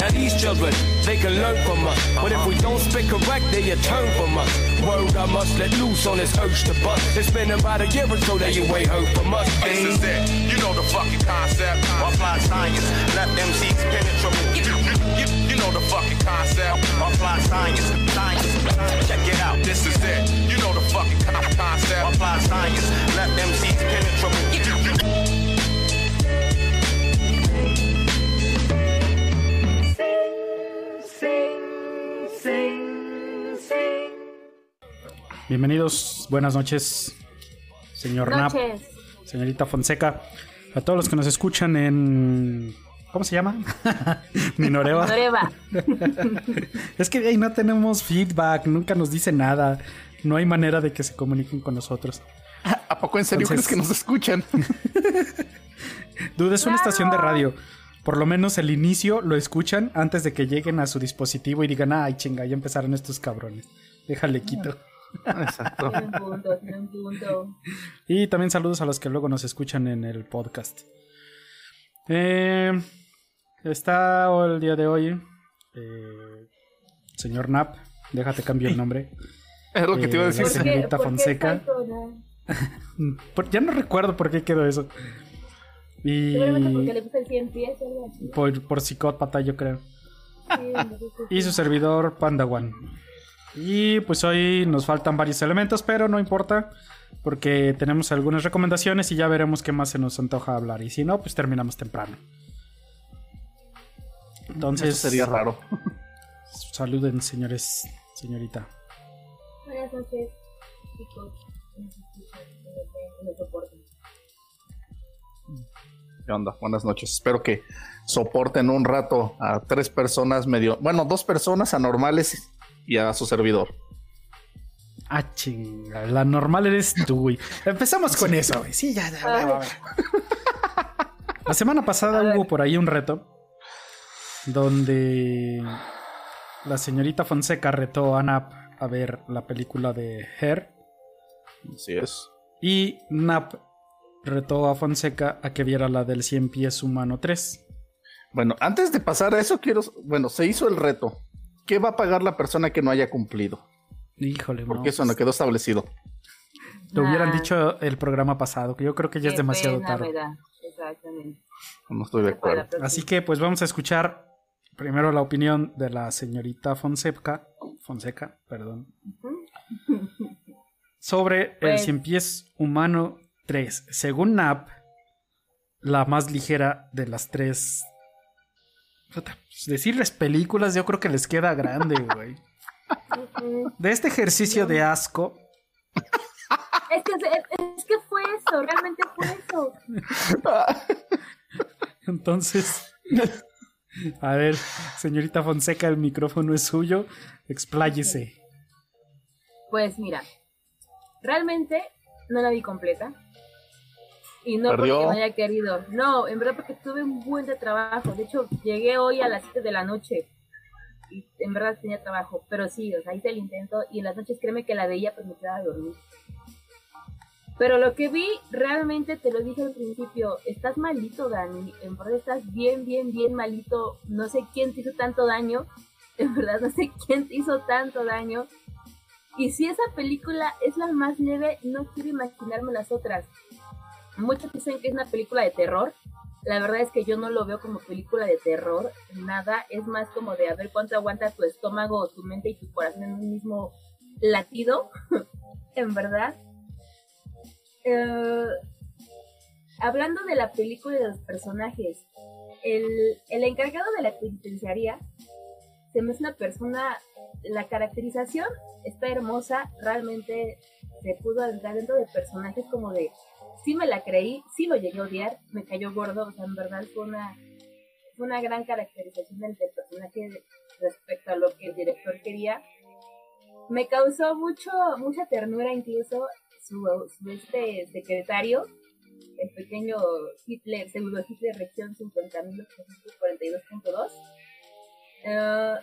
Now these children, they can learn from us. But if we don't speak correct, they turn from us. Word I must let loose on this urge to bust. It's been about a year or so that you ain't heard from us. This is it. You know the fucking concept. Apply science. Left MCs penetrable. You, you, you, you know the fucking concept. Apply science. Science. Check it out. This is it. You know the fucking con- concept. Apply science. Left MCs penetrable. Bienvenidos, buenas noches, señor Nap, Noches. señorita Fonseca, a todos los que nos escuchan en... ¿Cómo se llama? Minoreva. Noreva. Es que ahí no tenemos feedback, nunca nos dice nada, no hay manera de que se comuniquen con nosotros. ¿A poco en serio Entonces- crees que nos escuchan? Dude, es una Claro. estación de radio. Por lo menos el inicio lo escuchan antes de que lleguen a su dispositivo y digan, ay chinga, ya empezaron estos cabrones. Déjale quito. Exacto. Tiene un punto, tiene un punto. Y también saludos a los que luego nos escuchan en el podcast. Eh, está el día de hoy, eh, señor Nap, déjate cambio el nombre. Es lo que te iba a Eh, decir. la ¿Por qué- señorita por qué Fonseca. ya no recuerdo por qué quedó eso. Y Seguramente porque le puse el 100 pies por, por psicópata, yo creo. Sí, Y su servidor Pandawan. Y pues hoy nos faltan varios elementos, pero no importa. Porque tenemos algunas recomendaciones y ya veremos qué más se nos antoja hablar. Y si no, pues terminamos temprano. Entonces, Eso sería raro. saluden, señores, señorita. Buenas noches, chicos. ¿Qué onda? Buenas noches. Espero que soporten un rato a tres personas medio. Bueno, dos personas anormales y a su servidor. Ah, chinga. La normal eres tú, güey. Empezamos con eso, güey. Sí, ya, ya, va, va, va. La semana pasada hubo por ahí un reto donde la señorita Fonseca retó a Nap a ver la película de Her Así es. y Nap retó a Fonseca a que viera la del 100 pies humano 3. Bueno, antes de pasar a eso, quiero. Bueno, se hizo el reto. ¿Qué va a pagar la persona que no haya cumplido? Híjole, Porque no. eso no quedó establecido. Te hubieran Ah, dicho el programa pasado, que yo creo que ya es demasiado pena tarde. me da. Exactamente. No estoy de acuerdo. Así que pues vamos a escuchar primero la opinión de la señorita Fonseca, Fonseca, perdón, sobre el Pues- cien pies humano 3. Según NAP, la más ligera de las tres. Pues, decirles películas yo creo que les queda grande, güey. De este ejercicio de asco, Es que, es, es que fue eso, realmente fue eso. entonces... A ver, señorita Fonseca, el micrófono es suyo, expláyese. Pues mira, realmente no la vi completa. Y no Perdió. porque no haya querido. No, en verdad porque tuve un buen de trabajo. De hecho, llegué hoy a las 7 de la noche. Y en verdad tenía trabajo. Pero sí, o sea, hice el intento. Y en las noches, créeme que la veía, pues me quedaba a dormir. Pero lo que vi, realmente te lo dije al principio, estás malito, Dani. En verdad estás bien, bien, bien malito. No sé quién te hizo tanto daño. En verdad, no sé quién te hizo tanto daño. Y si esa película es la más leve, no quiero imaginarme las otras. Muchos dicen que es una película de terror. La verdad es que yo no lo veo como película de terror, nada. Es más como de a ver cuánto aguanta tu estómago, tu mente y tu corazón en un mismo latido. en verdad. Eh, hablando de la película y de los personajes, el, el encargado de la penitenciaría se me hace una persona, la caracterización está hermosa, realmente se pudo entrar dentro de personajes como de, sí me la creí, sí lo llegué a odiar, me cayó gordo, o sea, en verdad fue una, fue una gran caracterización del, personaje respecto a lo que el director quería. Me causó mucho, mucha ternura incluso su, su este secretario, el pequeño Hitler, pseudo Hitler reacción 50.842.2. Eh,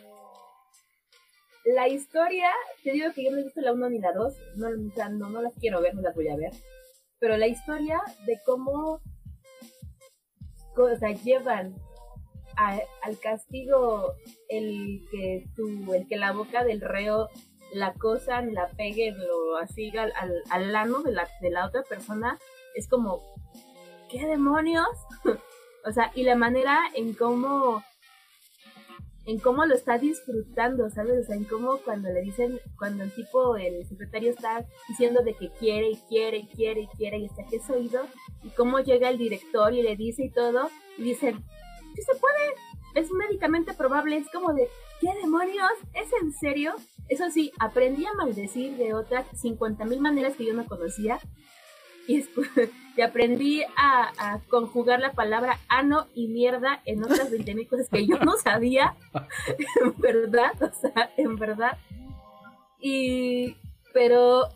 la historia, te digo que yo no he visto la 1 ni la 2, no, no, no las quiero ver, no las voy a ver. Pero la historia de cómo o sea, llevan al castigo el que tu, el que la boca del reo la cosan, la peguen, lo así al, al, de la, de la otra persona, es como, ¿qué demonios? o sea, y la manera en cómo en cómo lo está disfrutando, ¿sabes? O sea, en cómo cuando le dicen, cuando el tipo, el secretario está diciendo de que quiere y quiere y quiere y quiere y hasta que es oído, y cómo llega el director y le dice y todo, y dicen, sí se puede, es médicamente probable, es como de, ¿qué demonios? ¿Es en serio? Eso sí, aprendí a maldecir de otras 50 mil maneras que yo no conocía, y, después, y aprendí a, a conjugar la palabra ano y mierda en otras 20 mil cosas que yo no sabía, en verdad, o sea, en verdad. Y, pero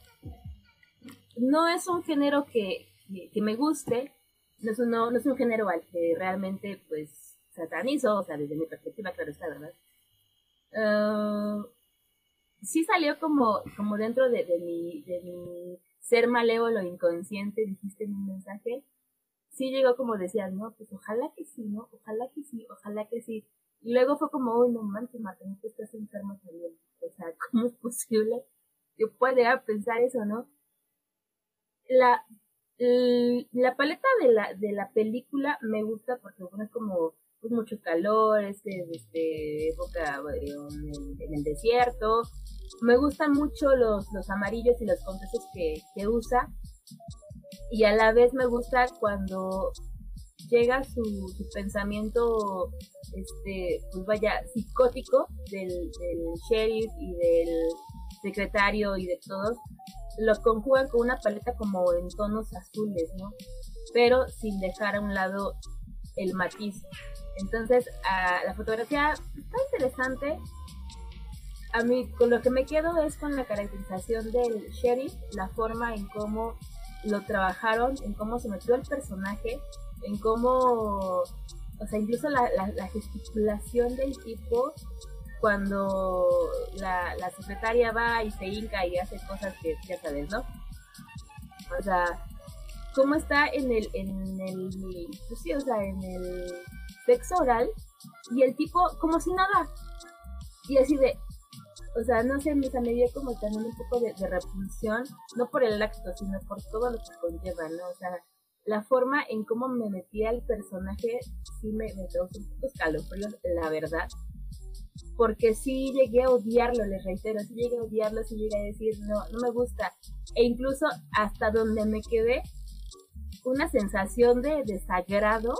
no es un género que, que me guste, no es, un, no, es un género al que realmente, pues, satanizo, o sea, desde mi perspectiva, claro está, ¿verdad? Ah, sí salió como, como dentro de, de mi, de mi ser malévolo inconsciente, dijiste en un mensaje, sí llegó como decías, no, pues ojalá que sí, ¿no? Ojalá que sí, ojalá que sí. Y luego fue como, uy, no manches, Marta, no te estás enfermo también. O sea, ¿cómo es posible que pueda llegar a pensar eso, no? La, la paleta de la, de la película me gusta porque bueno, es como pues, mucho calor, es este, época eh, en el desierto. Me gustan mucho los, los amarillos y los contrastes que, que usa. Y a la vez me gusta cuando llega su, su pensamiento, este, pues vaya, psicótico del, del sheriff y del secretario y de todos, lo conjugan con una paleta como en tonos azules, ¿no? Pero sin dejar a un lado el matiz. Entonces, a la fotografía está interesante. A mí, con lo que me quedo es con la caracterización del sheriff, la forma en cómo lo trabajaron, en cómo se metió el personaje, en cómo, o sea, incluso la, la, la gesticulación del tipo cuando la, la secretaria va y se hinca y hace cosas que ya sabes, ¿no? O sea, cómo está en el, en el, pues sí, o sea, en el sexo oral y el tipo como si nada. Y así de, o sea, no sé, o sea, me dio como también un poco de, repulsión, no por el acto, sino por todo lo que conlleva, ¿no? O sea, la forma en cómo me metía el personaje sí me, me un poco escalofríos, la verdad. Porque sí llegué a odiarlo, les reitero, sí llegué a odiarlo, sí llegué a decir, no, no me gusta. E incluso hasta donde me quedé, una sensación de desagrado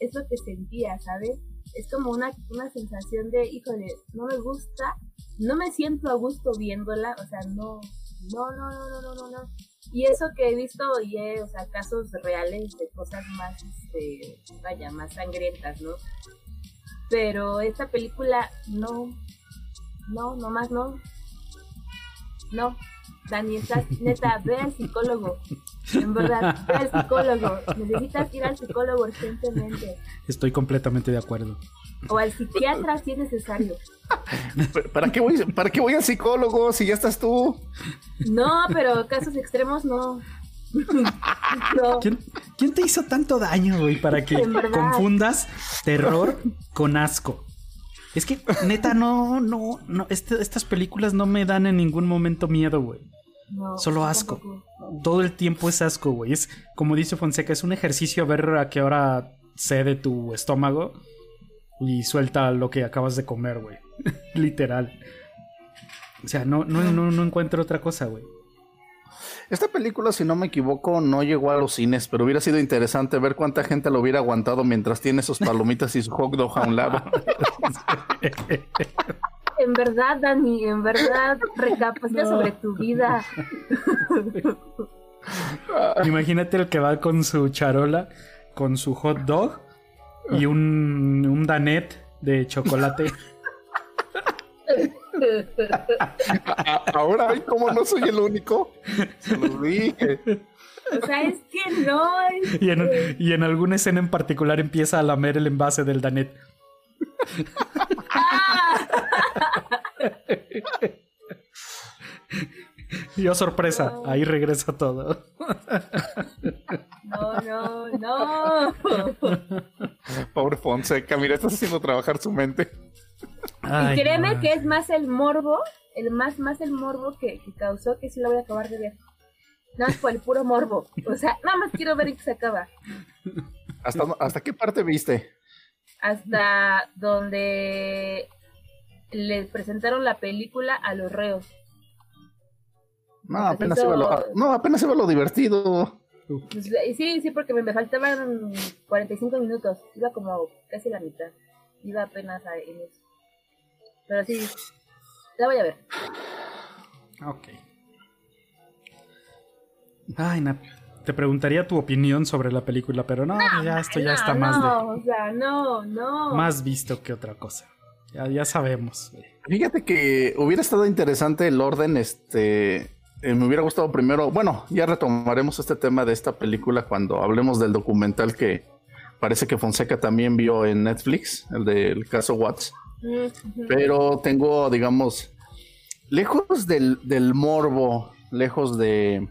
es lo que sentía, ¿sabes? es como una, una sensación de, híjole, no me gusta, no me siento a gusto viéndola, o sea, no, no, no, no, no, no, no. Y eso que he visto, y he, o sea, casos reales de cosas más, este, vaya, más sangrientas, ¿no? Pero esta película, no, no, nomás no, no. Dani, estás, neta, ve al psicólogo. En verdad, ve al psicólogo. Necesitas ir al psicólogo urgentemente. Estoy completamente de acuerdo. O al psiquiatra si es necesario. ¿Para qué, voy, ¿Para qué voy al psicólogo si ya estás tú? No, pero casos extremos no. no. ¿Quién, quién te hizo tanto daño, güey, para que confundas terror con asco? Es que, neta, no, no, no, este- estas películas no me dan en ningún momento miedo, güey. No, Solo asco. tampoco. Todo el tiempo es asco, güey. Es, como dice Fonseca, es un ejercicio a ver a qué hora cede tu estómago y suelta lo que acabas de comer, güey. Literal. O sea, no, no, no, no encuentro otra cosa, güey. Esta película, si no me equivoco, no llegó a los cines, pero hubiera sido interesante ver cuánta gente lo hubiera aguantado mientras tiene sus palomitas y su hot dog a un lado. En verdad, Dani, en verdad, recapacita sobre tu vida. Imagínate el que va con su charola, con su hot dog y un, un danet de chocolate. Ahora cómo no soy el único. Se los dije. O sea, es que no. es Y en, que- y en alguna escena en particular empieza a lamer el envase del Danet. ¡Ah! Y oh, sorpresa, ahí regresa todo. No, no, no. Pobre Fonseca, mira, estás haciendo trabajar su mente. Ay, y créeme no. que es más el morbo, el más, más el morbo que, que causó que sí lo voy a acabar de ver. Nada más por el puro morbo. O sea, nada más quiero ver y que se acaba. ¿Hasta, ¿Hasta qué parte viste? Hasta donde le presentaron la película a los reos. No, Pues apenas, eso- iba lo, no, apenas iba lo divertido. Pues, y sí, sí, porque me, me faltaban 45 minutos. Iba como casi la mitad. Iba apenas a, en eso. Pero sí, la voy a ver. Ok. Ay, Nap, te preguntaría tu opinión sobre la película, pero no, ya esto ya está no, más de o sea, no, no. más visto que otra cosa. Ya, ya sabemos. Fíjate que hubiera estado interesante el orden, este, eh, me hubiera gustado primero, bueno, ya retomaremos este tema de esta película cuando hablemos del documental que parece que Fonseca también vio en Netflix, el del caso Watts, pero tengo, digamos, lejos del, del morbo, lejos de...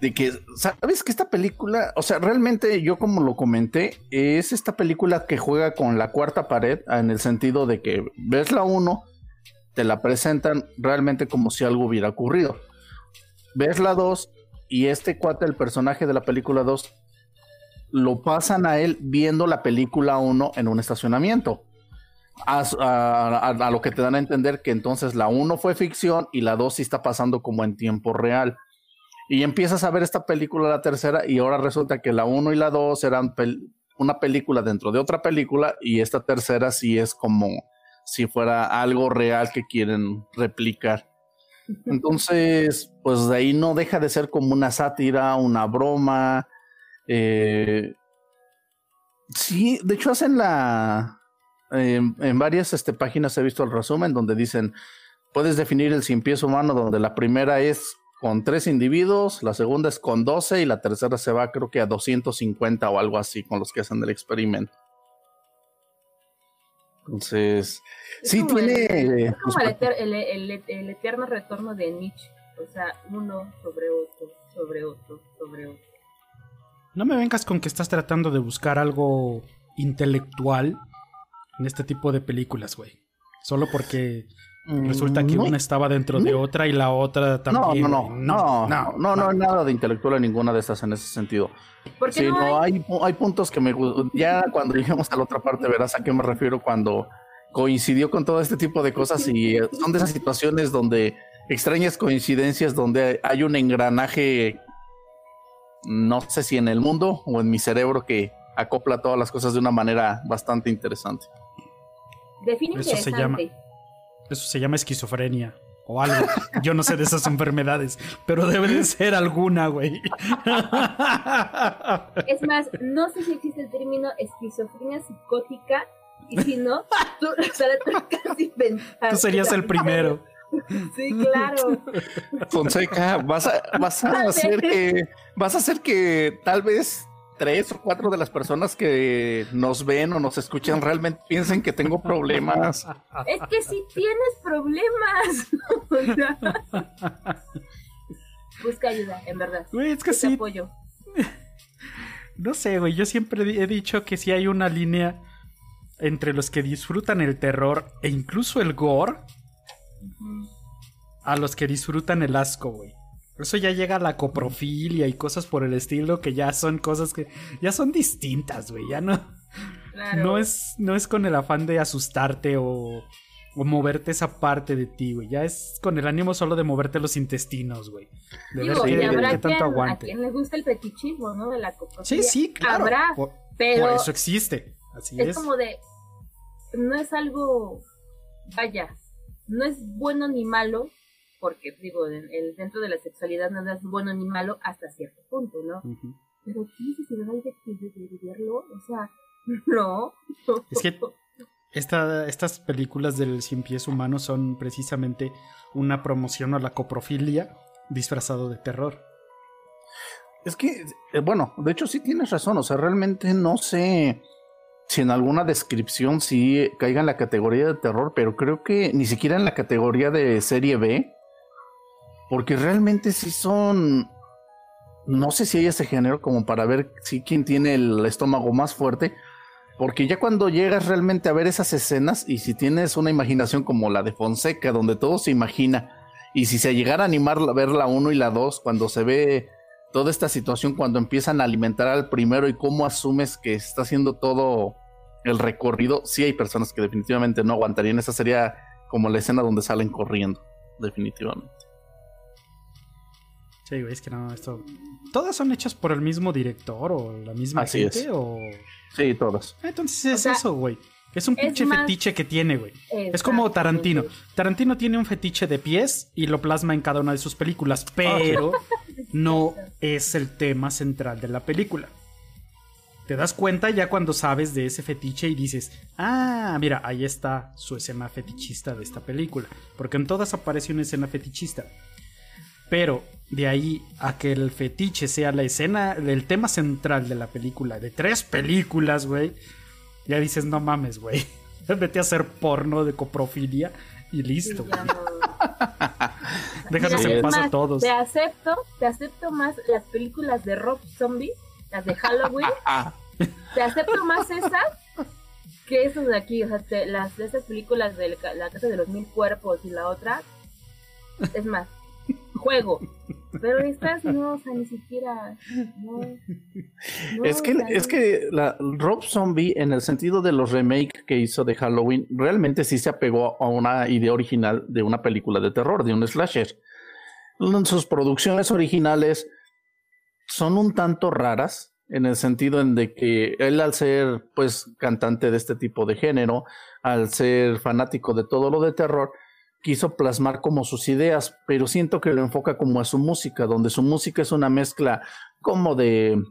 De que, ¿sabes que esta película, o sea, realmente yo como lo comenté, es esta película que juega con la cuarta pared en el sentido de que ves la uno, te la presentan realmente como si algo hubiera ocurrido. Ves la 2 y este cuate, el personaje de la película 2, lo pasan a él viendo la película 1 en un estacionamiento. A- a lo que te dan a entender que entonces la 1 fue ficción y la 2 sí está pasando como en tiempo real. Y empiezas a ver esta película, la tercera, y ahora resulta que la 1 y la 2 eran pel- una película dentro de otra película y esta tercera sí es como si fuera algo real que quieren replicar. Entonces, pues de ahí no deja de ser como una sátira, una broma. eh, sí, de hecho hacen la... En, en varias este, páginas he visto el resumen donde dicen, puedes definir el cien pies humano, donde la primera es con tres individuos, la segunda es con 12 y la tercera se va creo que a 250 o algo así con los que hacen el experimento. Entonces, Es sí como el- tiene... Es como el, eter- el- el- el eterno retorno de Nietzsche. O sea, uno sobre otro, sobre otro, sobre otro. No me vengas con que estás tratando de buscar algo intelectual en este tipo de películas, güey. Solo porque resulta que no, una estaba dentro de no. otra y la otra No, también. no, no, güey. no, no, no, no hay nada de intelectual en ninguna de estas en ese sentido. Porque Sí, no, no, hay? hay, pu- hay puntos que me Ya cuando lleguemos a la otra parte verás a qué me refiero cuando coincidió con todo este tipo de cosas y eh, son de esas situaciones donde extrañas coincidencias donde hay un engranaje, no sé si en el mundo o en mi cerebro que acopla todas las cosas de una manera bastante interesante. Define Eso se interesante. Eso se llama esquizofrenia. O algo. Yo no sé de esas enfermedades. Pero debe de ser alguna, güey. Es más, no sé si existe el término esquizofrenia psicótica. Y si no, tú, o sea, tú. Tú serías el primero. Sí, claro. Fonseca, vas a, vas a hacer que, vas a hacer que tal vez tres o cuatro de las personas que nos ven o nos escuchan realmente piensen que tengo problemas. Es que sí tienes problemas. O sea, Busca ayuda, en verdad. Güey, es que sí. apoyo. No sé, güey. Yo siempre he dicho que sí hay una línea entre los que disfrutan el terror e incluso el gore a los que disfrutan el asco, güey. Eso ya llega a la coprofilia y cosas por el estilo que ya son cosas que ya son distintas, güey. Ya no, Claro. no es no es con el afán de asustarte o, o moverte esa parte de ti, güey. Ya es con el ánimo solo de moverte los intestinos, güey. De Digo, ver y qué, habrá qué tanto quien, a aguante. quien le gusta el fetichismo, ¿no? De la Sí, coprofilia. sí, claro. Habrá, por, pero por eso existe. Así es, es. como de. No es algo. Vaya. No es bueno ni malo. Porque, digo, en- el, dentro de la sexualidad no es bueno ni malo hasta cierto punto, ¿no? Ujú. Pero ¿qué necesidad hay de, de, de verlo? O sea, no. Es que- esta- estas películas del cien pies humano son precisamente una promoción a la coprofilia disfrazado de terror. Es que, eh, bueno, de hecho sí tienes razón, o sea, realmente no sé si en alguna descripción sí caiga en la categoría de terror, pero creo que ni siquiera en la categoría de serie B, porque realmente sí son, no sé si hay ese género como para ver si quién tiene el estómago más fuerte, porque ya cuando llegas realmente a ver esas escenas y si tienes una imaginación como la de Fonseca, donde todo se imagina, y si se llegara a animar a ver la 1 y la 2, cuando se ve toda esta situación, cuando empiezan a alimentar al primero y cómo asumes que está haciendo todo el recorrido, sí hay personas que definitivamente no aguantarían. Esa sería como la escena donde salen corriendo, definitivamente. Sí, güey, es que no, esto... ¿Todas son hechas por el mismo director o la misma Así gente? es. O... Sí, todas. Entonces es sea, eso, güey. Es un es pinche más- fetiche que tiene, güey. Es como Tarantino. Tarantino tiene un fetiche de pies y lo plasma en cada una de sus películas, pero no es el tema central de la película. Te das cuenta ya cuando sabes de ese fetiche y dices, ah, mira, ahí está su escena fetichista de esta película. Porque en todas aparece una escena fetichista. Pero de ahí a que el fetiche sea la escena, el tema central de la película, de tres películas, güey, ya dices, no mames, güey. Vete a hacer porno de coprofilia y listo. No- Déjanos en paz a todos. Te acepto, te acepto más las películas de Rob Zombie, las de Halloween. Ah, te acepto más esas que esas de aquí. O sea, te- las de esas películas de La Casa de los Mil Cuerpos y la otra. Es más, juego. Pero estas no, o sea, ni siquiera. No, no, es que, es que la, Rob Zombie, en el sentido de los remakes que hizo de Halloween, realmente sí se apegó a una idea original de una película de terror, de un slasher. Sus producciones originales son un tanto raras, en el sentido en de que él al ser pues cantante de este tipo de género, al ser fanático de todo lo de terror, quiso plasmar como sus ideas, pero siento que lo enfoca como a su música, donde su música es una mezcla como de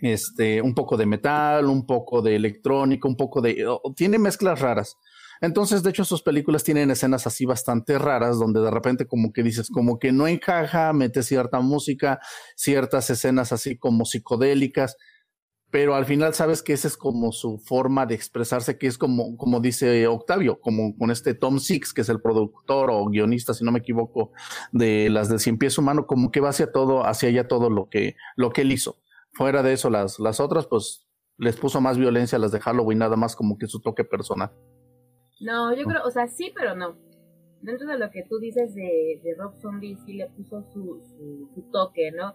este un poco de metal, un poco de electrónica, un poco de tiene mezclas raras. Entonces, de hecho, sus películas tienen escenas así bastante raras, donde de repente como que dices, como que no encaja, mete cierta música, ciertas escenas así como psicodélicas, pero al final sabes que esa es como su forma de expresarse, que es como, como dice Octavio, como con este Tom Six, que es el productor o guionista, si no me equivoco, de las de Cien Pies Humano, como que va hacia todo, hacia allá todo lo que, lo que él hizo. Fuera de eso, las, las otras, pues les puso más violencia a las de Halloween, nada más como que su toque personal. No, yo creo, o sea, sí, pero no. Dentro de lo que tú dices de, de Rob Zombie, sí le puso su, su, su toque, ¿no?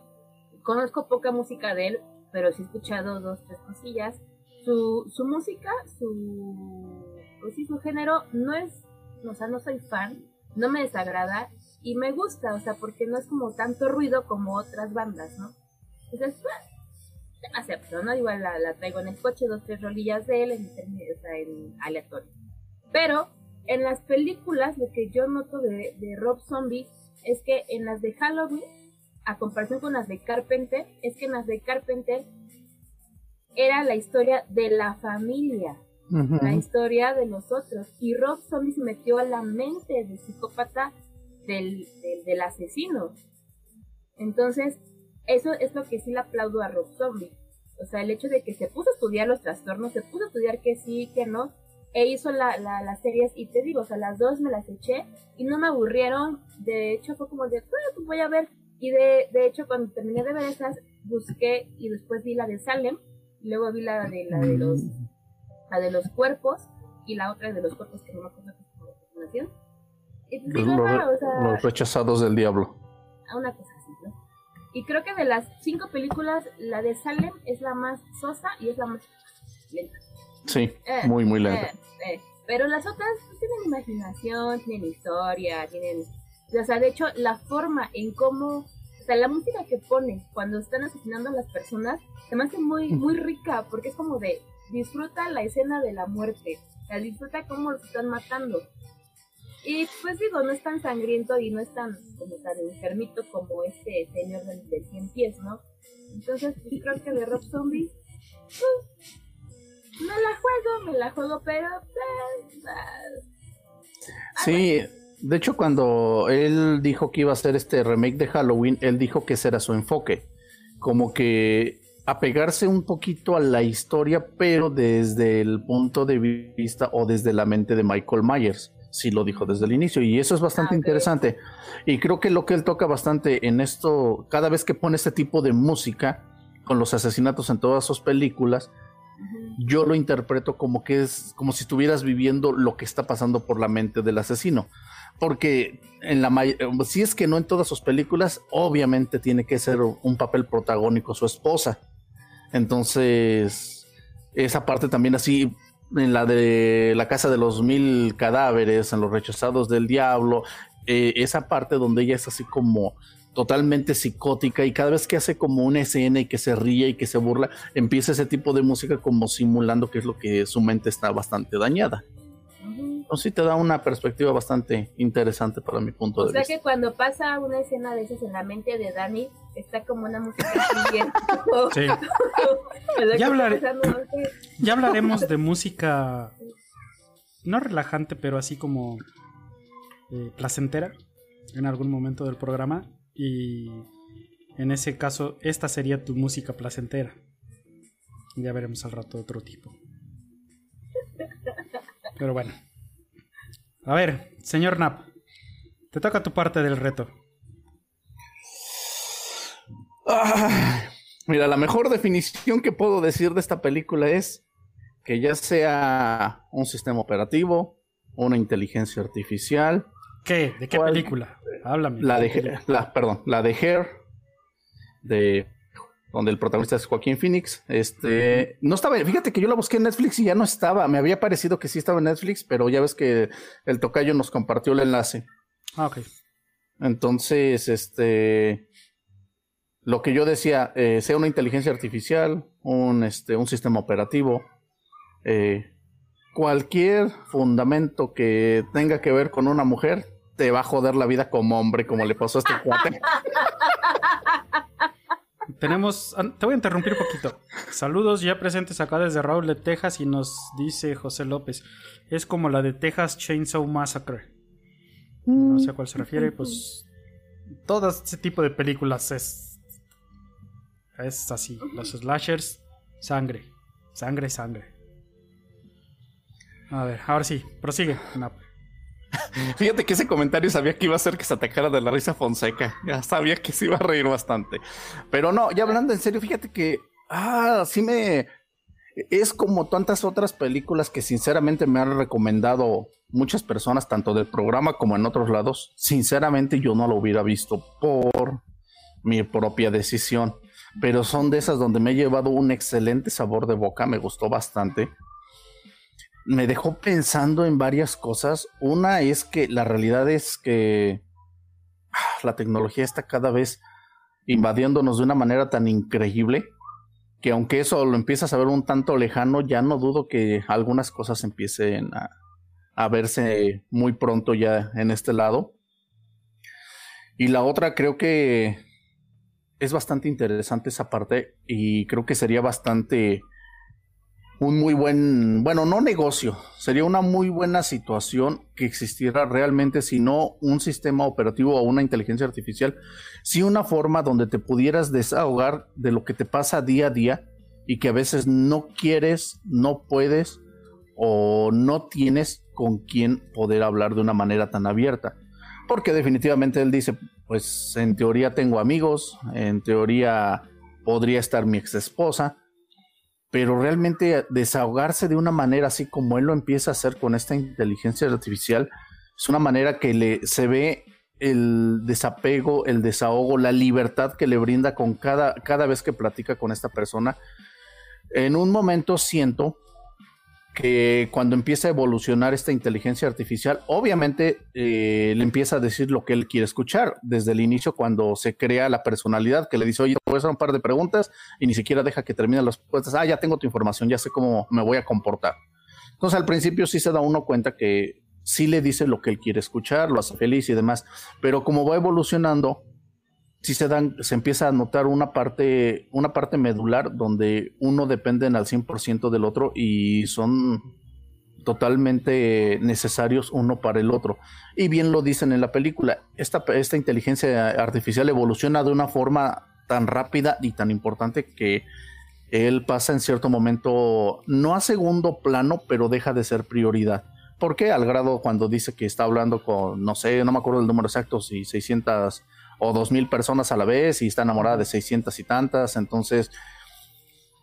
Conozco poca música de él, pero sí he escuchado dos, tres cosillas. Su, su música, su, pues sí, su género, no es, o sea, no soy fan, no me desagrada y me gusta, o sea, porque no es como tanto ruido como otras bandas, ¿no? Entonces, pues, acepto, ¿no? Igual la, la traigo en el coche, dos, tres rolillas de él, en, o sea, en aleatorio. Pero en las películas, lo que yo noto de, de Rob Zombie es que en las de Halloween, a comparación con las de Carpenter, es que en las de Carpenter era la historia de la familia, la historia de los otros. Y Rob Zombie se metió a la mente del psicópata del, del, del asesino. Entonces, eso es lo que sí le aplaudo a Rob Zombie. O sea, el hecho de que se puso a estudiar los trastornos, se puso a estudiar que sí, que no, e hizo la, la, las series, y te digo, o sea, las dos me las eché y no me aburrieron. De hecho, fue como de, bueno, pues voy a ver. Y de, de hecho, cuando terminé de ver esas, busqué y después vi la de Salem, y luego vi la de, la de los la de los cuerpos y la otra de los cuerpos que no me acuerdo qué es como. Y pues Los, "Ah, o sea, los rechazados del diablo. a una cosa así, ¿no? Y creo que de las cinco películas, la de Salem es la más sosa y es la más lenta. Sí, Eh, muy, muy lento. eh, eh. Pero las otras pues, tienen imaginación, tienen historia, tienen... O sea, de hecho, la forma en cómo... O sea, la música que pone cuando están asesinando a las personas se me hace muy, muy rica porque es como de disfruta la escena de la muerte, o sea, disfruta cómo los están matando. Y pues digo, no es tan sangriento y no es tan como tan enfermito como este señor de, de 100 pies, ¿no? Entonces, pues creo que de Rob Zombie, pues, me la juego, me la juego, pero... pues, ah, Sí, de hecho cuando él dijo que iba a hacer este remake de Halloween, él dijo que ese era su enfoque, como que apegarse un poquito a la historia, pero desde el punto de vista o desde la mente de Michael Myers. Sí lo dijo desde el inicio y eso es bastante Ah, interesante. Y creo que lo que él toca bastante en esto, cada vez que pone este tipo de música con los asesinatos en todas sus películas, yo lo interpreto como que es como si estuvieras viviendo lo que está pasando por la mente del asesino. Porque en la si es que no en todas sus películas, obviamente tiene que ser un papel protagónico su esposa. Entonces, esa parte también así en la de la casa de los mil cadáveres, en los rechazados del diablo, eh, esa parte donde ella es así como totalmente psicótica y cada vez que hace como una escena y que se ríe y que se burla, empieza ese tipo de música como simulando que es lo que su mente está bastante dañada. Entonces sí te da una perspectiva bastante interesante para mi punto O de sea vista. que cuando pasa una escena de esas en la mente de Dani, está como una música bien. Sí. Ya hablaremos de música no relajante, pero así como eh, placentera en algún momento del programa. Y en ese caso, esta sería tu música placentera. Ya veremos al rato otro tipo. Pero bueno. A ver, señor Nap. Te toca tu parte del reto. Ah, mira, la mejor definición que puedo decir de esta película es que ya sea un sistema operativo, una inteligencia artificial, ¿Qué? ¿De qué ¿Cuál? película? Háblame. la de la, perdón, la de Hair, de donde el protagonista es Joaquín Phoenix. Este no estaba, fíjate que yo la busqué en Netflix y ya no estaba. Me había parecido que sí estaba en Netflix, pero ya ves que el tocayo nos compartió el enlace. Ah, ok. Entonces, este, lo que yo decía, eh, sea una inteligencia artificial, un, este, un sistema operativo, eh, cualquier fundamento que tenga que ver con una mujer, te va a joder la vida como hombre, como le pasó a este cuate. Tenemos, te voy a interrumpir un poquito. Saludos ya presentes acá desde Raúl de Texas y nos dice José López. Es como la de Texas Chainsaw Massacre. No sé a cuál se refiere, pues todo ese tipo de películas es es así, los slashers, sangre, sangre, sangre. A ver, ahora sí, prosigue. Nap. Fíjate que ese comentario sabía que iba a hacer que se atacara de la risa Fonseca. Ya sabía que se iba a reír bastante. Pero no, ya hablando en serio, fíjate que, ah, sí me... Es como tantas otras películas que sinceramente me han recomendado muchas personas, tanto del programa como en otros lados. Sinceramente yo no lo hubiera visto por mi propia decisión. Pero son de esas donde me he llevado un excelente sabor de boca, me gustó bastante me dejó pensando en varias cosas. Una es que la realidad es que ah, la tecnología está cada vez invadiéndonos de una manera tan increíble que aunque eso lo empiezas a ver un tanto lejano, ya no dudo que algunas cosas empiecen a, a verse muy pronto ya en este lado. Y la otra creo que es bastante interesante esa parte y creo que sería bastante un muy buen, bueno, no negocio, sería una muy buena situación que existiera realmente, si no un sistema operativo o una inteligencia artificial, si una forma donde te pudieras desahogar de lo que te pasa día a día y que a veces no quieres, no puedes o no tienes con quién poder hablar de una manera tan abierta. Porque definitivamente él dice, pues en teoría tengo amigos, en teoría podría estar mi ex esposa, pero realmente desahogarse de una manera así como él lo empieza a hacer con esta inteligencia artificial, es una manera que le se ve el desapego, el desahogo, la libertad que le brinda con cada, cada vez que platica con esta persona. En un momento siento que cuando empieza a evolucionar esta inteligencia artificial, obviamente eh, le empieza a decir lo que él quiere escuchar desde el inicio cuando se crea la personalidad que le dice, oye, te voy a hacer un par de preguntas y ni siquiera deja que termine las respuestas. Ah, ya tengo tu información, ya sé cómo me voy a comportar. Entonces al principio sí se da uno cuenta que sí le dice lo que él quiere escuchar, lo hace feliz y demás, pero como va evolucionando, sí se dan, se empieza a notar una parte, una parte medular donde uno depende al 100% del otro y son totalmente necesarios uno para el otro. Y bien lo dicen en la película, esta, esta inteligencia artificial evoluciona de una forma tan rápida y tan importante que él pasa en cierto momento, no a segundo plano, pero deja de ser prioridad. ¿Por qué? Al grado cuando dice que está hablando con, no sé, no me acuerdo el número exacto, si 600 o 2000 personas a la vez y está enamorada de 600 y tantas, entonces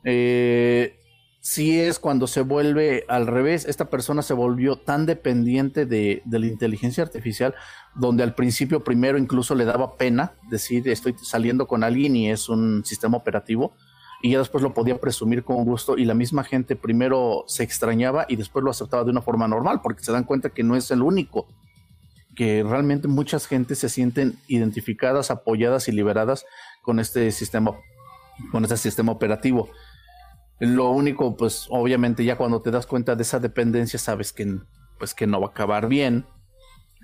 eh, si es cuando se vuelve al revés, esta persona se volvió tan dependiente de, de, la inteligencia artificial, donde al principio primero incluso le daba pena decir estoy saliendo con alguien y es un sistema operativo, y ya después lo podía presumir con gusto y la misma gente primero se extrañaba y después lo aceptaba de una forma normal, porque se dan cuenta que no es el único, que realmente muchas gentes se sienten identificadas, apoyadas y liberadas con este sistema, con este sistema operativo. Lo único, pues obviamente ya cuando te das cuenta de esa dependencia sabes que, pues, que no va a acabar bien,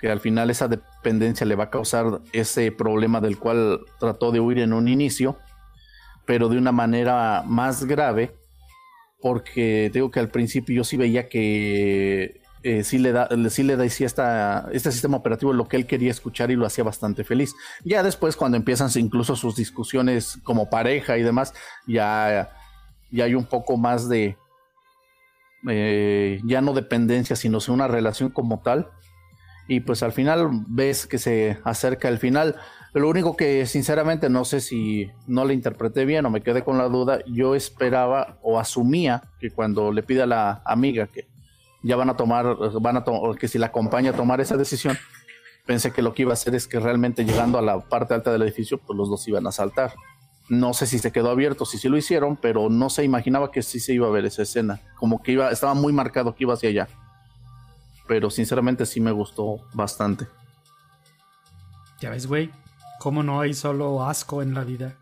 que al final esa dependencia le va a causar ese problema del cual trató de huir en un inicio, pero de una manera más grave, porque digo que al principio yo sí veía que eh, sí le da, sí le da esta, este sistema operativo lo que él quería escuchar y lo hacía bastante feliz. Ya después cuando empiezan incluso sus discusiones como pareja y demás, ya y hay un poco más de, eh, ya no dependencia, sino una relación como tal. Y pues al final ves que se acerca el final. Lo único que sinceramente no sé si no le interpreté bien o me quedé con la duda, yo esperaba o asumía que cuando le pide a la amiga que ya van a tomar, van a que si la acompaña a tomar esa decisión, pensé que lo que iba a hacer es que realmente llegando a la parte alta del edificio, pues los dos iban a saltar. No sé si se quedó abierto, si sí lo hicieron, pero no se imaginaba que sí se iba a ver esa escena. Como que iba, estaba muy marcado que iba hacia allá. Pero sinceramente sí me gustó bastante. Ya ves, güey, cómo no hay solo asco en la vida.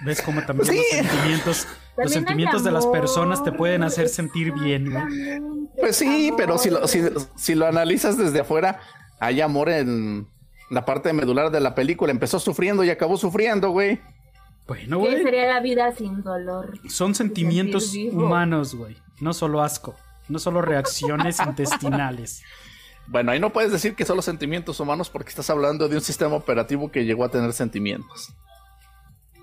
¿Ves cómo también los sentimientos, los sentimientos de las personas te pueden hacer sentir bien, güey? Pues sí, pero si lo, si, si lo analizas desde afuera, hay amor en, la parte medular de la película. Empezó sufriendo y acabó sufriendo, güey. Bueno, güey. ¿Qué sería la vida sin dolor? Son sentimientos humanos, güey. No solo asco. No solo reacciones intestinales. Bueno, ahí no puedes decir que son los sentimientos humanos porque estás hablando de un sistema operativo que llegó a tener sentimientos.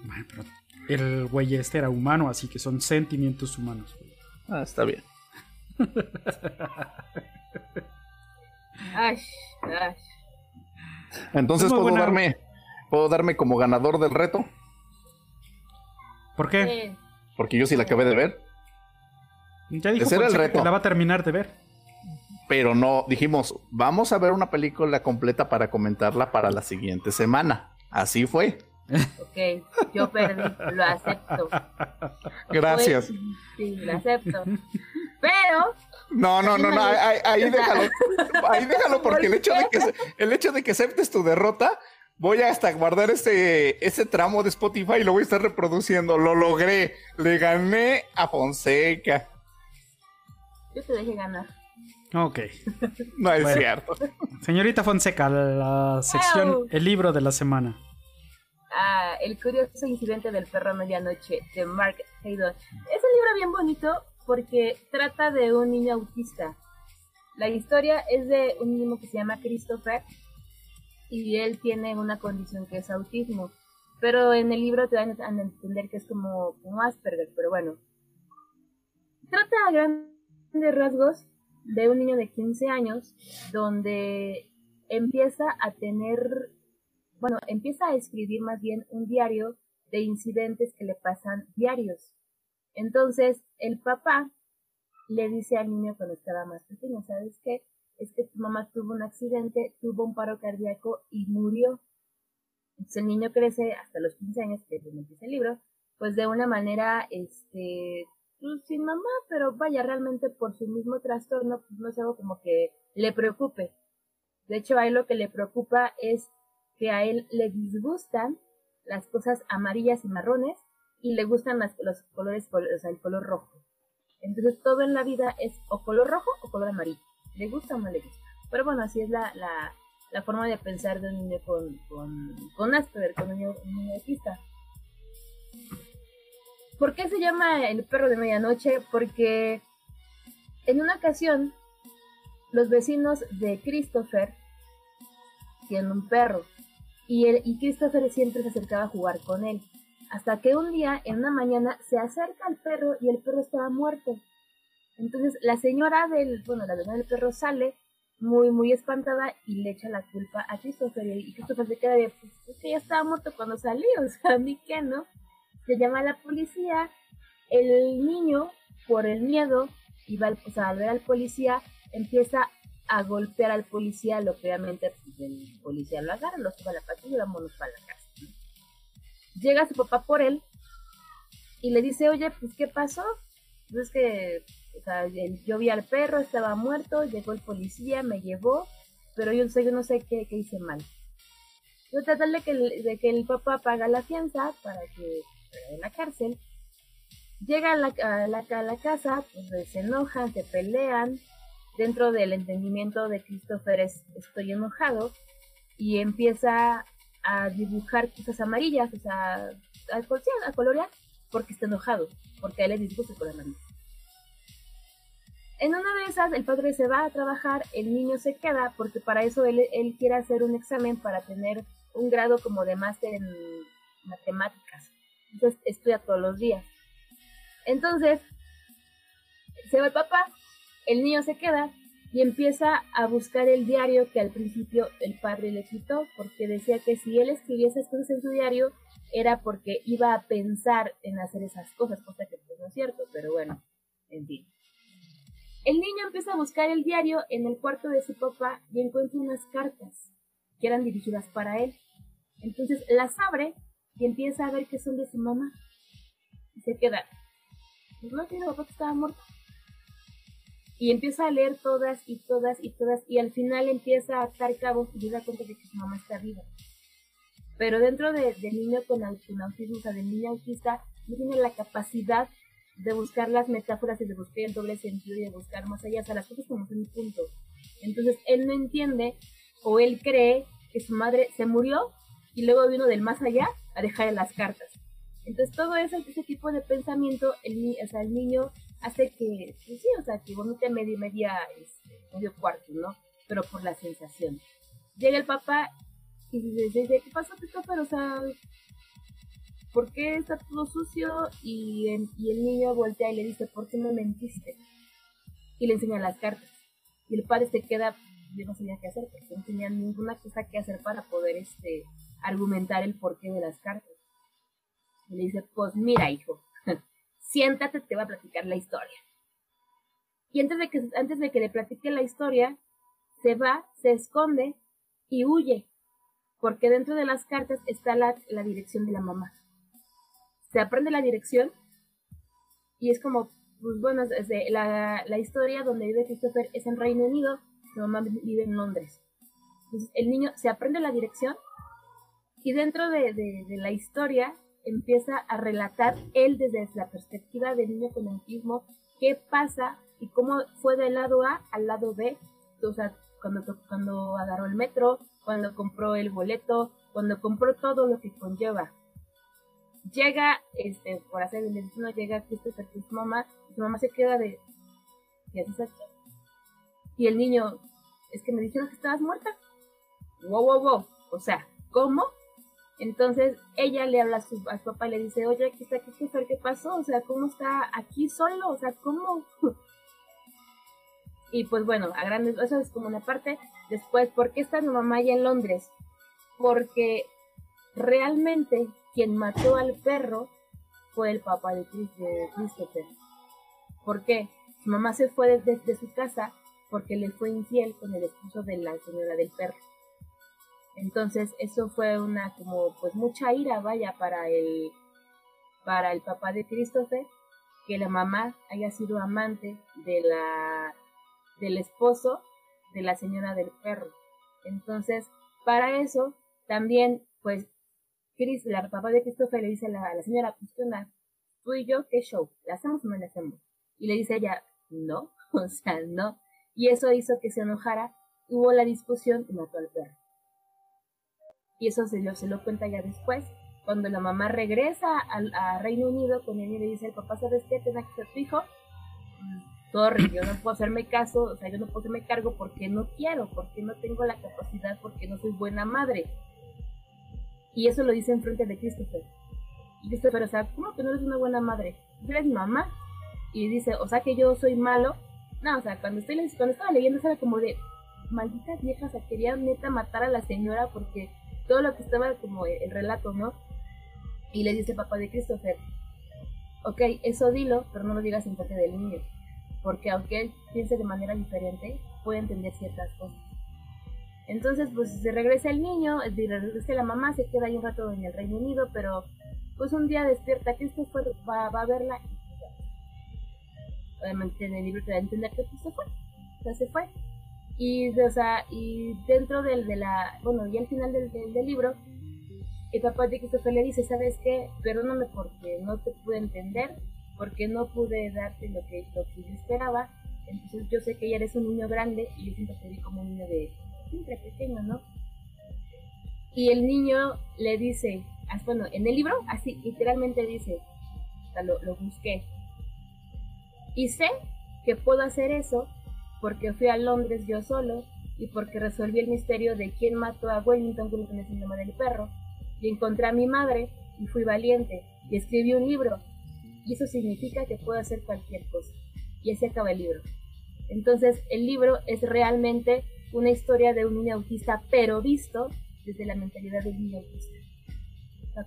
Bueno, pero el güey este era humano, así que son sentimientos humanos. Güey. Ah, está bien. ay, ay. Entonces puedo darme, puedo darme como ganador del reto. ¿Por qué? Porque yo sí la acabé de ver. Ya dijo el reto. Que la va a terminar de ver. Pero no, dijimos, vamos a ver una película completa para comentarla para la siguiente semana. Así fue. Ok, yo perdí, lo acepto. Gracias. sí, lo acepto. Pero no, no, no, no, ahí, déjalo. Ahí déjalo porque el hecho de que el hecho de que aceptes tu derrota, voy a hasta guardar ese, ese tramo de Spotify y lo voy a estar reproduciendo. Lo logré. Le gané a Fonseca. Yo te dejé ganar. Ok. No es cierto. Señorita Fonseca, la sección El libro de la semana. Ah, el curioso incidente del perro a medianoche de Mark Haydon. Es un libro bien bonito porque trata de un niño autista. La historia es de un niño que se llama Christopher y él tiene una condición que es autismo. Pero en el libro te van a entender que es como, como Asperger, pero bueno. Trata a grandes rasgos de un niño de 15 años donde empieza a tener, bueno, empieza a escribir más bien un diario de incidentes que le pasan diarios. Entonces, el papá le dice al niño cuando estaba más pequeño, ¿sabes qué? Es que tu mamá tuvo un accidente, tuvo un paro cardíaco y murió. Entonces el niño crece hasta los 15 años, que es donde el libro, pues de una manera, este, pues, sin mamá, pero vaya, realmente por su mismo trastorno, pues no es algo como que le preocupe. De hecho, a él lo que le preocupa es que a él le disgustan las cosas amarillas y marrones y le gustan los colores, o sea, el color rojo. Entonces todo en la vida es o color rojo o color amarillo. ¿Le gusta o no le gusta? Pero bueno, así es la, la, forma de pensar de un niño con, con, con Asperger, con un niño, un autista. ¿Por qué se llama el perro de medianoche? Porque En una ocasión, los vecinos de Christopher tienen un perro y, él, y Christopher siempre se acercaba a jugar con él. Hasta que un día, en una mañana, se acerca al perro y el perro estaba muerto. Entonces la señora del, bueno, la dueña del perro sale muy, muy espantada y le echa la culpa a Christopher. Y Christopher se queda de, pues es que ya estaba muerto cuando salí, o sea, a mí qué, ¿no? Se llama a la policía, el niño, por el miedo, y va o sea, al ver al policía, empieza a golpear al policía, lo obviamente pues, el policía lo agarra, lo sube a la patrulla y vámonos para la casa. Llega su papá por él y le dice, oye, pues, ¿qué pasó? Pues es que o sea, yo vi al perro, estaba muerto, llegó el policía, me llevó, pero yo, yo no sé qué, qué hice mal. Yo tratar de que, el, de que el papá paga la fianza para que en la cárcel. Llega a la, a la, a la casa, pues se enojan, se pelean. Dentro del entendimiento de Christopher es, estoy enojado y empieza a dibujar cosas amarillas, o sea, a, a colorear, porque está enojado, porque a él le dibujo su color amarillo. En una de esas, el padre se va a trabajar, el niño se queda, porque para eso él, él quiere hacer un examen para tener un grado como de máster en matemáticas. Entonces estudia todos los días. Entonces, se va el papá, el niño se queda y empieza a buscar el diario que al principio el padre le quitó, porque decía que si él escribía esas cosas en su diario era porque iba a pensar en hacer esas cosas, cosa que pues no es cierto, pero bueno, en fin. El niño empieza a buscar el diario en el cuarto de su papá y encuentra unas cartas que eran dirigidas para él. Entonces las abre y empieza a ver que son de su mamá. Y se queda. Pues no tiene papá estaba muerto. Y empieza a leer todas y todas y todas y al final empieza a atar cabos y se da cuenta de que su mamá está viva. Pero dentro del de niño con, autismo, o sea, del niño autista, no tiene la capacidad de buscar las metáforas y de buscar el doble sentido y de buscar más allá, o sea, las cosas como son un punto. Entonces él no entiende o él cree que su madre se murió y luego vino del más allá a dejarle las cartas. Entonces todo ese, ese tipo de pensamiento, el, o sea, el niño hace que, pues sí, o sea, que vomite media, media, este, medio cuarto, ¿no? Pero por la sensación. Llega el papá y dice, ¿qué pasó, Pero, o sea, ¿por qué está todo sucio? Y, el niño voltea y le dice, ¿por qué me mentiste? Y le enseña las cartas. Y el padre se queda, yo no sabía qué hacer, porque no tenía ninguna cosa que hacer para poder este, argumentar el porqué de las cartas. Y le dice, pues mira, hijo, siéntate, te voy a platicar la historia. Y antes de que, antes de que le platique la historia, se va, se esconde y huye, porque dentro de las cartas está la, la dirección de la mamá se aprende la dirección y es como, pues bueno, la, la historia donde vive Christopher es en Reino Unido, su mamá vive en Londres. Entonces el niño se aprende la dirección y dentro de, de, la historia empieza a relatar él desde la perspectiva del niño con autismo qué pasa y cómo fue del lado A al lado B, o sea, cuando, cuando agarró el metro, cuando compró el boleto, cuando compró todo lo que conlleva llega, este, por hacer el destino, llega Christopher con su mamá, y su mamá se queda de, ¿qué haces aquí? Y el niño, es que me dijeron que estabas muerta. Wow, wow, wow. O sea, ¿cómo? Entonces ella le habla a su, a su papá y le dice, oye, aquí está Christopher, ¿qué pasó? O sea, ¿cómo está aquí solo? O sea, ¿cómo? y pues bueno, a grandes, eso es como una parte. Después, ¿por qué está mi mamá allá en Londres? Porque realmente quien mató al perro fue el papá de, Christopher. ¿Por qué? Su mamá se fue de, su casa porque le fue infiel con el esposo de la señora del perro. Entonces eso fue una como pues mucha ira vaya para el para el papá de Christopher que la mamá haya sido amante de la del esposo de la señora del perro. Entonces, para eso también pues Chris, la papá de Christopher le dice a la, señora, pues, Tú y yo, ¿qué show? ¿La hacemos o no la hacemos? Y le dice ella, no, o sea, no. Y eso hizo que se enojara, hubo la discusión y mató al perro. Y eso se lo, se lo cuenta ya después, cuando la mamá regresa a, Reino Unido con él le dice al papá, ¿sabes qué? Tienes que ser tu hijo. yo no puedo hacerme caso, o sea, yo no puedo hacerme cargo porque no quiero, porque no tengo la capacidad, porque no soy buena madre. Y eso lo dice en frente de Christopher. Y Christopher, o sea, ¿cómo que no eres una buena madre? ¿Eres mi mamá? Y dice, o sea que yo soy malo. No, o sea, cuando estaba leyendo, era como de, maldita vieja, o sea, quería neta matar a la señora porque todo lo que estaba como el relato, ¿no? Y le dice papá de Christopher, ok, eso dilo, pero no lo digas en frente del niño, porque aunque él piense de manera diferente, puede entender ciertas cosas. Entonces, pues se regresa el niño, regresa la mamá, se queda ahí un rato en el Reino Unido, pero pues un día despierta Christopher, va, va a verla y obviamente en el libro te da a entender que pues, se fue, sea, se fue. Y, o sea, y dentro del, de la, bueno, y al final del, del, libro, el papá de Christopher le dice, ¿sabes qué? Perdóname porque no te pude entender, porque no pude darte lo que, lo que yo esperaba. Entonces yo sé que ya eres un niño grande y yo siento que vi como un niño de siempre pequeño, ¿no? Y el niño le dice, bueno, en el libro, así literalmente dice, o lo, lo busqué. Y sé que puedo hacer eso porque fui a Londres yo solo y porque resolví el misterio de quién mató a Wellington con el síndrome del perro. Y encontré a mi madre y fui valiente y escribí un libro. Y eso significa que puedo hacer cualquier cosa. Y así acaba el libro. Entonces el libro es realmente una historia de un niño autista pero visto desde la mentalidad del niño autista.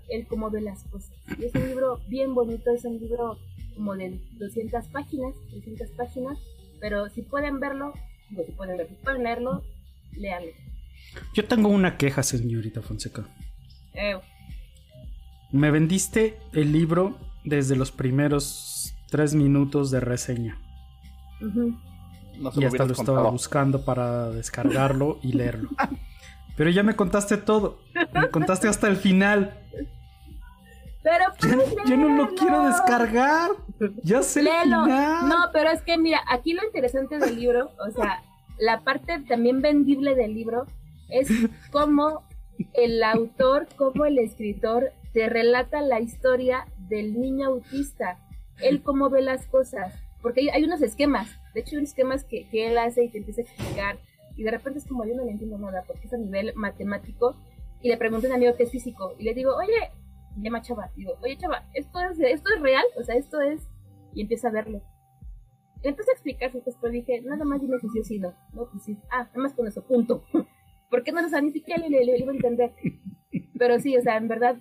Él cómo ve las cosas. Y es un libro bien bonito es un libro como de 200 páginas 300 páginas pero si pueden verlo, si pueden, si pueden leerlo, léanlo. Yo tengo una queja, señorita Fonseca. Me vendiste el libro desde los primeros tres minutos de reseña. y hasta lo estaba buscando para descargarlo y leerlo. Pero ya me contaste todo. Me contaste hasta el final. Pero yo, no lo quiero descargar. Ya sé. Léelo. No, pero es que mira, aquí lo interesante del libro, o sea, la parte también vendible del libro es cómo el autor, cómo el escritor te relata la historia del niño autista. Él cómo ve las cosas. Porque hay, unos esquemas. De hecho, hay unos esquemas que, que él hace y te empieza a explicar. Y de repente es como yo no le entiendo nada porque es a nivel matemático. Y le pregunto a un amigo que es físico. Y le digo, oye, llama Chava. Digo, oye Chava, ¿esto es, ¿esto es real? O sea, esto es... Y empieza a verlo. Y empieza a explicarse, después dije, nada más dime si sí o si no. No, pues sí. Ah, nada más con eso, punto. Porque no lo sabe ni siquiera le, le, iba a entender. Pero sí, o sea, en verdad,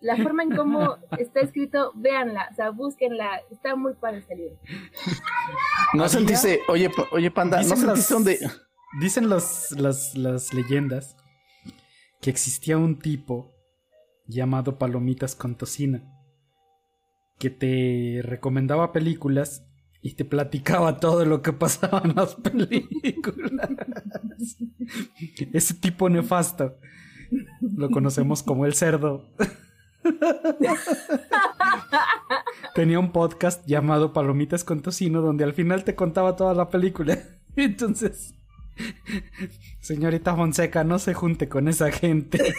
la forma en cómo está escrito, véanla, o sea, búsquenla, está muy padre este libro. No sentiste, oye, oye Panda, no sentiste donde... Dicen las, las, las leyendas que existía un tipo llamado Palomitas con Tocina, que te recomendaba películas y te platicaba todo lo que pasaba en las películas. Ese tipo nefasto lo conocemos como el cerdo. Tenía un podcast llamado Palomitas con Tocino donde al final te contaba toda la película. Entonces, señorita Fonseca, no se junte con esa gente.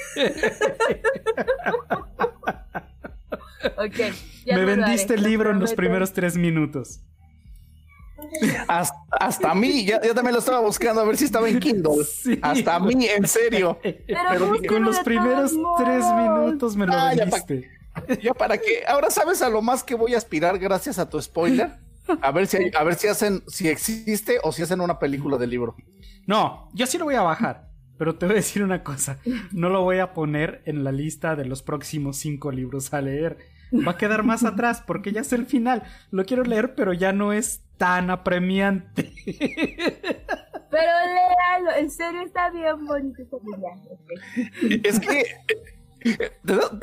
Me vendiste el libro en los primeros tres minutos. Hasta, a mí, ya, también lo estaba buscando a ver si estaba en Kindle. Hasta a mí, en serio. Pero, con los primeros tres minutos me lo ah, vendiste. Ya para, qué. Ahora sabes a lo más que voy a aspirar gracias a tu spoiler. A ver si a ver si hacen, si existe o si hacen una película del libro. No, yo sí lo voy a bajar. Pero te voy a decir una cosa, no lo voy a poner en la lista de los próximos cinco libros a leer. Va a quedar más atrás porque ya es el final. Lo quiero leer, pero ya no es tan apremiante. Pero léalo, en serio está bien bonito Es que,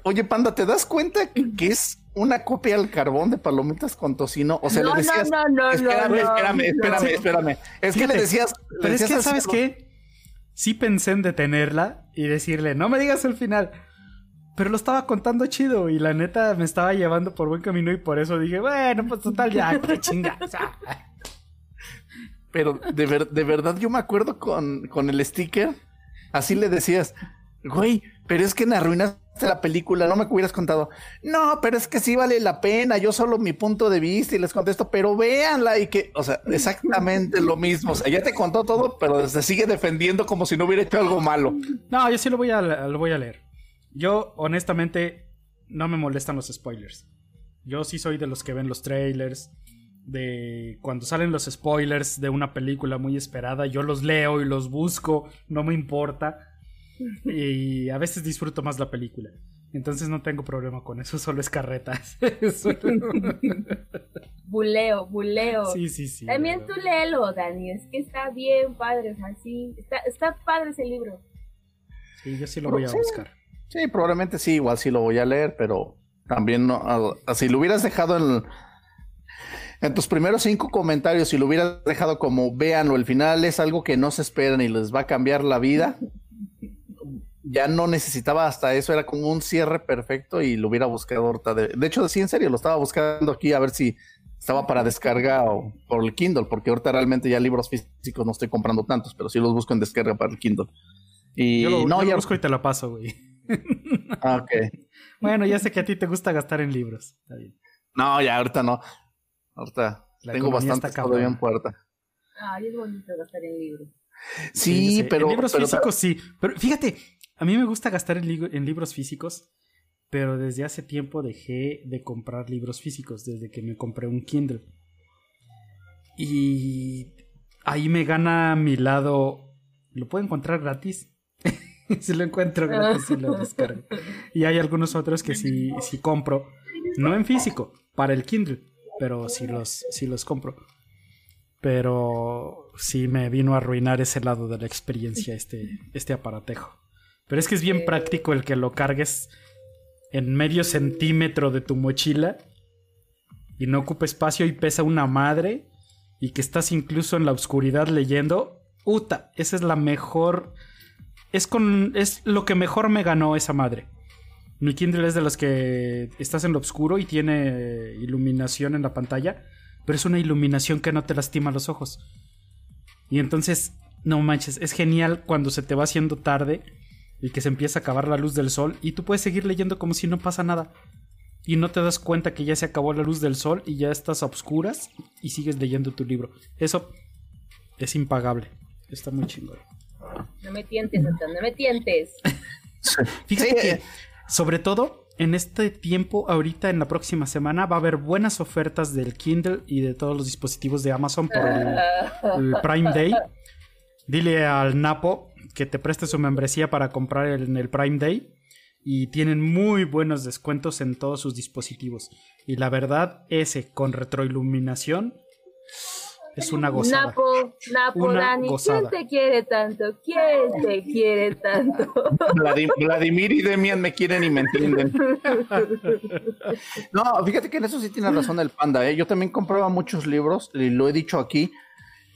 oye, Panda, ¿te das cuenta que es una copia al carbón de palomitas con tocino? O sea, no, le decías. No, no, no, espérame, espérame, espérame, espérame. Es que le decías. Pero es que, ¿sabes qué? Sí pensé en detenerla y decirle, no me digas el final. Pero lo estaba contando chido y la neta me estaba llevando por buen camino y por eso dije, bueno, pues total, ya, qué chingados. Pero de, de verdad yo me acuerdo con, con el sticker, así le decías, güey, pero es que me arruinaste la película, no me hubieras contado. No, pero es que sí vale la pena. Yo solo mi punto de vista y les contesto, pero véanla y que, o sea, exactamente lo mismo. O sea, ya te contó todo, pero se sigue defendiendo como si no hubiera hecho algo malo. No, yo sí lo voy a, lo voy a leer. Yo, honestamente, no me molestan los spoilers. Yo sí soy de los que ven los trailers. De cuando salen los spoilers de una película muy esperada, yo los leo y los busco, no me importa y a veces disfruto más la película. Entonces no tengo problema con eso, solo es carretas. buleo, buleo. Sí, sí, sí. También tú léelo, Dani, es que está bien padre, así. Está, está padre ese libro. Sí, yo sí lo voy a buscar. Sí, probablemente sí, igual sí lo voy a leer, pero también no. Si lo hubieras dejado en, en tus primeros cinco comentarios, si lo hubieras dejado como véanlo, el final es algo que no se esperan y les va a cambiar la vida ya no necesitaba hasta eso, era como un cierre perfecto y lo hubiera buscado ahorita. De, hecho, sí, en serio, lo estaba buscando aquí a ver si estaba para descarga o por el Kindle, porque ahorita realmente ya libros físicos no estoy comprando tantos, pero sí los busco en descarga para el Kindle. Y no, ya... busco y te lo paso, güey. Ah, ok. bueno, ya sé que a ti te gusta gastar en libros. Está bien. No, ya ahorita no. Ahorita tengo bastante todavía en puerta. Ay, es bonito gastar en libros. Sí, pero. En libros físicos sí. Pero fíjate, a mí me gusta gastar en, libros físicos, pero desde hace tiempo dejé de comprar libros físicos, desde que me compré un Kindle. Y ahí me gana mi lado. ¿Lo puedo encontrar gratis? si lo encuentro gratis, y lo descargo. Y hay algunos otros que sí, sí compro, no en físico, para el Kindle, pero sí los, sí los compro. Pero sí me vino a arruinar ese lado de la experiencia, este, este aparatejo. Pero es que es bien práctico el que lo cargues en medio centímetro de tu mochila y no ocupe espacio y pesa una madre y que estás incluso en la oscuridad leyendo. Uta, esa es la mejor. Es con. es lo que mejor me ganó esa madre. Mi Kindle es de las que estás en lo oscuro y tiene iluminación en la pantalla, pero es una iluminación que no te lastima los ojos. Y entonces, no manches, es genial cuando se te va haciendo tarde y que se empieza a acabar la luz del sol y tú puedes seguir leyendo como si no pasa nada. Y no te das cuenta que ya se acabó la luz del sol y ya estás a oscuras y sigues leyendo tu libro. Eso es impagable. Está muy chingón. No me tientes, no me tientes. Fíjate que, sobre todo, en este tiempo, ahorita en la próxima semana, va a haber buenas ofertas del Kindle y de todos los dispositivos de Amazon por el Prime Day. Dile al Napo que te preste su membresía para comprar en el Prime Day y tienen muy buenos descuentos en todos sus dispositivos. Y la verdad, ese con retroiluminación es una gozada. Napo, Napo, Dani, ¿quién te quiere tanto? ¿Quién te quiere tanto? Vladimir y Demian me quieren y me entienden. No, fíjate que en eso sí tiene razón el panda. ¿eh? Yo también compraba muchos libros, y lo he dicho aquí,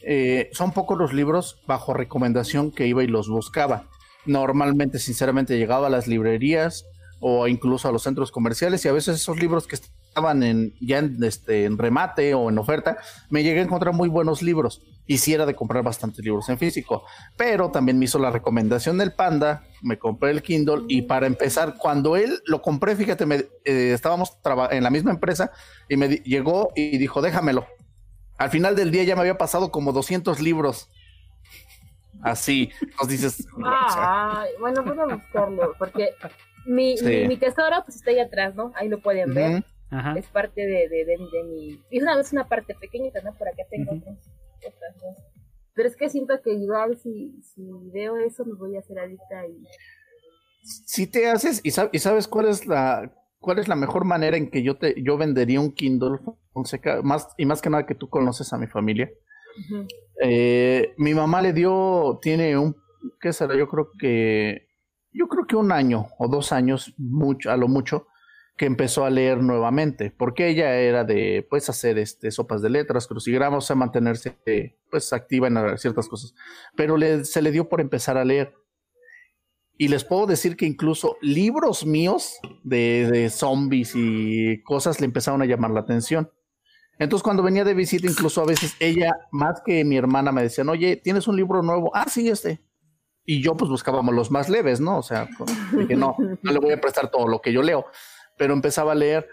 eh, son pocos los libros bajo recomendación que iba y los buscaba. Normalmente, sinceramente, llegaba a las librerías o incluso a los centros comerciales y a veces esos libros que estaban en, ya en, este, en remate o en oferta, me llegué a encontrar muy buenos libros. Hiciera de comprar bastantes libros en físico, pero también me hizo la recomendación del Panda, me compré el Kindle y para empezar, cuando él lo compré, fíjate, me, eh, estábamos en la misma empresa y me llegó y dijo, déjamelo, al final del día ya me había pasado como 200 libros. Así, nos dices. bueno, voy a buscarlo, porque mi, mi, tesoro pues está ahí atrás, ¿no?Í lo pueden ver. Es parte de, de, de, mi... Y una vez una parte pequeñita, ¿no? Por acá tengo otras dos. Pero es que siento que igual si, si veo eso me voy a hacer adicta y... Si te haces, y, y sabes cuál es la cuál es la mejor manera en que yo te yo vendería un Kindle más y más que nada que tú conoces a mi familia eh, mi mamá le dio tiene un qué será yo creo que yo creo que un año o dos años mucho a lo mucho que empezó a leer nuevamente porque ella era de pues hacer este sopas de letras crucigramos a mantenerse pues activa en ciertas cosas. Pero le, se le dio por empezar a leer y les puedo decir que incluso libros míos de, zombies y cosas le empezaron a llamar la atención. Entonces cuando venía de visita, incluso a veces ella, más que mi hermana, me decían, oye, ¿tienes un libro nuevo? Ah, sí, este. Y yo pues buscábamos los más leves, ¿no? O sea, dije, no, no le voy a prestar todo lo que yo leo. Pero empezaba a leer.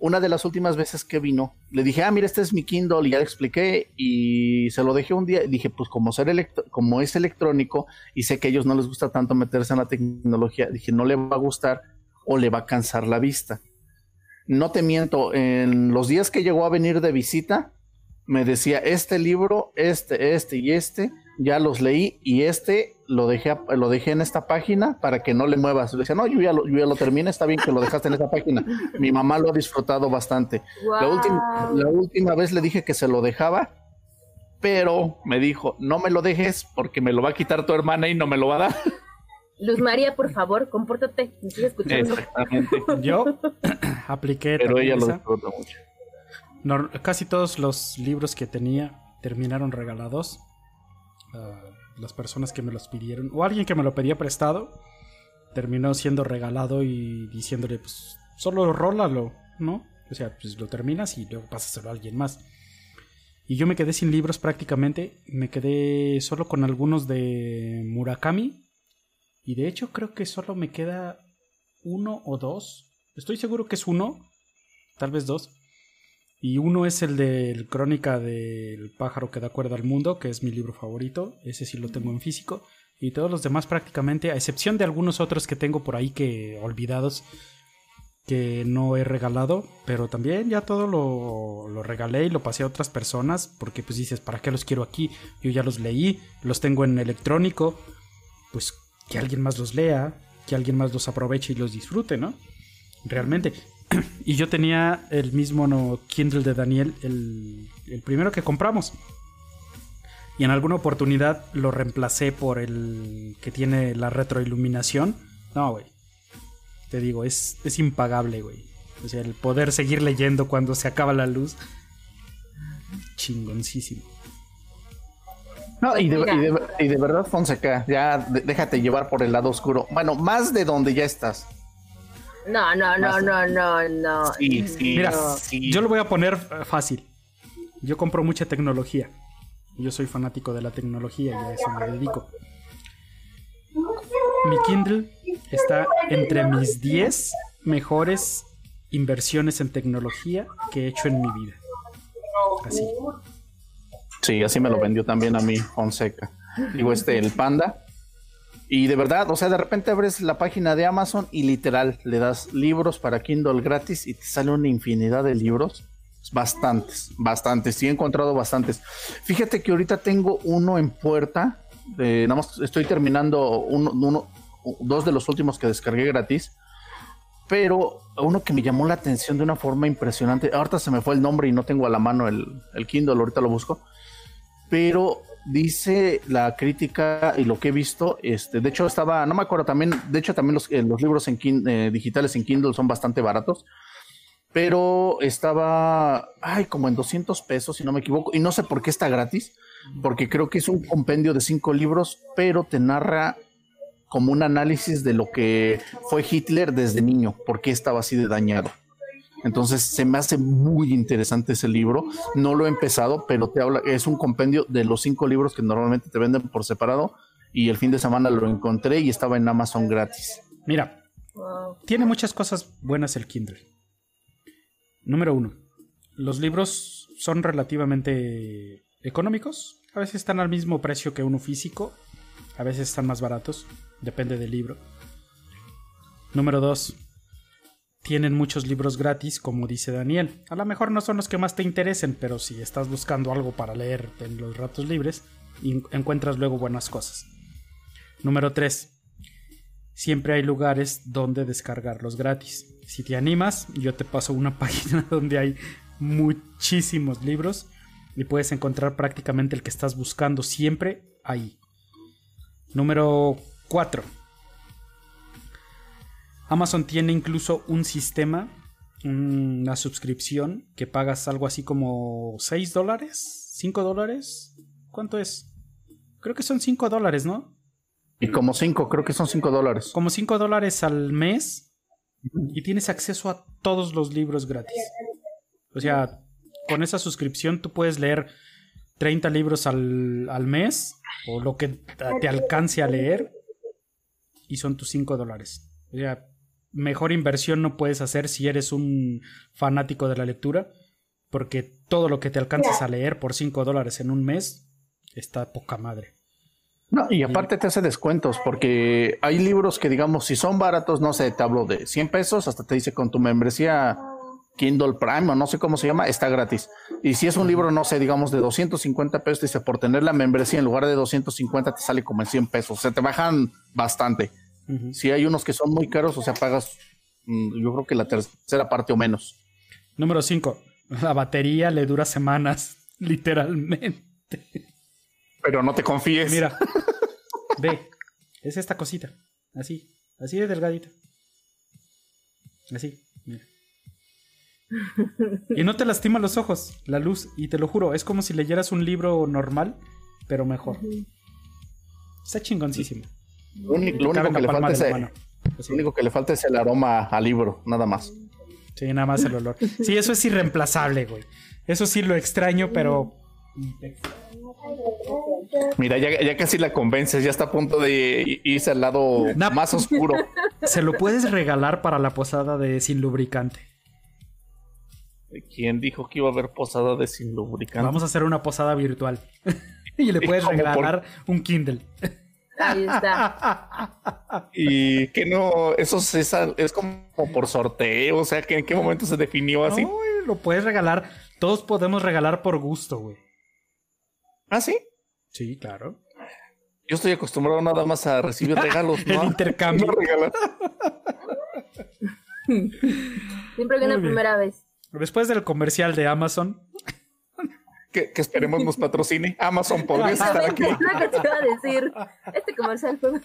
Una de las últimas veces que vino, le dije, ah, mira, este es mi Kindle, y ya le expliqué, y se lo dejé un día, y dije, pues como, ser electro- como es electrónico, y sé que a ellos no les gusta tanto meterse en la tecnología, dije, no le va a gustar o le va a cansar la vista. No te miento, en los días que llegó a venir de visita, me decía, este libro, este, este y este, ya los leí y este lo dejé, a- lo dejé en esta página para que no le muevas. Le decía, no, yo ya lo, yo ya lo terminé, está bien que lo dejaste en esa página. Mi mamá lo ha disfrutado bastante. La, última, la última vez le dije que se lo dejaba, pero me dijo, no me lo dejes porque me lo va a quitar tu hermana y no me lo va a dar. Luz María, por favor, compórtate. Me sigue escuchando. Exactamente. Yo apliqué Pero ella lo esa. disfruta mucho. Casi todos los libros que tenía terminaron regalados. a las personas que me los pidieron, o alguien que me lo pedía prestado, terminó siendo regalado y diciéndole, pues, solo rólalo, ¿no? O sea, pues lo terminas y luego pásaselo a alguien más. Y yo me quedé sin libros prácticamente, me quedé solo con algunos de Murakami. Y de hecho creo que solo me queda uno o dos. Estoy seguro que es uno, tal vez dos. Y uno es el de Crónica del pájaro que da cuerda al mundo, que es mi libro favorito. Ese sí lo tengo en físico. Y todos los demás prácticamente, a excepción de algunos otros que tengo por ahí que olvidados, que no he regalado. Pero también ya todo lo, lo regalé y lo pasé a otras personas. Porque pues dices, ¿para qué los quiero aquí? Yo ya los leí, los tengo en electrónico. Pues que alguien más los lea, que alguien más los aproveche y los disfrute, ¿no? Realmente. Y yo tenía el mismo no, Kindle de Daniel, el, el primero que compramos. Y en alguna oportunidad lo reemplacé por el que tiene la retroiluminación. No, güey. Te digo, es, es impagable, güey. O sea, el poder seguir leyendo cuando se acaba la luz. Chingoncísimo. No, y de, y de- y de verdad, Fonseca, ya déjate llevar por el lado oscuro. Bueno, más de donde ya estás. No, no, no, no, no, no. Sí, sí. Mira, sí. yo lo voy a poner eh, fácil. Yo compro mucha tecnología. Yo soy fanático de la tecnología y a eso me dedico. Mi Kindle está entre mis 10 mejores inversiones en tecnología que he hecho en mi vida. Así. Sí, así me lo vendió también a mí, Fonseca. Digo, este, el panda. Y de verdad, o sea, de repente abres la página de Amazon y literal le das libros para Kindle gratis y te sale una infinidad de libros. Bastantes, bastantes. Sí, he encontrado bastantes. Fíjate que ahorita tengo uno en puerta. eh, nada más estoy terminando uno, uno- dos de los últimos que descargué gratis. Pero uno que me llamó la atención de una forma impresionante. Ahorita se me fue el nombre y no tengo a la mano el, el Kindle, ahorita lo busco. Pero dice la crítica y lo que he visto, este, de hecho estaba, no me acuerdo también, de hecho también los, eh, los libros en Kin- eh, digitales en Kindle son bastante baratos, pero estaba, ay, como en 200 pesos, si no me equivoco, y no sé por qué está gratis, porque creo que es un compendio de cinco libros, pero te narra como un análisis de lo que fue Hitler desde niño, por qué estaba así de dañado. Entonces se me hace muy interesante ese libro. No lo he empezado, pero te habla, es un compendio de los cinco libros que normalmente te venden por separado. Y el fin de semana lo encontré y estaba en Amazon gratis. Mira, tiene muchas cosas buenas el Kindle. Número uno, los libros son relativamente económicos. A veces están al mismo precio que uno físico. A veces están más baratos. Depende del libro. Número dos, tienen muchos libros gratis, como dice Daniel. A lo mejor no son los que más te interesen, pero si estás buscando algo para leer en los ratos libres, en- encuentras luego buenas cosas. Número 3. Siempre hay lugares donde descargarlos gratis. Si te animas, yo te paso una página donde hay muchísimos libros y puedes encontrar prácticamente el que estás buscando siempre ahí. Número 4. Amazon tiene incluso un sistema, una suscripción que pagas algo así como 6 dólares, 5 dólares. ¿Cuánto es? Creo que son 5 dólares, ¿no? Y como cinco, creo que son cinco dólares. Como 5 dólares al mes y tienes acceso a todos los libros gratis. O sea, con esa suscripción tú puedes leer 30 libros al, al mes o lo que te alcance a leer y son tus 5 dólares. O sea, mejor inversión no puedes hacer si eres un fanático de la lectura, porque todo lo que te alcances a leer por 5 dólares en un mes está poca madre. No, y aparte te hace descuentos, porque hay libros que, digamos, si son baratos, no sé, te hablo de 100 pesos, hasta te dice con tu membresía Kindle Prime o no sé cómo se llama, está gratis. Y si es un libro, no sé, digamos, de 250 pesos, dice, por tener la membresía en lugar de 250 te sale como en 100 pesos. O sea, te bajan bastante. Si hay unos que son muy caros, o sea, pagas, mm, yo creo que la tercera parte o menos. Número 5. La batería le dura semanas, literalmente. Pero no te confíes. Mira, ve, es esta cosita, así, así de delgadita. Así, mira. Y no te lastima los ojos, la luz, y te lo juro, es como si leyeras un libro normal, pero mejor. Está chingoncísimo. Lo único, lo único que le falta es el, lo único que le falta es el aroma al libro, nada más. Sí, nada más el olor. Sí, eso es irreemplazable, güey. Eso sí lo extraño, pero. Mira, ya, ya casi la convences, ya está a punto de irse al lado Nap. más oscuro. Se lo puedes regalar para la posada de sin lubricante. ¿Quién dijo que iba a haber posada de sin lubricante? Vamos a hacer una posada virtual. y le puedes ¿Cómo por- regalar un Kindle. Ahí está. Y que no, eso es, es como por sorteo, o sea, que en qué momento se definió así. No, güey, lo puedes regalar. Todos podemos regalar por gusto, güey. Ah, sí. Sí, claro. Yo estoy acostumbrado nada más a recibir regalos, El ¿no? intercambio. No regalar. Siempre que una primera vez. Después del comercial de Amazon, Que, que esperemos nos patrocine. Amazon, podrías estar aquí. Es lo que te iba a decir. Este comercial fue.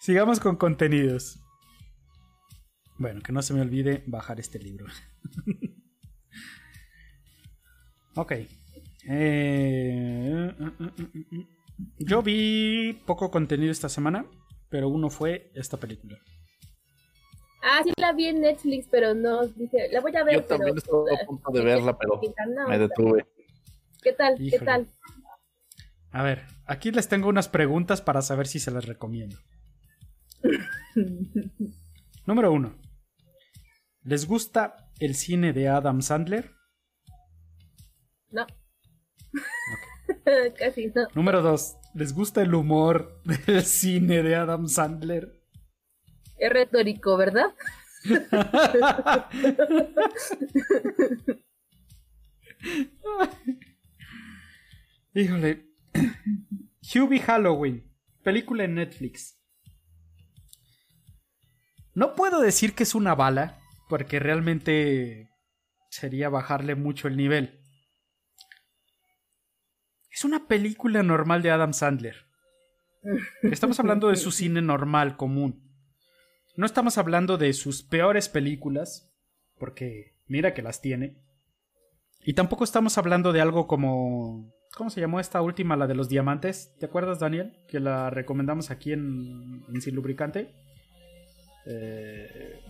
sigamos con contenidos. Bueno, que no se me olvide bajar este libro. ok. Eh, yo vi poco contenido esta semana, pero uno fue esta película. Ah, sí la vi en Netflix, pero no dije, la voy a ver. Yo también pero, estuve a punto de verla, pero No, me detuve. ¿Qué tal? ¿Qué tal? A ver, aquí les tengo unas preguntas para saber si se las recomiendo. Número uno. ¿Les gusta el cine de Adam Sandler? No. Casi no. Número dos. ¿Les gusta el humor del cine de Adam Sandler? Es retórico, ¿verdad? Híjole. Hubie Halloween. Película en Netflix. No puedo decir que es una bala, porque realmente sería bajarle mucho el nivel. Es una película normal de Adam Sandler. Estamos hablando de su cine normal, común. No estamos hablando de sus peores películas, porque mira que las tiene. Y tampoco estamos hablando de algo como... ¿Cómo se llamó esta última, la de los diamantes? ¿Te acuerdas, Daniel? Que la recomendamos aquí en, en Sin Lubricante. Eh...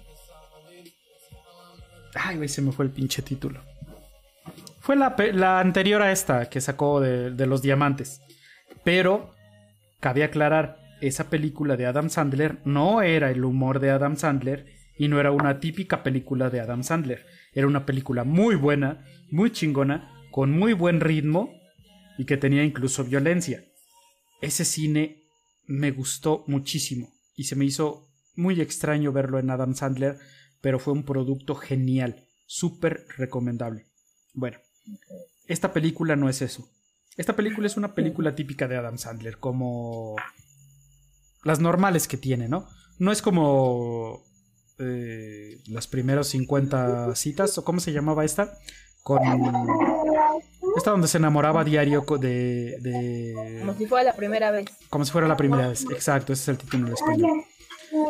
Ay, güey, se me fue el pinche título. Fue la, la anterior a esta que sacó de, de los diamantes. Pero, cabe aclarar, esa película de Adam Sandler no era el humor de Adam Sandler y no era una típica película de Adam Sandler. Era una película muy buena, muy chingona, con muy buen ritmo y que tenía incluso violencia. Ese cine me gustó muchísimo y se me hizo muy extraño verlo en Adam Sandler, pero fue un producto genial, súper recomendable. Bueno, esta película no es eso. Esta película es una película típica de Adam Sandler, como las normales que tiene, ¿no? No es como eh, las primeras 50 citas, o cómo se llamaba esta, con esta donde se enamoraba diario de, de Como si fuera la primera vez. como si fuera la primera vez. Exacto, ese es el título en español.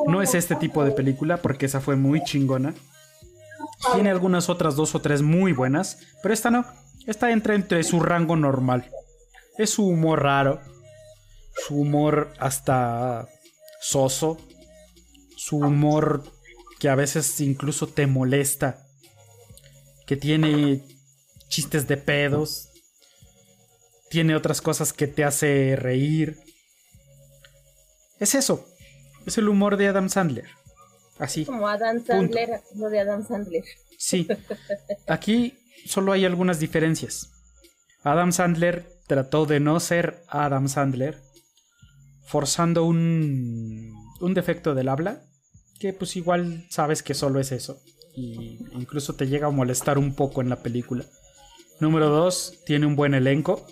No es este tipo de película porque esa fue muy chingona. Tiene algunas otras dos o tres muy buenas, pero esta no. Esta entra entre su rango normal. Es su humor raro, su humor hasta soso, su humor que a veces incluso te molesta, que tiene chistes de pedos. Tiene otras cosas que te hace reír. Es eso. Es el humor de Adam Sandler. Así. Como Adam Sandler, no de Adam Sandler. Sí. Aquí solo hay algunas diferencias. Adam Sandler trató de no ser Adam Sandler, forzando un, defecto del habla, que pues igual sabes que solo es eso. Y incluso te llega a molestar un poco en la película. Número 2, tiene un buen elenco.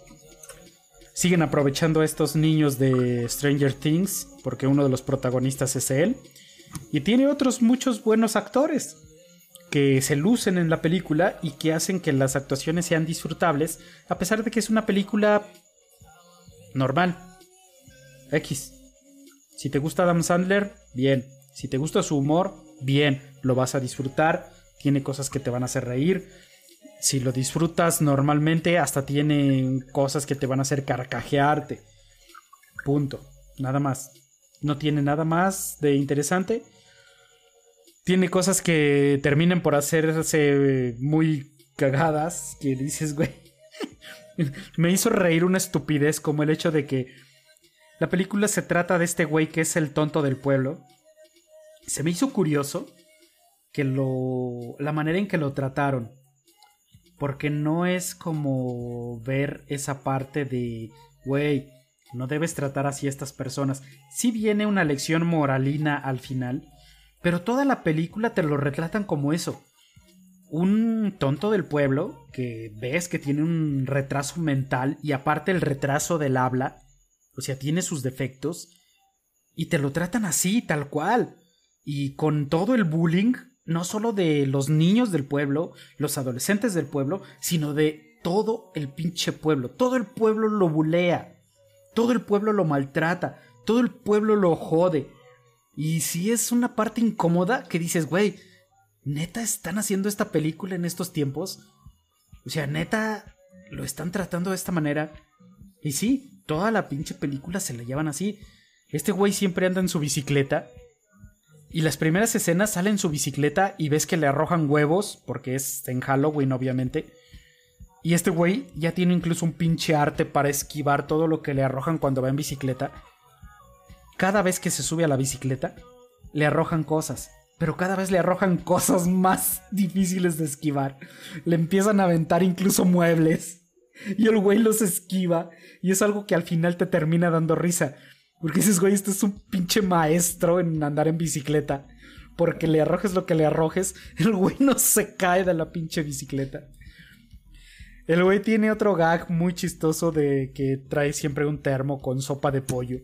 Siguen aprovechando a estos niños de Stranger Things, porque uno de los protagonistas es él. Y tiene otros muchos buenos actores que se lucen en la película y que hacen que las actuaciones sean disfrutables, a pesar de que es una película normal. X. Si te gusta Adam Sandler, bien. Si te gusta su humor, bien. Lo vas a disfrutar. Tiene cosas que te van a hacer reír. Si lo disfrutas normalmente, hasta tiene cosas que te van a hacer carcajearte. Punto. Nada más. No tiene nada más de interesante tiene cosas que terminan por hacerse muy cagadas, que dices, güey. Me hizo reír una estupidez como el hecho de que la película se trata de este güey que es el tonto del pueblo. Se me hizo curioso que lo la manera en que lo trataron. Porque no es como ver esa parte de, güey, no debes tratar así a estas personas. Si viene una lección moralina al final, pero toda la película te lo retratan como eso. Un tonto del pueblo que ves que tiene un retraso mental y aparte el retraso del habla, o sea, tiene sus defectos, y te lo tratan así, tal cual. Y con todo el bullying, no solo de los niños del pueblo, los adolescentes del pueblo, sino de todo el pinche pueblo. Todo el pueblo lo bulea. Todo el pueblo lo maltrata. Todo el pueblo lo jode. Y si es una parte incómoda que dices, güey, neta están haciendo esta película en estos tiempos. O sea, neta lo están tratando de esta manera. Y sí, toda la pinche película se la llevan así. Este güey siempre anda en su bicicleta. Y las primeras escenas sale en su bicicleta y ves que le arrojan huevos, porque es en Halloween obviamente. Y este güey ya tiene incluso un pinche arte para esquivar todo lo que le arrojan cuando va en bicicleta cada vez que se sube a la bicicleta, le arrojan cosas. Pero cada vez le arrojan cosas más difíciles de esquivar. Le empiezan a aventar incluso muebles. Y el güey los esquiva. Y es algo que al final te termina dando risa. Porque dices, güey, este es un pinche maestro en andar en bicicleta. Porque le arrojes lo que le arrojes, el güey no se cae de la pinche bicicleta. El güey tiene otro gag muy chistoso de que trae siempre un termo con sopa de pollo.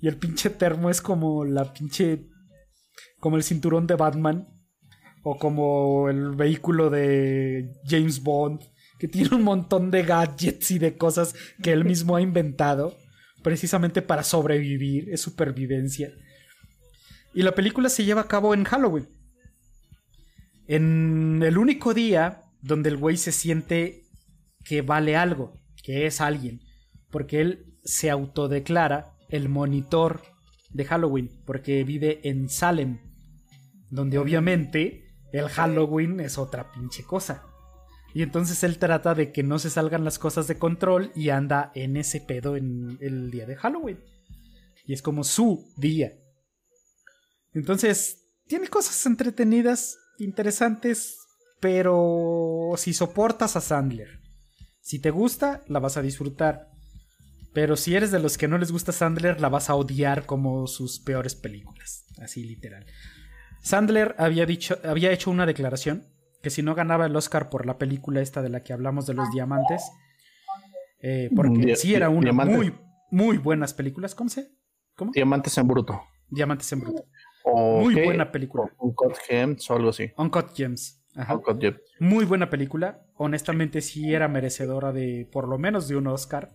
Y el pinche termo es como la pinche. como el cinturón de Batman. O como el vehículo de James Bond. Que tiene un montón de gadgets y de cosas que él mismo ha inventado. Precisamente para sobrevivir. Es supervivencia. Y la película se lleva a cabo en Halloween. En el único día donde el güey se siente que vale algo, que es alguien, porque él se autodeclara el monitor de Halloween, porque vive en Salem, donde obviamente el Halloween es otra pinche cosa. Y entonces él trata de que no se salgan las cosas de control y anda en ese pedo en el día de Halloween. Y es como su día. Entonces, tiene cosas entretenidas, interesantes, pero si soportas a Sandler, si te gusta, la vas a disfrutar. Pero si eres de los que no les gusta Sandler, la vas a odiar como sus peores películas. Así literal. Sandler había, dicho, había hecho una declaración que si no ganaba el Oscar por la película esta de la que hablamos de los diamantes, eh, porque sí era una muy, muy buenas películas. ¿Cómo se? ¿Cómo? Diamantes en bruto. Diamantes en bruto. Muy buena película. Uncut Gems o algo así. Uncut Gems. Muy buena película. Honestamente sí era merecedora de por lo menos de un Oscar.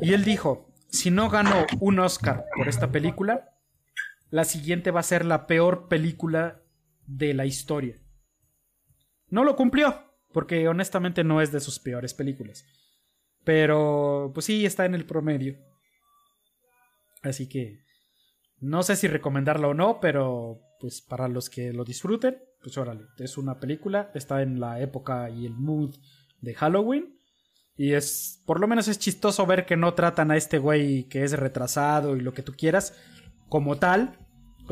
Y él dijo, si no gano un Oscar por esta película, la siguiente va a ser la peor película de la historia. No lo cumplió, porque honestamente no es de sus peores películas. Pero, pues sí, está en el promedio. Así que, no sé si recomendarla o no, pero pues para los que lo disfruten, pues órale, es una película, está en la época y el mood de Halloween. Y es, por lo menos es chistoso ver que no tratan a este güey que es retrasado y lo que tú quieras como tal.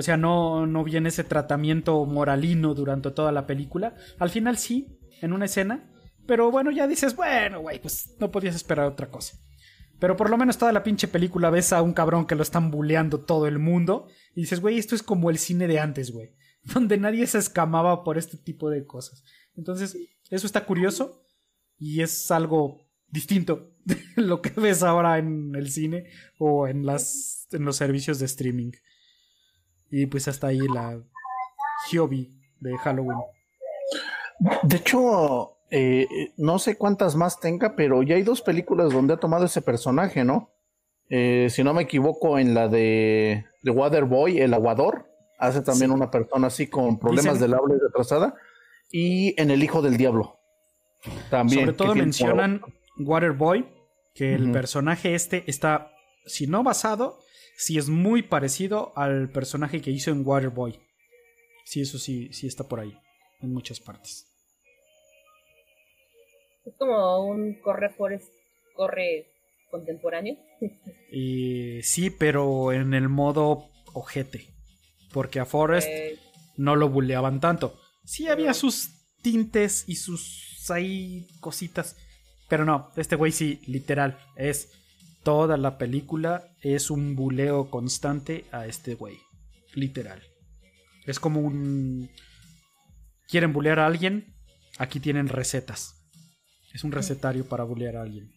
O sea, no, no viene ese tratamiento moralino durante toda la película. Al final sí, en una escena. Pero bueno, ya dices, bueno, güey, pues no podías esperar otra cosa. Pero por lo menos toda la pinche película ves a un cabrón que lo están bulleando todo el mundo. Y dices, güey, esto es como el cine de antes, güey. Donde nadie se escamaba por este tipo de cosas. Entonces, eso está curioso. Y es algo distinto de lo que ves ahora en el cine o en, las, en los servicios de streaming. Y pues hasta ahí la Hobby de Halloween. De hecho, eh, no sé cuántas más tenga, pero ya hay dos películas donde ha tomado ese personaje, ¿no? Eh, si no me equivoco, en la de, de Waterboy, el aguador, hace también una persona así con problemas Dicen- del habla y retrasada. Y en El Hijo del Diablo. También. Sobre todo mencionan Waterboy, que el personaje este está, si no basado, si es muy parecido al personaje que hizo en Waterboy. Sí, eso sí, sí está por ahí, en muchas partes. Es como un corre forest, corre contemporáneo. Y sí, pero en el modo ojete. Porque a Forrest Eh, no lo buleaban tanto. Sí había sus tintes y sus ahí cositas. Pero no, este güey sí, literal, es toda la película es un buleo constante a este güey. Literal. Es como un... ¿Quieren bulear a alguien? Aquí tienen recetas. Es un recetario para bulear a alguien.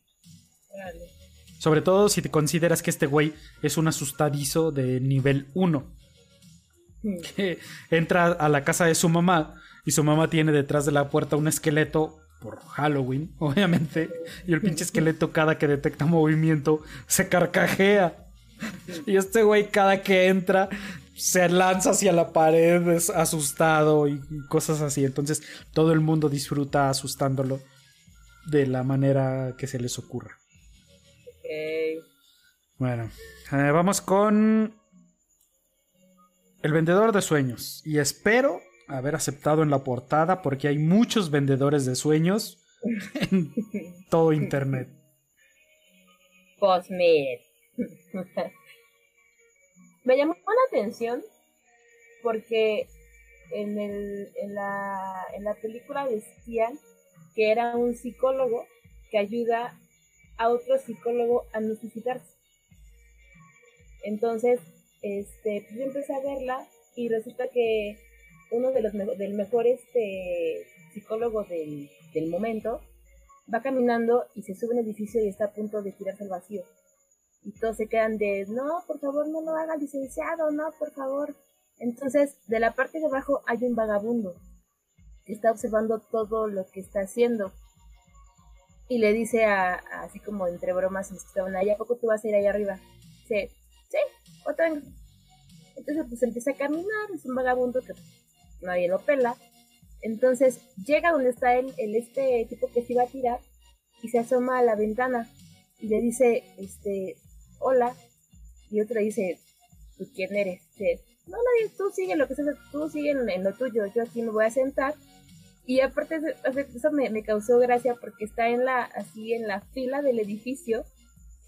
Sobre todo si te consideras que este güey es un asustadizo de nivel 1. Hmm. Que entra a la casa de su mamá y su mamá tiene detrás de la puerta un esqueleto por Halloween, obviamente. Y el pinche esqueleto cada que detecta movimiento se carcajea. Y este güey cada que entra se lanza hacia la pared es asustado y cosas así. Entonces todo el mundo disfruta asustándolo de la manera que se les ocurra. Ok. Bueno, eh, vamos con el vendedor de sueños. Y espero haber aceptado en la portada porque hay muchos vendedores de sueños en todo internet. Cosmet. Me llamó la atención porque en, el, en, la, en la película decían que era un psicólogo que ayuda a otro psicólogo a no suicidarse. Entonces, este, pues yo empecé a verla y resulta que uno de los del mejor este, del, del momento va caminando y se sube un edificio y está a punto de tirarse al vacío. Y todos se quedan de, no, por favor, no lo haga, licenciado, no, por favor. Entonces, de la parte de abajo hay un vagabundo que está observando todo lo que está haciendo. Y le dice a, así como entre bromas, estaban ahí, ¿a poco tú vas a ir ahí arriba? Dice, sí, otra. Entonces, pues empieza a caminar, es un vagabundo que nadie lo pela. Entonces llega donde está el, el este tipo que se iba a tirar y se asoma a la ventana y le dice, este, hola. Y otro dice, ¿tú quién eres? Dice, no, nadie, tú sigue lo que sea, tú sigue en, lo tuyo, yo aquí me voy a sentar. Y aparte eso me, causó gracia porque está en la, así en la fila del edificio,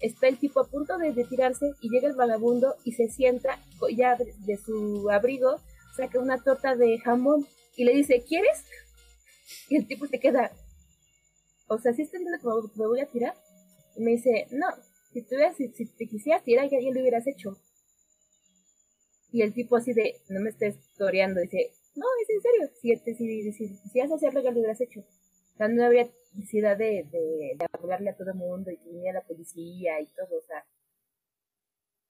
está el tipo a punto de, de tirarse y llega el vagabundo y se sienta ya de su abrigo, saca una torta de jamón y le dice, ¿quieres? Y el tipo se queda, o sea, ¿sí está viendo que me- voy a tirar? Y me dice, no, si, si, si te quisieras tirar, ya, ya lo hubieras hecho. Y el tipo así de, no me estés toreando, dice, no, es en serio, si, te- si, si quisieras hacerlo, ya lo hubieras hecho. O sea, no habría necesidad de, de, de hablarle a todo el mundo y que viniera la policía y todo, o sea.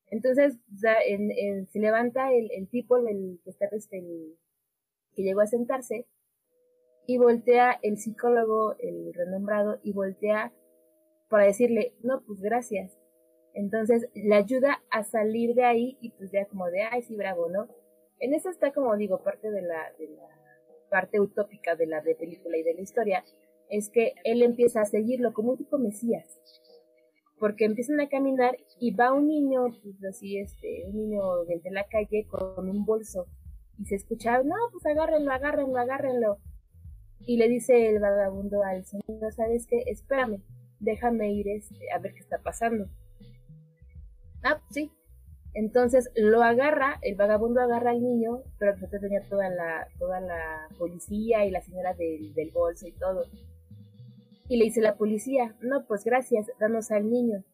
Entonces, se levanta el, tipo, el que está, este, que llegó a sentarse, y voltea el psicólogo, el renombrado, y voltea para decirle, no, pues gracias. Entonces le ayuda a salir de ahí y pues ya como de, ay, sí, bravo, ¿no? En eso está como digo, parte de la, de la parte utópica de la de película y de la historia, es que él empieza a seguirlo como un tipo mesías. Porque empiezan a caminar y va un niño, pues así, este, un niño de la calle con un bolso Y se escucha, no, pues agárrenlo, agárrenlo, agárrenlo. Y le dice el vagabundo al señor, ¿sabes qué? Espérame, déjame ir este, a ver qué está pasando. Ah, sí. Entonces lo agarra, el vagabundo agarra al niño, pero entonces tenía toda la, toda la policía y la señora del, del bolso y todo. Y le dice la policía, no, pues gracias, danos al niño.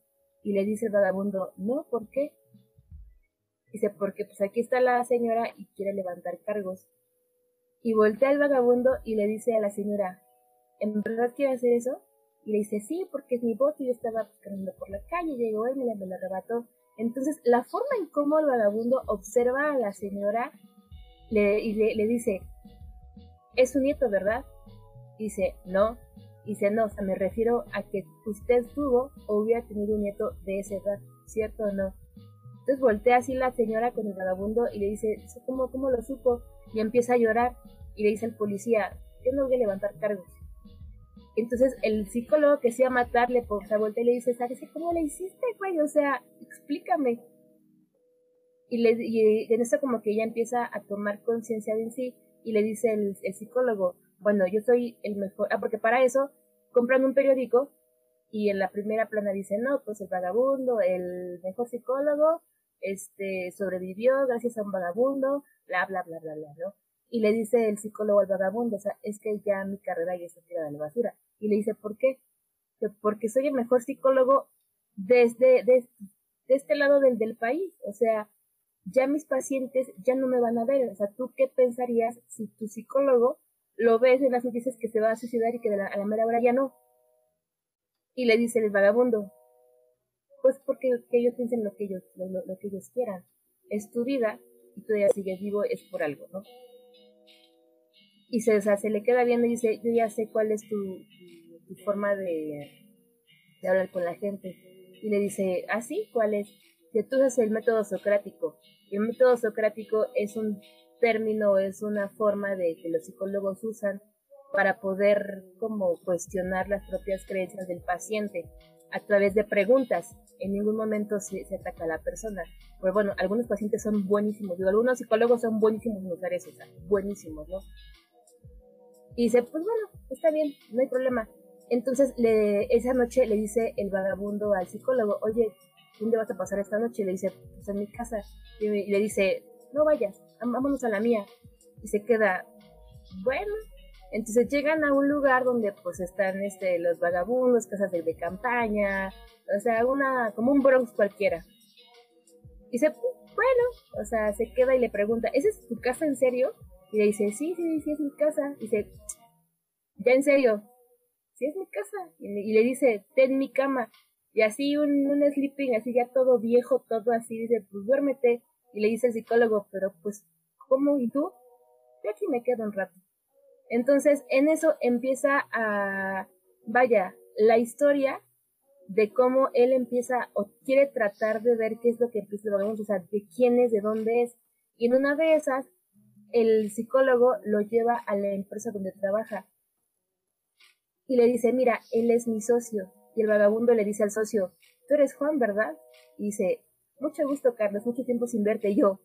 Y le dice el vagabundo, no, ¿por qué? Dice, porque pues aquí está la señora y quiere levantar cargos. Y voltea al vagabundo y le dice a la señora, ¿en verdad quiere hacer eso? Y le dice, sí, porque es mi y yo estaba caminando por la calle, llegó él y me lo arrebató. Entonces, la forma en cómo el vagabundo observa a la señora le, y le, dice, es su nieto, ¿verdad? Dice, no. O sea, me refiero a que usted tuvo o hubiera tenido un nieto de esa edad, ¿cierto o no? Entonces voltea así la señora con el vagabundo y le dice, ¿cómo, cómo lo supo? Y empieza a llorar y le dice al policía, yo no voy a levantar cargos. Entonces el psicólogo que se iba a matarle por esa vuelta y le dice, ¿sabes cómo le hiciste, güey? O sea, explícame. Y, le, y en eso como que ella empieza a tomar conciencia de sí y le dice el, el, psicólogo, bueno, yo soy el mejor, ah, porque para eso compran un periódico y en la primera plana dice, no, pues el vagabundo, el mejor psicólogo, este, sobrevivió gracias a un vagabundo, bla, bla, bla, bla, bla, ¿no? Y le dice el psicólogo al vagabundo, o sea, es que ya mi carrera ya está tirada a la basura. Y le dice, ¿por qué? Porque soy el mejor psicólogo desde, de, este lado del, del país. O sea, ya mis pacientes ya no me van a ver. O sea, ¿tú qué pensarías si tu psicólogo lo ves en las noticias que se va a suicidar y que a la mera hora ya no? Y le dice el vagabundo, pues porque que ellos piensen lo que ellos, lo, que ellos quieran. Es tu vida y tú ya sigues vivo, es por algo, ¿no? y se, se le queda viendo y dice, yo ya sé cuál es tu, tu, forma de, de, hablar con la gente. Y le dice, ¿ah, sí? ¿Cuál es? Que tú haces el método socrático. Y el método socrático es un término, es una forma de que los psicólogos usan para poder como cuestionar las propias creencias del paciente a través de preguntas. En ningún momento se, ataca a la persona. Pero bueno, algunos pacientes son buenísimos, digo, algunos psicólogos son buenísimos en usar eso, buenísimos, ¿no? Y dice, pues bueno, está bien, no hay problema. Entonces, le, esa noche le dice el vagabundo al psicólogo, oye, ¿dónde vas a pasar esta noche? Le dice, pues en mi casa. Y le dice, no vayas, vámonos a la mía. Y se queda, bueno. Entonces llegan a un lugar donde pues están este, los vagabundos, casas de, campaña, o sea, una, como un Bronx cualquiera. Y dice, bueno, o sea, se queda y le pregunta, ¿esa es tu casa en serio? Y le dice, sí, sí, sí, es mi casa. Y dice, ya en serio, sí es mi casa. Y, le dice, ten mi cama. Y así un, un sleeping, así ya todo viejo, todo así, dice, pues duérmete. Y le dice el psicólogo, pero pues, ¿cómo? ¿Y tú? Yo aquí me quedo un rato. Entonces, en eso empieza a, vaya, la historia de cómo él empieza o quiere tratar de ver qué es lo que empieza o sea, de quién es, de dónde es. Y en una de esas el psicólogo lo lleva a la empresa donde trabaja y le dice, mira, él es mi socio. Y el vagabundo le dice al socio, tú eres Juan, ¿verdad? Y dice, mucho gusto, Carlos, mucho tiempo sin verte. Y yo,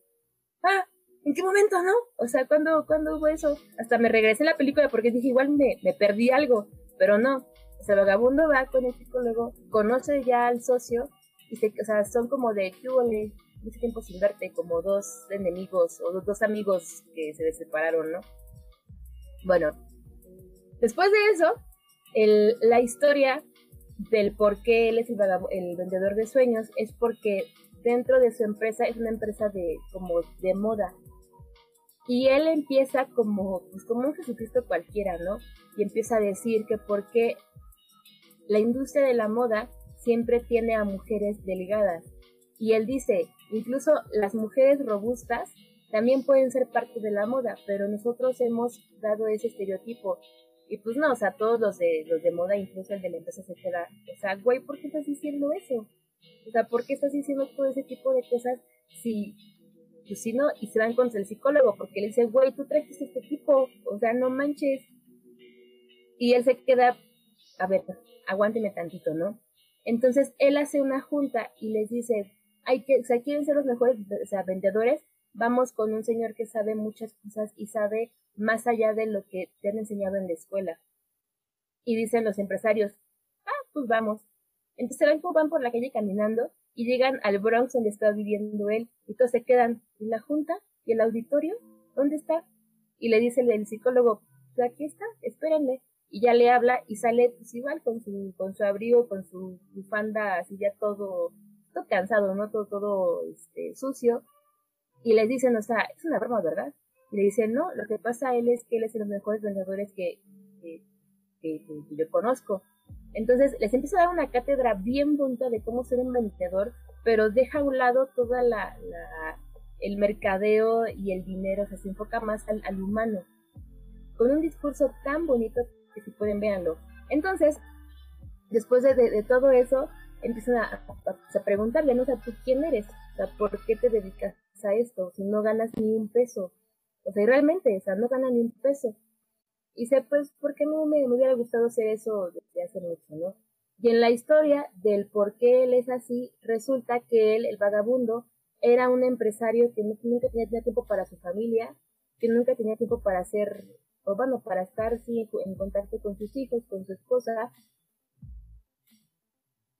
ah, ¿en qué momento, no? O sea, ¿cuándo, ¿cuándo hubo eso? Hasta me regresé a la película porque dije, igual me, perdí algo, pero no. O sea, vagabundo va con el psicólogo, conoce ya al socio, y se, o sea, son como de, ¿qué mucho tiempo sin verte, como dos enemigos o dos amigos que se separaron, ¿no? Bueno, después de eso, el, la historia del por qué él es el, el, vendedor de sueños es porque dentro de su empresa es una empresa de como de moda y él empieza como pues como un Jesucristo cualquiera, ¿no? Y empieza a decir que porque la industria de la moda siempre tiene a mujeres delgadas y él dice, incluso las mujeres robustas también pueden ser parte de la moda, pero nosotros hemos dado ese estereotipo. Y pues no, o sea, todos los de, los de moda, incluso el de la empresa se queda, o sea, güey, ¿por qué estás diciendo eso? O sea, ¿por qué estás diciendo todo ese tipo de cosas si, y se van contra el psicólogo, porque le dice, güey, tú trajiste este tipo, o sea, no manches. Y él se queda, a ver, aguánteme tantito, ¿no? Entonces él hace una junta y les dice, hay que, o sea, quieren ser los mejores vendedores, vamos con un señor que sabe muchas cosas y sabe más allá de lo que te han enseñado en la escuela. Y dicen los empresarios, ah, pues vamos. Entonces van por la calle caminando y llegan al Bronx donde está viviendo él. Y todos se quedan, ¿y la junta? ¿Y el auditorio? ¿Dónde está? Y le dice el, psicólogo, pues aquí está, espérenme. Y ya le habla y sale pues igual con su, con su abrigo, con su bufanda así ya todo, todo cansado, ¿no? Todo, todo este, sucio. Y les dicen, o sea, es una broma, ¿verdad? Y le dicen, no, lo que pasa a él es que él es de los mejores vendedores que, que, que, que yo conozco. Entonces les empieza a dar una cátedra bien bonita de cómo ser un vendedor, pero deja a un lado toda la, el mercadeo y el dinero, o sea, se enfoca más al, humano, con un discurso tan bonito que si pueden véanlo. Entonces, después de, todo eso, empiezan a, a, preguntarle, ¿no? O sea, ¿tú quién eres? O sea, ¿por qué te dedicas a esto? Si no ganas ni un peso. O sea, realmente, o sea, no ganas ni un peso. Y sé, pues, ¿por qué no me, hubiera gustado hacer eso desde hace mucho, no? Y en la historia del por qué él es así, resulta que él, el vagabundo, era un empresario que nunca tenía, tiempo para su familia, que nunca tenía tiempo para hacer, o bueno, para estar sí, en contacto con sus hijos, con su esposa.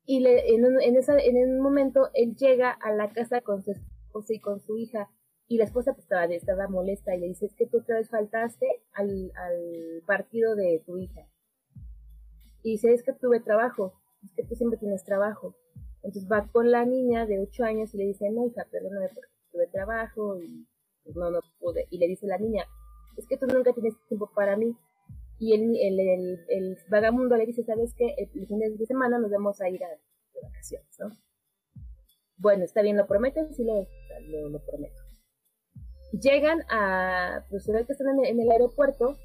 Y le, en, un, en, esa, en un momento él llega a la casa con su esposa y con su hija y la esposa pues, estaba, estaba molesta y le dice, es que tú otra vez faltaste al, al partido de tu hija. Y dice, es que tuve trabajo, es que tú siempre tienes trabajo. Entonces va con la niña de 8 años y le dice, no hija, perdóname porque tuve trabajo y pues, no, no pude. Y le dice la niña, es que tú nunca tienes tiempo para mí. Y el, el, el, el vagamundo le dice, ¿sabes qué? El, fin de semana nos vamos a ir a de vacaciones, ¿no? Bueno, está bien, ¿lo prometen? Sí, lo, lo, lo prometo llegan a, pues se ve que están en el, aeropuerto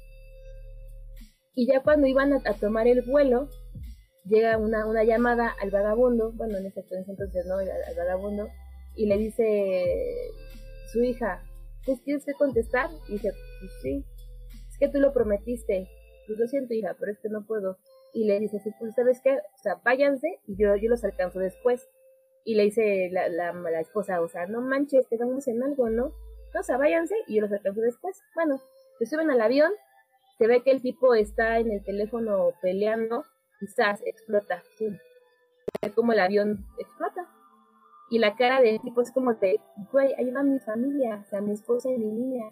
y ya cuando iban a, tomar el vuelo, llega una, una, llamada al vagabundo, bueno, en ese entonces no, al, vagabundo, y le dice su hija, ¿pues tienes que contestar? Y dice, pues sí, es que tú lo prometiste, pues lo siento hija, pero es que no puedo. Y le dice, pues sabes qué, o sea, váyanse y yo, yo los alcanzo después. Y le dice la, la, la esposa, o sea, no manches, quedamos en algo, ¿no? O sea, váyanse y los alcanzo después. Bueno, se suben al avión, se ve que el tipo está en el teléfono peleando, quizás explota. Sí. Ve como el avión explota. Y la cara del tipo es como de, güey, ahí va mi familia, o sea, mi esposa y mi niña.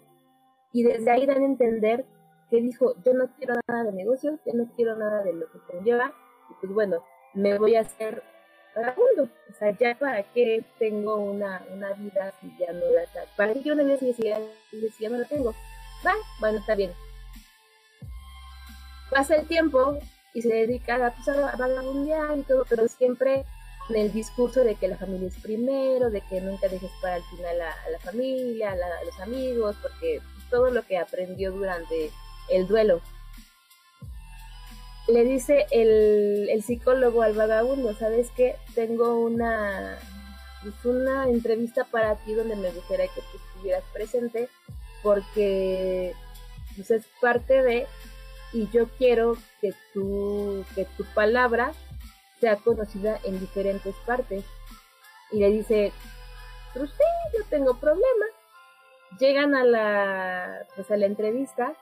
Y desde ahí dan a entender que dijo, yo no quiero nada de negocios, yo no quiero nada de lo que conlleva, y pues bueno, me voy a hacer vagabundo. O sea, ya para qué tengo una, una vida si ya no la tengo. ¿Para qué quiero una vida no la tengo? Va, bueno, está bien. Pasa el tiempo y se dedica a, pues, a vagabundear y todo, pero siempre en el discurso de que la familia es primero, de que nunca dejes para el final a, la familia, a, a, los amigos, porque todo lo que aprendió durante el duelo le dice el, el psicólogo al vagabundo, ¿sabes qué? Tengo una, pues, una entrevista para ti donde me gustaría que tú estuvieras presente porque pues, es parte de y yo quiero que tu, que tu palabra sea conocida en diferentes partes. Y le dice, pues sí, yo tengo problema. Llegan a la, pues a la entrevista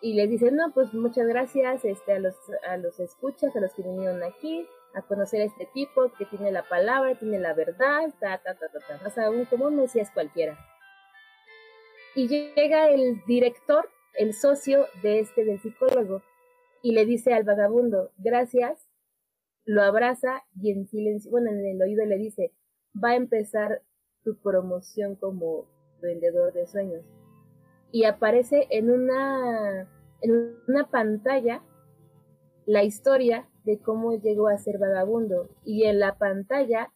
y les dicen, no, pues muchas gracias este, a, los, a los escuchas, a los que vinieron aquí, a conocer a este tipo que tiene la palabra, tiene la verdad, ta, ta, ta, ta, ta. O sea, un, como un mesías cualquiera. Y llega el director, el socio de este, del psicólogo, y le dice al vagabundo, gracias, lo abraza y en silencio, bueno, en el oído le dice, va a empezar tu promoción como vendedor de sueños y aparece en una, en una pantalla la historia de cómo llegó a ser vagabundo. Y en la pantalla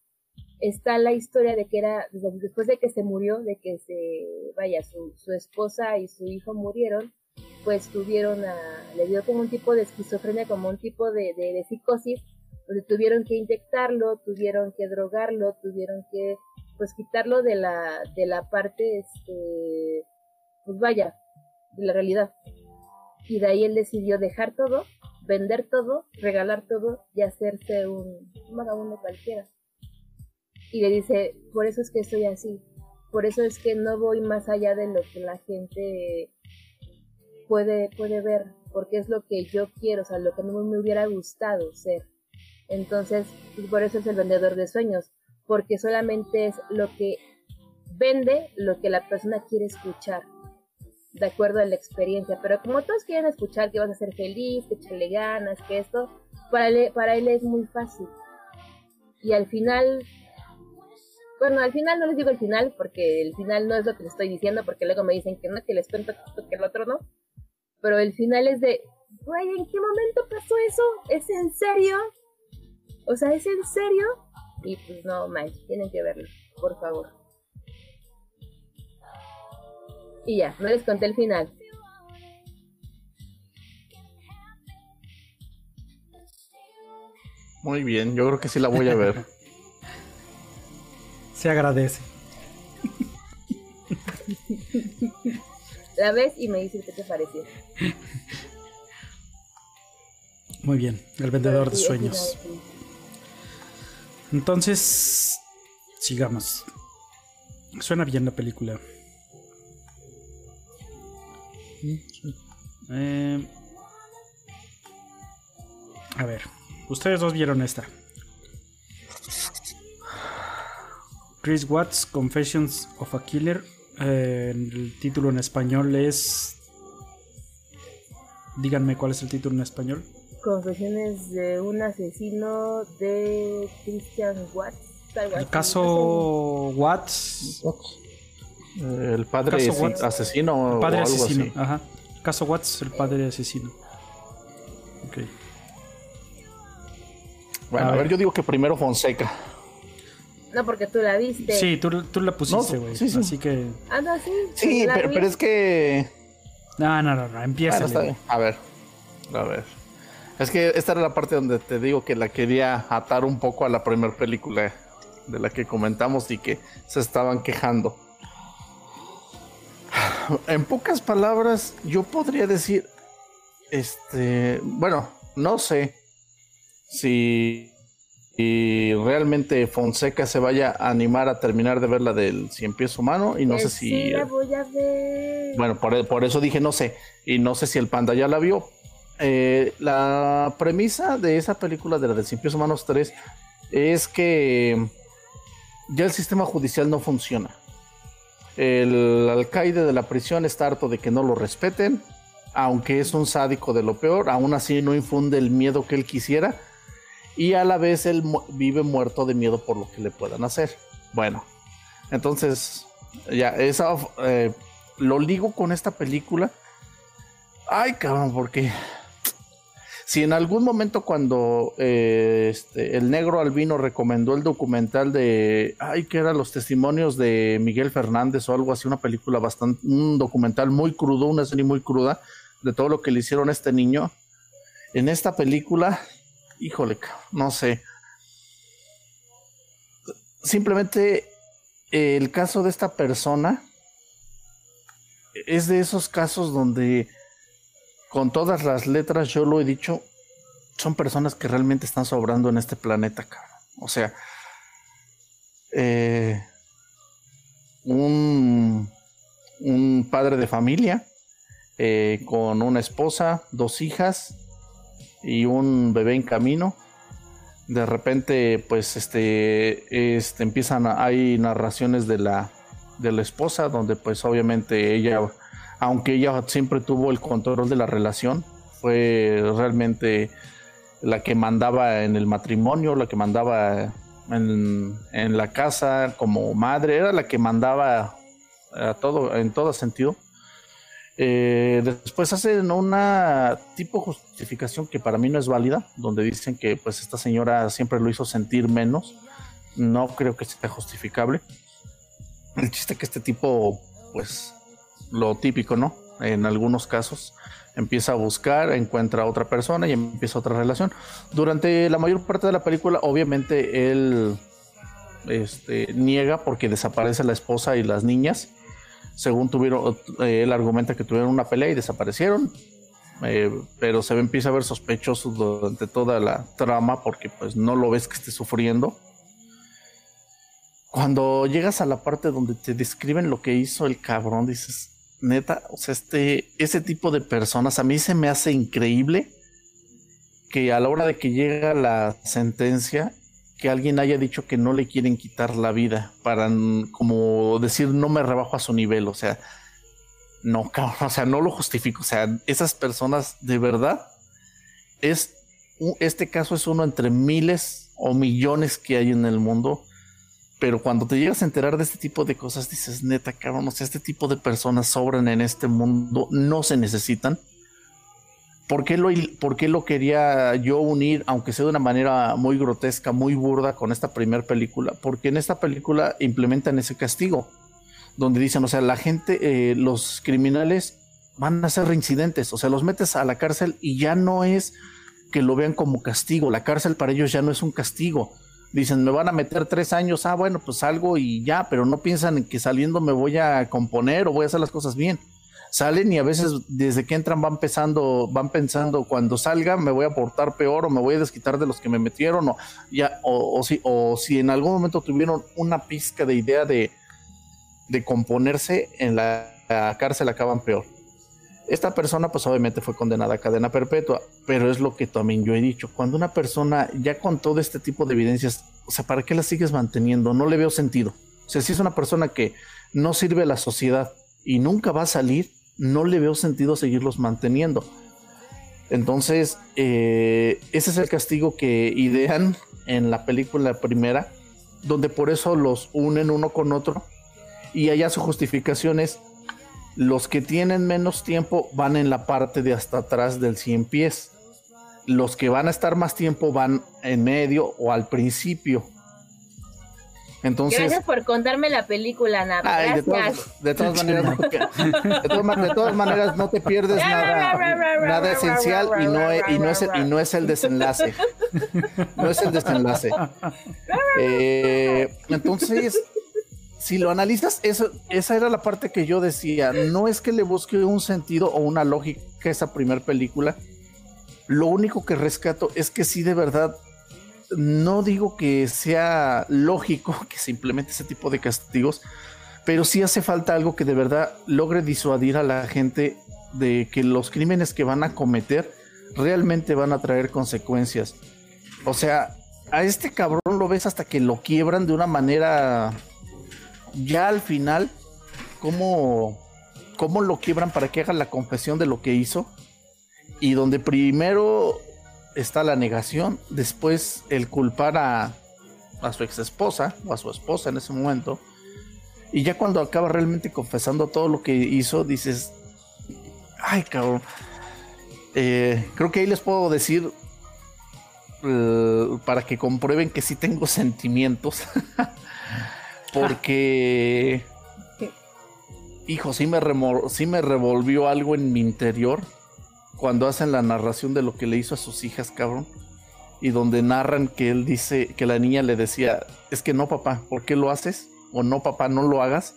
está la historia de que era, después de que se murió, de que se, vaya, su, su esposa y su hijo murieron, pues tuvieron a, le dio como un tipo de esquizofrenia, como un tipo de, de, de psicosis, donde tuvieron que inyectarlo, tuvieron que drogarlo, tuvieron que, pues quitarlo de la, de la parte, este, pues vaya, la realidad. Y de ahí él decidió dejar todo, vender todo, regalar todo y hacerse un, un vagabundo cualquiera. Y le dice, por eso es que estoy así, por eso es que no voy más allá de lo que la gente puede, puede ver, porque es lo que yo quiero, o sea, lo que no me hubiera gustado ser. Entonces, pues, por eso es el vendedor de sueños, porque solamente es lo que vende lo que la persona quiere escuchar, de acuerdo a la experiencia. Pero como todos quieren escuchar que vas a ser feliz, que echarle ganas, que esto, para él, para él es muy fácil. Y al final, bueno, al final no les digo el final, porque el final no es lo que les estoy diciendo, porque luego me dicen que no, que les cuento que el otro no. Pero el final es de, güey, ¿en qué momento pasó eso? ¿Es en serio? O sea, ¿es en serio? Y pues no, manches, tienen que verlo, por favor. Y ya, no les conté el final. Muy bien, yo creo que sí la voy a ver. Se agradece. La ves y me dices qué te pareció. Muy bien, el vendedor de sueños. Entonces, sigamos. Suena bien la película. Eh, a ver, ustedes dos vieron esta. Chris Watts, Confessions of a Killer. Eh, el título en español es. Díganme cuál es el título en español. Confesiones de un asesino de Christian Watts. El caso Watts. Eh, El padre Caso sí, Watts. asesino El padre o algo asesino. así. Ajá. Caso Watts, el padre asesino. Ok. Bueno, A a ver, ver. yo digo que primero Fonseca. No, porque tú la viste. Sí, tú, tú la pusiste, No, güey. sí, sí. Así que. Ah, no, sí. Sí, pero, vi. pero es que. No, no, no, no. Empieza. Bueno. A ver. A ver. Es que esta era la parte donde te digo que la quería atar un poco a la primera película de la que comentamos y que se estaban quejando. En pocas palabras, yo podría decir, este, bueno, no sé si, si realmente Fonseca se vaya a animar a terminar de ver la del Cien Pies Humano y no sé Pues si... Sí, la voy a ver. Bueno, por, por eso dije no sé. Y no sé si el panda ya la vio. Eh, la premisa de esa película de la de Cien Pies Humanos 3 es que ya el sistema judicial no funciona. El alcaide de la prisión está harto de que no lo respeten, aunque es un sádico de lo peor, aún así no infunde el miedo que él quisiera y a la vez él vive muerto de miedo por lo que le puedan hacer. Bueno, entonces ya esa eh, lo ligo con esta película. Ay, cabrón, porque si en algún momento cuando eh, este, el negro albino recomendó el documental de, ay, que eran los testimonios de Miguel Fernández o algo así, una película bastante, un documental muy crudo, una serie muy cruda de todo lo que le hicieron a este niño. En esta película, híjole, no sé. Simplemente eh, el caso de esta persona es de esos casos donde con todas las letras yo lo he dicho son personas que realmente están sobrando en este planeta cabrón. o sea eh, un un padre de familia eh, con una esposa dos hijas y un bebé en camino de repente pues este, este empiezan a- hay narraciones de la de la esposa donde pues obviamente ella aunque ella siempre tuvo el control de la relación fue realmente la que mandaba en el matrimonio la que mandaba en, en la casa como madre era la que mandaba a todo en todo sentido eh, después hacen una tipo justificación que para mí no es válida, donde dicen que pues esta señora siempre lo hizo sentir menos. No creo que sea justificable. El chiste que este tipo, pues, lo típico, ¿no? En algunos casos empieza a buscar, encuentra a otra persona y empieza otra relación. Durante la mayor parte de la película, obviamente, él este, niega porque desaparece la esposa y las niñas según tuvieron, eh, él argumenta que tuvieron una pelea y desaparecieron, eh, pero se empieza a ver sospechoso durante toda la trama porque pues no lo ves que esté sufriendo. cuando llegas a la parte donde te describen lo que hizo el cabrón, dices, neta, o sea, este, ese tipo de personas a mí se me hace increíble que a la hora de que llega la sentencia, que alguien haya dicho que no le quieren quitar la vida para como decir no me rebajo a su nivel, o sea, no, cabrón, o sea, no lo justifico, o sea, esas personas de verdad es este caso es uno entre miles o millones que hay en el mundo pero cuando te llegas a enterar de este tipo de cosas, dices, neta, cabrón, o sea, este tipo de personas sobran en este mundo, no se necesitan. ¿Por qué, lo, ¿Por qué lo quería yo unir, aunque sea de una manera muy grotesca, muy burda, con esta primera película? Porque en esta película implementan ese castigo, donde dicen, o sea, la gente, eh, los criminales van a ser reincidentes, o sea, los metes a la cárcel y ya no es que lo vean como castigo, la cárcel para ellos ya no es un castigo, dicen, me van a meter tres años, ah, bueno, pues salgo y ya, pero no piensan en que saliendo me voy a componer o voy a hacer las cosas bien. Salen y a veces desde que entran van pensando, van pensando, cuando salga me voy a portar peor o me voy a desquitar de los que me metieron o ya, o, si, o si en algún momento tuvieron una pizca de idea de, de componerse en la cárcel acaban peor. Esta persona pues obviamente fue condenada a cadena perpetua, pero es lo que también yo he dicho, cuando una persona ya con todo este tipo de evidencias, o sea, ¿para qué la sigues manteniendo? No le veo sentido. O sea, si es una persona que no sirve a la sociedad y nunca va a salir, no le veo sentido seguirlos manteniendo. Entonces, eh, ese es el castigo que idean en la película primera, donde por eso los unen uno con otro y allá su justificación es los que tienen menos tiempo van en la parte de hasta atrás del 100 pies. Los que van a estar más tiempo van en medio o al principio. Entonces, Gracias por contarme la película, Nava. de, todas, maneras, de, todas, maneras, no te pierdes nada, nada esencial y no, es, y, no es, y no es el desenlace. No es el desenlace. Eh, entonces, si lo analizas, eso, esa era la parte que yo decía. No es que le busque un sentido o una lógica a esa primera película. Lo único que rescato es que sí, de verdad, no digo que sea lógico que se implemente ese tipo de castigos, pero sí hace falta algo que de verdad logre disuadir a la gente de que los crímenes que van a cometer realmente van a traer consecuencias. O sea, a este cabrón lo ves hasta que lo quiebran de una manera ya al final, ¿cómo, cómo lo quiebran para que haga la confesión de lo que hizo? Y donde primero está la negación, después el culpar a, a su ex esposa o a su esposa en ese momento. Y ya cuando acaba realmente confesando todo lo que hizo, dices, ay cabrón, eh, creo que ahí les puedo decir eh, para que comprueben que sí tengo sentimientos. Porque. Hijo, sí me, sí me revolvió algo en mi interior cuando hacen la narración de lo que le hizo a sus hijas, cabrón. Y donde narran que él dice, que la niña le decía, es que no, papá, ¿por qué lo haces? O no, papá, no lo hagas.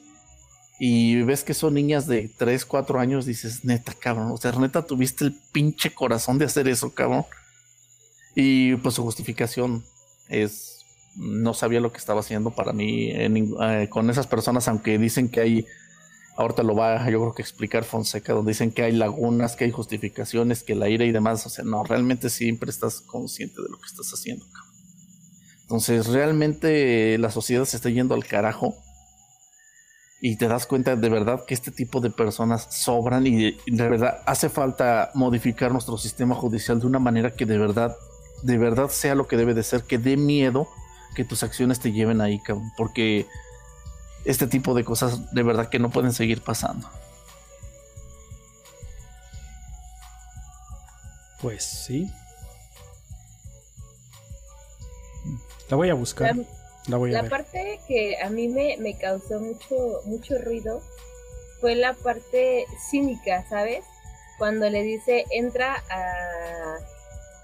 Y ves que son niñas de 3, 4 años, dices, neta, cabrón, o sea, neta, tuviste el pinche corazón de hacer eso, cabrón. Y pues su justificación es no sabía lo que estaba haciendo para mí eh, con esas personas, aunque dicen que hay, ahorita lo va yo creo que explicar Fonseca, donde dicen que hay lagunas, que hay justificaciones, que la ira y demás, o sea, no, realmente siempre estás consciente de lo que estás haciendo. Entonces, realmente la sociedad se está yendo al carajo y te das cuenta de verdad que este tipo de personas sobran y de verdad hace falta modificar nuestro sistema judicial de una manera que de verdad, de verdad sea lo que debe de ser, que dé miedo que tus acciones te lleven ahí, cabrón, porque este tipo de cosas de verdad que no pueden seguir pasando. Pues sí. La voy a buscar. La, voy a la parte que a mí me, me causó mucho, mucho ruido fue la parte cínica, ¿sabes? Cuando le dice, entra a,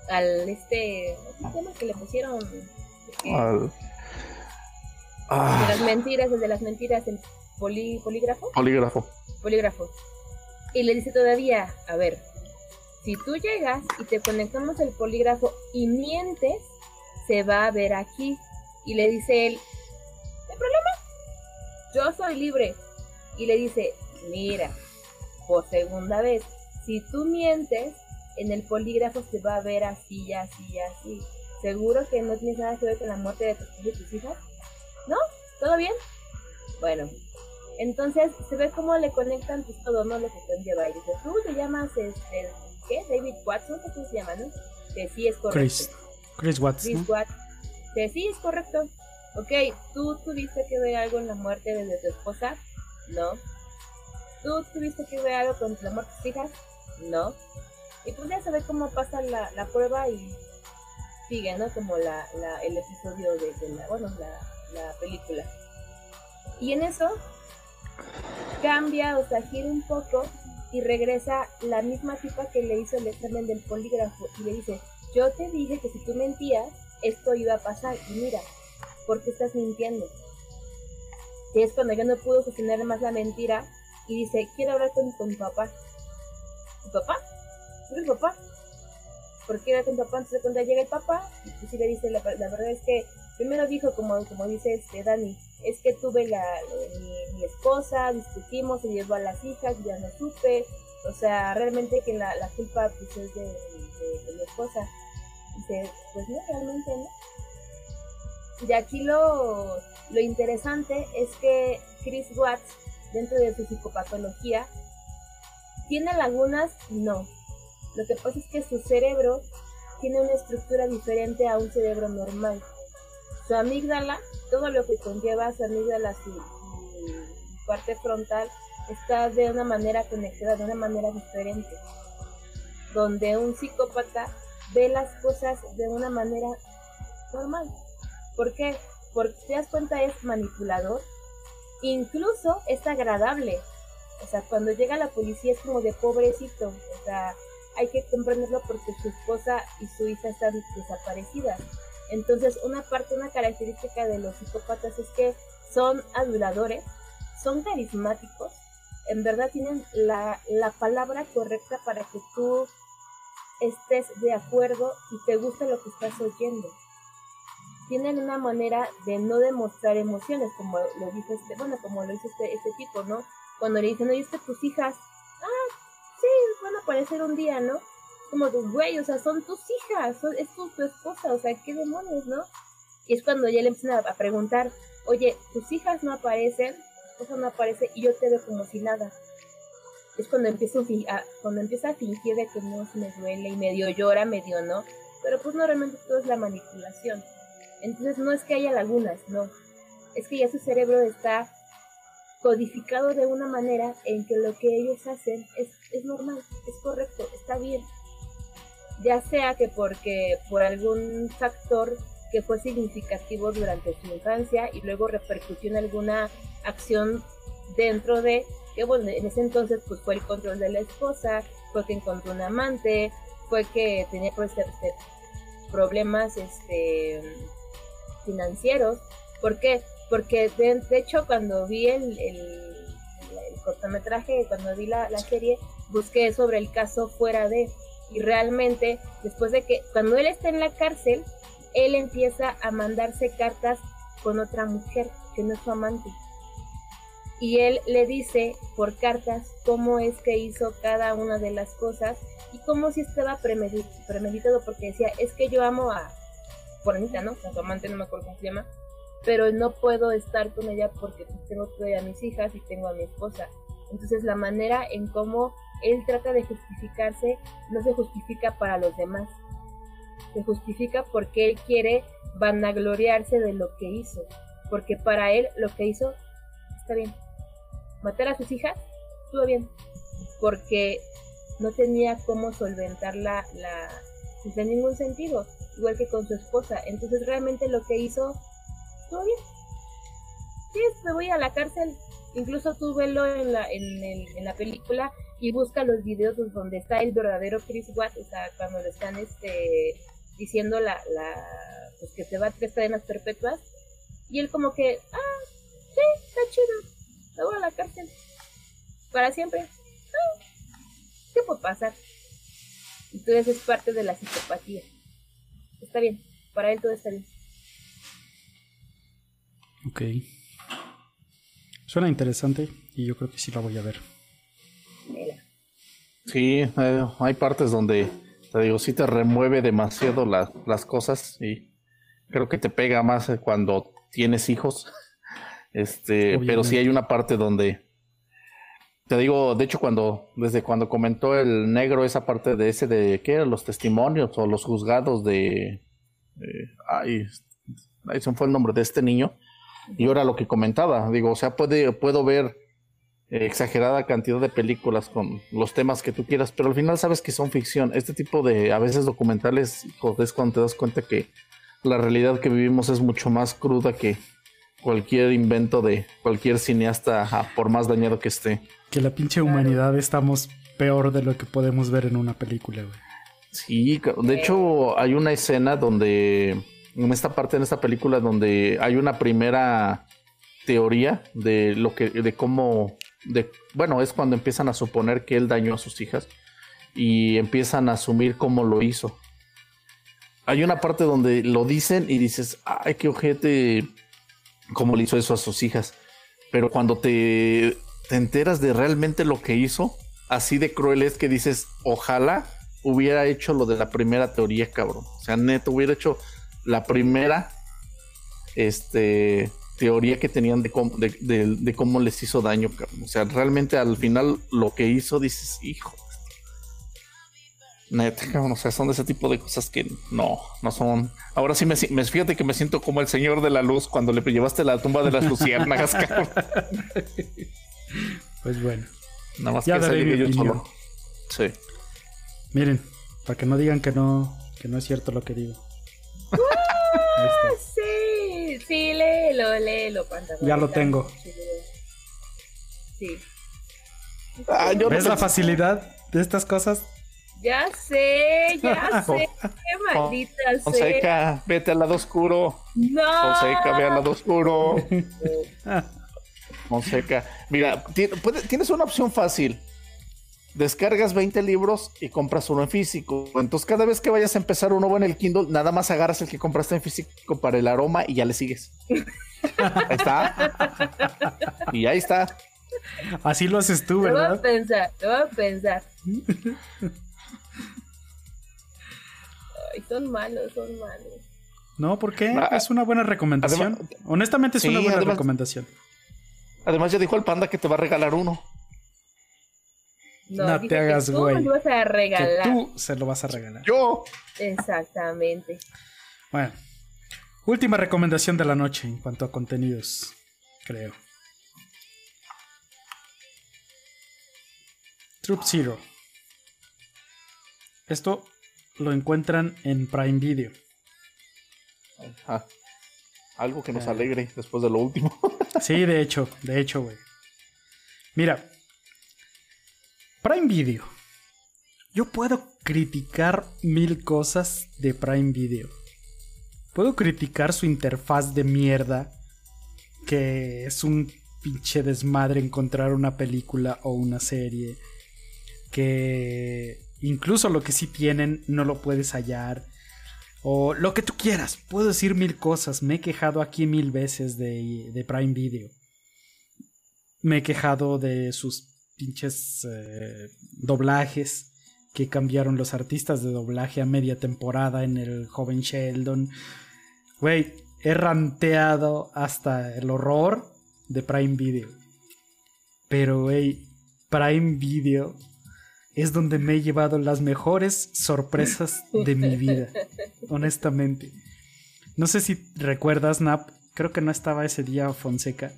al este, ¿cómo que le pusieron? De las mentiras, desde las mentiras, el polígrafo. Polígrafo. Polígrafo. Y le dice todavía, a ver, si tú llegas y te conectamos el polígrafo y mientes, se va a ver aquí. Y le dice él, el problema yo soy libre. Y le dice, mira, por segunda vez, si tú mientes, en el polígrafo se va a ver así, así, así. ¿Seguro que no tienes nada que ver con la muerte de tus, de tus hijas? ¿No? ¿Todo bien? Bueno, entonces se ve cómo le conectan pues, todo, ¿no? Lo que conlleva. Y dice, tú te llamas, este, ¿qué? David Watson, ¿qué se llama, no? Que sí es correcto. Chris. Chris Watts. Chris ¿no? Watts. Que sí es correcto. Ok, ¿tú tuviste que ver algo en la muerte de tu esposa? No. ¿Tú tuviste que ver algo con la muerte de tus hijas? No. Y pues ya se ve cómo pasa la, la prueba y sigue, ¿no? Como la, la, el episodio de, la, bueno, la, la película. Y en eso cambia, o sea, gira un poco y regresa la misma tipa que le hizo el examen del polígrafo y le dice, yo te dije que si tú mentías, esto iba a pasar y mira, ¿por qué estás mintiendo? Y es cuando ya no pudo sostener más la mentira y dice, quiero hablar con, con mi papá. ¿Tu papá? ¿Tú eres papá? ¿Por qué era con papá? Entonces cuando llega el papá, y pues sí le dice, la, verdad es que primero dijo, como, como dice este Dani, es que tuve la, mi, mi esposa, discutimos, se llevó a las hijas, ya no supe, o sea, realmente que la, la culpa pues es de, de, de mi esposa. Dice, pues no, realmente no. Y aquí lo, lo interesante es que Chris Watts, dentro de su psicopatología, ¿tiene lagunas? No. Lo que pasa es que su cerebro tiene una estructura diferente a un cerebro normal. Su amígdala, todo lo que conlleva su amígdala, su, su parte frontal, está de una manera conectada, de una manera diferente. Donde un psicópata ve las cosas de una manera normal. ¿Por qué? Porque te das cuenta es manipulador, incluso es agradable. O sea, cuando llega la policía es como de pobrecito. O sea, hay que comprenderlo porque su esposa y su hija están desaparecidas. Entonces, una parte, una característica de los psicópatas es que son aduladores, son carismáticos, en verdad tienen la, la palabra correcta para que tú estés de acuerdo y te guste lo que estás oyendo. Tienen una manera de no demostrar emociones, como lo dice este, bueno, como lo dice este, este tipo, ¿no? Cuando le dicen, oye, es tus hijas, ah, sí, van a aparecer un día, ¿no? Como tu güey, o sea, son tus hijas, son, es tu, esposa, o sea, qué demonios, ¿no? Y es cuando ya le empiezan a, preguntar, oye, tus hijas no aparecen, esposa no aparece y yo te veo como si nada es cuando empiezo a, cuando empieza a fingir de que no se me duele y medio llora, medio no, pero pues no realmente todo es la manipulación. Entonces no es que haya lagunas, no, es que ya su cerebro está codificado de una manera en que lo que ellos hacen es, es normal, es correcto, está bien. Ya sea que porque por algún factor que fue significativo durante su infancia y luego repercutió en alguna acción dentro de que bueno, en ese entonces pues fue el control de la esposa, fue que encontró un amante, fue que tenía pues, este, problemas este, financieros. ¿Por qué? Porque de, de hecho cuando vi el, el, cortometraje, cuando vi la, la serie, busqué sobre el caso fuera de, y realmente después de que, cuando él está en la cárcel, él empieza a mandarse cartas con otra mujer que no es su amante y él le dice por cartas cómo es que hizo cada una de las cosas y cómo si estaba premeditado porque decía, es que yo amo a Juanita, ¿no? A su amante, no me acuerdo cómo se llama, pero no puedo estar con ella porque pues, tengo todavía a mis hijas y tengo a mi esposa. Entonces la manera en cómo él trata de justificarse no se justifica para los demás, se justifica porque él quiere vanagloriarse de lo que hizo, porque para él lo que hizo está bien matar a sus hijas, estuvo bien, porque no tenía cómo solventar la, la pues, ningún sentido, igual que con su esposa. Entonces realmente lo que hizo, estuvo bien. Sí, me voy a la cárcel. Incluso tú velo en la, en, el, en la película y busca los videos donde está el verdadero Chris Watt, o sea, cuando le están este, diciendo la, la, pues que se va a tres cadenas perpetuas. Y él como que, ah, sí, está chido luego a la cárcel. Para siempre. Ah, ¿Qué puede pasar? Entonces es parte de la psicopatía. Está bien. Para él todo está bien. Ok. Suena interesante y yo creo que sí la voy a ver. Sí, eh, hay partes donde, te digo, sí te remueve demasiado la- las cosas y creo que te pega más eh, cuando tienes hijos. Este, pero sí hay una parte donde, te digo, de hecho cuando, desde cuando comentó el negro esa parte de ese de, ¿qué? Los testimonios o los juzgados de, eh, ay, ahí se fue el nombre de este niño. Y ahora lo que comentaba, digo, o sea, puede, puedo ver eh, exagerada cantidad de películas con los temas que tú quieras, pero al final sabes que son ficción. Este tipo de, a veces documentales, es cuando te das cuenta que la realidad que vivimos es mucho más cruda que cualquier invento de cualquier cineasta, ajá, por más dañado que esté. Que la pinche humanidad estamos peor de lo que podemos ver en una película, güey. Sí, de hecho hay una escena donde, en esta parte, en esta película, donde hay una primera teoría de lo que, de cómo, de, bueno, es cuando empiezan a suponer que él dañó a sus hijas y empiezan a asumir cómo lo hizo. Hay una parte donde lo dicen y dices, ay, qué ojete, cómo le hizo eso a sus hijas. Pero cuando te, te enteras de realmente lo que hizo, así de cruel es que dices, ojalá hubiera hecho lo de la primera teoría, cabrón. O sea, neto, hubiera hecho la primera este, teoría que tenían de cómo, de, de- de cómo les hizo daño, cabrón. O sea, realmente al final lo que hizo, dices, hijo. Neta, cabrón, o sea, son de ese tipo de cosas que no, no son. Ahora sí me, si- me fíjate que me siento como el señor de la luz cuando le llevaste la tumba de las luciérnagas, cabrón. Pues bueno. Nada más Ya que salí yo solo. Sí. Miren, para que no digan que no, que no es cierto lo que digo. Está. Sí, sí, léelo, léelo, panda. Ya lo tengo. Sí. Ah, yo no ¿Ves la pensé- facilidad de estas cosas? Ya sé, ya sé. Qué maldita sea. Fonseca, vete al lado oscuro. No. Fonseca, ve al lado oscuro. Fonseca. Mira, tienes una opción fácil. Descargas 20 libros y compras uno en físico. Entonces, cada vez que vayas a empezar uno en el Kindle, nada más agarras el que compraste en físico para el aroma y ya le sigues. Ahí está. Y ahí está. Así lo haces tú, Te voy a ¿verdad? pensar, te voy a pensar. Ay, son malos, son malos. No, ¿por qué? Ah, Es una buena recomendación. además- Honestamente es Sí, una buena además- recomendación. Además, ya dijo el panda que te va a regalar uno. No, te hagas, que tú güey. me lo ibas a Que regalar. tú se lo vas a regalar. Yo. Exactamente. Bueno, última recomendación de la noche en cuanto a contenidos, creo. Troop Zero. Esto lo encuentran en Prime Video. Ah, algo que nos alegre después de lo último. Sí, de hecho, de hecho, güey. Mira, Prime Video. Yo puedo criticar mil cosas de Prime Video. Puedo criticar su interfaz de mierda, que es un pinche desmadre encontrar una película o una serie, que incluso lo que sí tienen no lo puedes hallar. O lo que tú quieras. Puedo decir mil cosas. Me he quejado aquí mil veces de, de Prime Video. Me he quejado de sus pinches eh, doblajes que cambiaron los artistas de doblaje a media temporada en el joven Sheldon. Güey, he ranteado hasta el horror de Prime Video. Pero, güey, Prime Video es donde me he llevado las mejores sorpresas de mi vida. Honestamente. No sé si recuerdas, Nap. Creo que no estaba ese día Fonseca.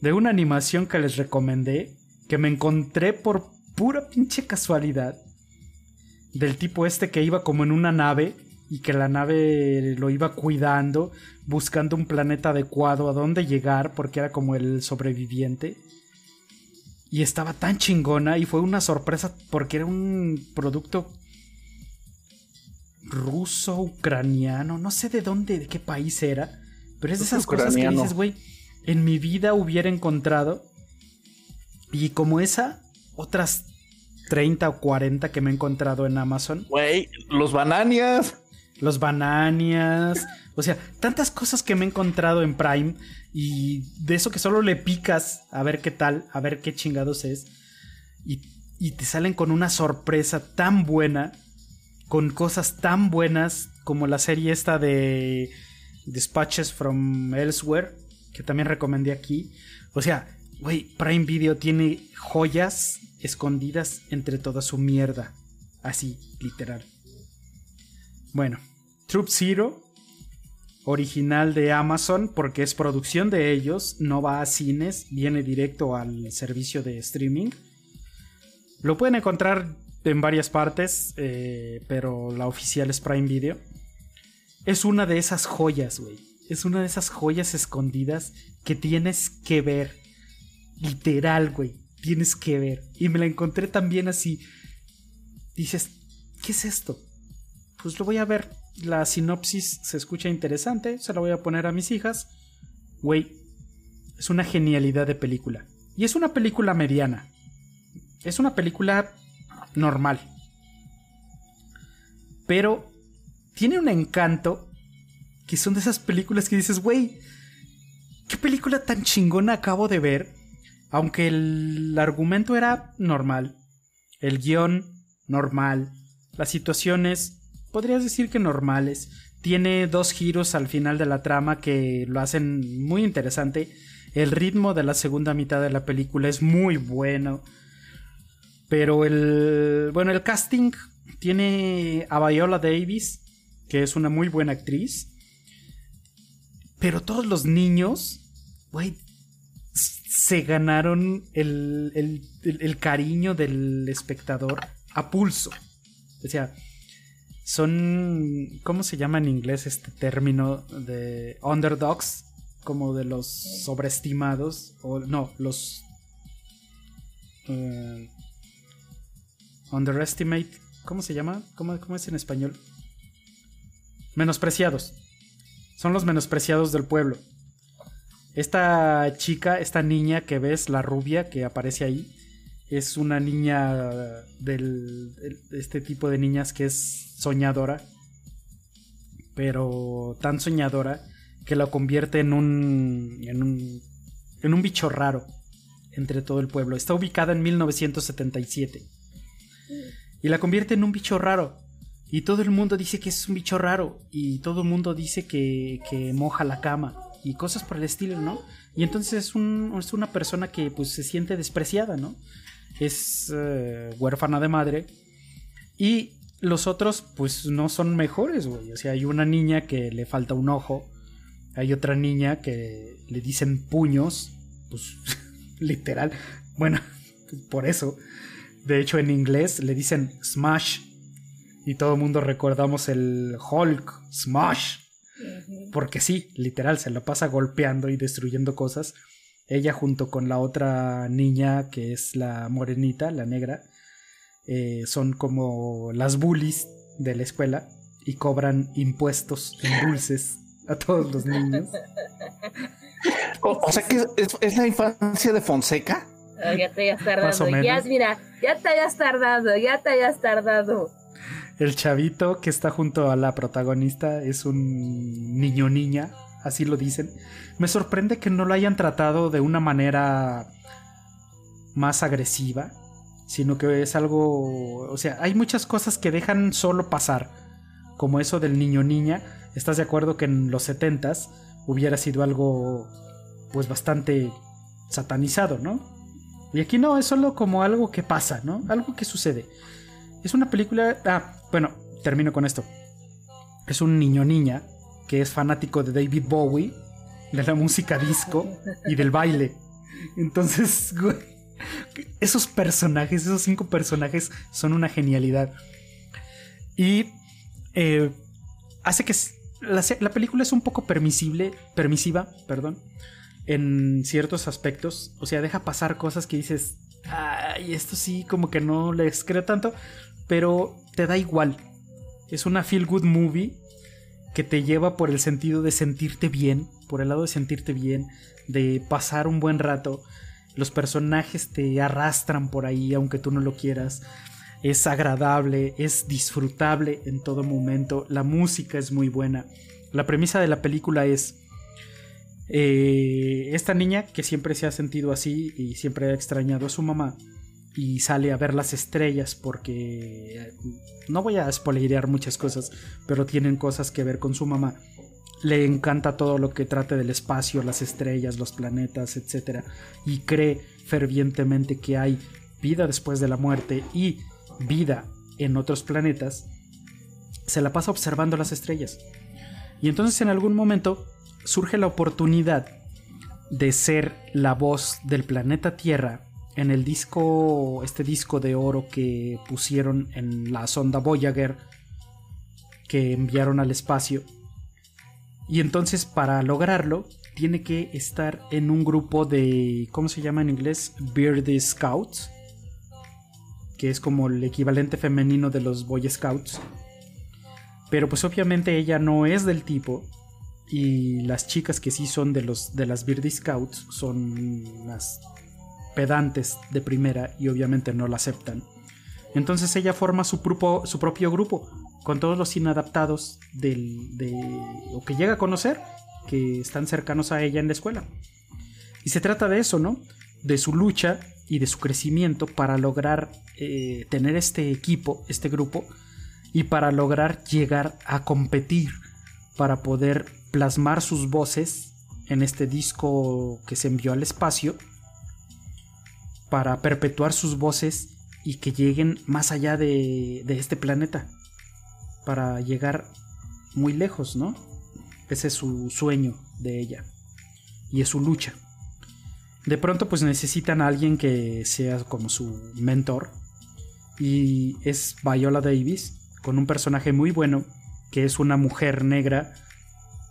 De una animación que les recomendé. Que me encontré por pura pinche casualidad. Del tipo este que iba como en una nave. Y que la nave lo iba cuidando. Buscando un planeta adecuado a dónde llegar. Porque era como el sobreviviente. Y estaba tan chingona y fue una sorpresa porque era un producto ruso, ucraniano, no sé de dónde, de qué país era, pero es de Es esas cosas que dices, güey, en mi vida hubiera encontrado y como esa, otras 30 o 40 que me he encontrado en Amazon. Güey, los bananias. los bananias, o sea, tantas cosas que me he encontrado en Prime y de eso que solo le picas a ver qué tal, a ver qué chingados es y, y te salen con una sorpresa tan buena, con cosas tan buenas como la serie esta de Dispatches from Elsewhere, que también recomendé aquí. O sea, güey, Prime Video tiene joyas escondidas entre toda su mierda. Así, literal. Bueno, Troop Zero, original de Amazon, porque es producción de ellos, no va a cines, viene directo al servicio de streaming. Lo pueden encontrar en varias partes, eh, pero la oficial es Prime Video. Es una de esas joyas, güey. Es una de esas joyas escondidas que tienes que ver. Literal, güey. Tienes que ver. Y me la encontré también así. Dices, ¿qué es esto? Pues lo voy a ver. La sinopsis se escucha interesante. Se la voy a poner a mis hijas. Güey, es una genialidad de película. Y es una película mediana. Es una película normal. Pero tiene un encanto que son de esas películas que dices, güey, ¿qué película tan chingona acabo de ver? Aunque el argumento era normal, el guion normal, las situaciones, podrías decir que normales, tiene dos giros al final de la trama que lo hacen muy interesante, el ritmo de la segunda mitad de la película es muy bueno, pero el, bueno, el casting tiene a Viola Davis, que es una muy buena actriz, pero todos los niños, güey, se ganaron el, el, cariño del espectador a pulso. O sea, son, ¿cómo se llama en inglés este término de underdogs? Como de los sobreestimados, o no, los... Uh, underestimate, ¿cómo se llama? ¿Cómo, ¿Cómo es en español? Menospreciados son los menospreciados del pueblo. Esta chica, esta niña que ves, la rubia que aparece ahí, es una niña del este tipo de niñas que es soñadora, pero tan soñadora que la convierte en un en un en un bicho raro entre todo el pueblo. Está ubicada en 1977 y la convierte en un bicho raro y todo el mundo dice que es un bicho raro. Y todo el mundo dice que, que moja la cama. Y cosas por el estilo, ¿no? Y entonces es, un, es una persona que pues se siente despreciada, ¿no? Es eh, huérfana de madre. Y los otros pues no son mejores, güey. O sea, hay una niña que le falta un ojo. Hay otra niña que le dicen puños. Pues literal. Bueno, por eso. De hecho, en inglés le dicen smash y todo el mundo recordamos el Hulk Smash. Porque sí, literal, se la pasa golpeando y destruyendo cosas. Ella junto con la otra niña que es la morenita, la negra, eh, son como las bullies de la escuela y cobran impuestos en dulces a todos los niños. O, sea que es, la infancia de Fonseca. ya te hayas tardado. Ya, mira, ya te hayas tardado, ya te hayas tardado. El chavito que está junto a la protagonista es un niño niña, así lo dicen. Me sorprende que no lo hayan tratado de una manera más agresiva, sino que es algo, o sea, hay muchas cosas que dejan solo pasar, como eso del niño niña. ¿Estás de acuerdo que en los setentas hubiera sido algo pues bastante satanizado, ¿no? Y aquí no, es solo como algo que pasa, ¿no? Algo que sucede. Es una película... Ah, bueno, termino con esto. Es un niño niña que es fanático de David Bowie, de la música disco y del baile. Entonces, esos personajes, esos cinco personajes son una genialidad. Y eh, hace que la, la, película es un poco permisible, permisiva, perdón, en ciertos aspectos. O sea, deja pasar cosas que dices, ay, esto sí, como que no les creo tanto pero te da igual. Es una feel good movie que te lleva por el sentido de sentirte bien, por el lado de sentirte bien, de pasar un buen rato. Los personajes te arrastran por ahí aunque tú no lo quieras. es agradable, es disfrutable en todo momento, la música es muy buena. La premisa de la película es eh, esta niña que siempre se ha sentido así y siempre ha extrañado a su mamá y sale a ver las estrellas porque no voy a spoilerear muchas cosas, pero tienen cosas que ver con su mamá. Le encanta todo lo que trate del espacio, las estrellas, los planetas, etc. Y cree fervientemente que hay vida después de la muerte y vida en otros planetas. Se la pasa observando las estrellas. Y entonces en algún momento surge la oportunidad de ser la voz del planeta Tierra en el disco, este disco de oro que pusieron en la sonda Voyager que enviaron al espacio. Y entonces para lograrlo tiene que estar en un grupo de, ¿cómo se llama en inglés? Beardy Scouts, que es como el equivalente femenino de los Boy Scouts. Pero pues obviamente ella no es del tipo y las chicas que sí son de los de las Beardy Scouts son las pedantes de primera y obviamente no la aceptan. Entonces ella forma su, propio grupo con todos los inadaptados del, de, o que llega a conocer que están cercanos a ella en la escuela. Y se trata de eso, ¿no? De su lucha y de su crecimiento para lograr eh, tener este equipo, este grupo, y para lograr llegar a competir, para poder plasmar sus voces en este disco que se envió al espacio para perpetuar sus voces y que lleguen más allá de, este planeta, para llegar muy lejos, ¿no? Ese es su sueño de ella y es su lucha. De pronto pues necesitan a alguien que sea como su mentor y es Viola Davis con un personaje muy bueno que es una mujer negra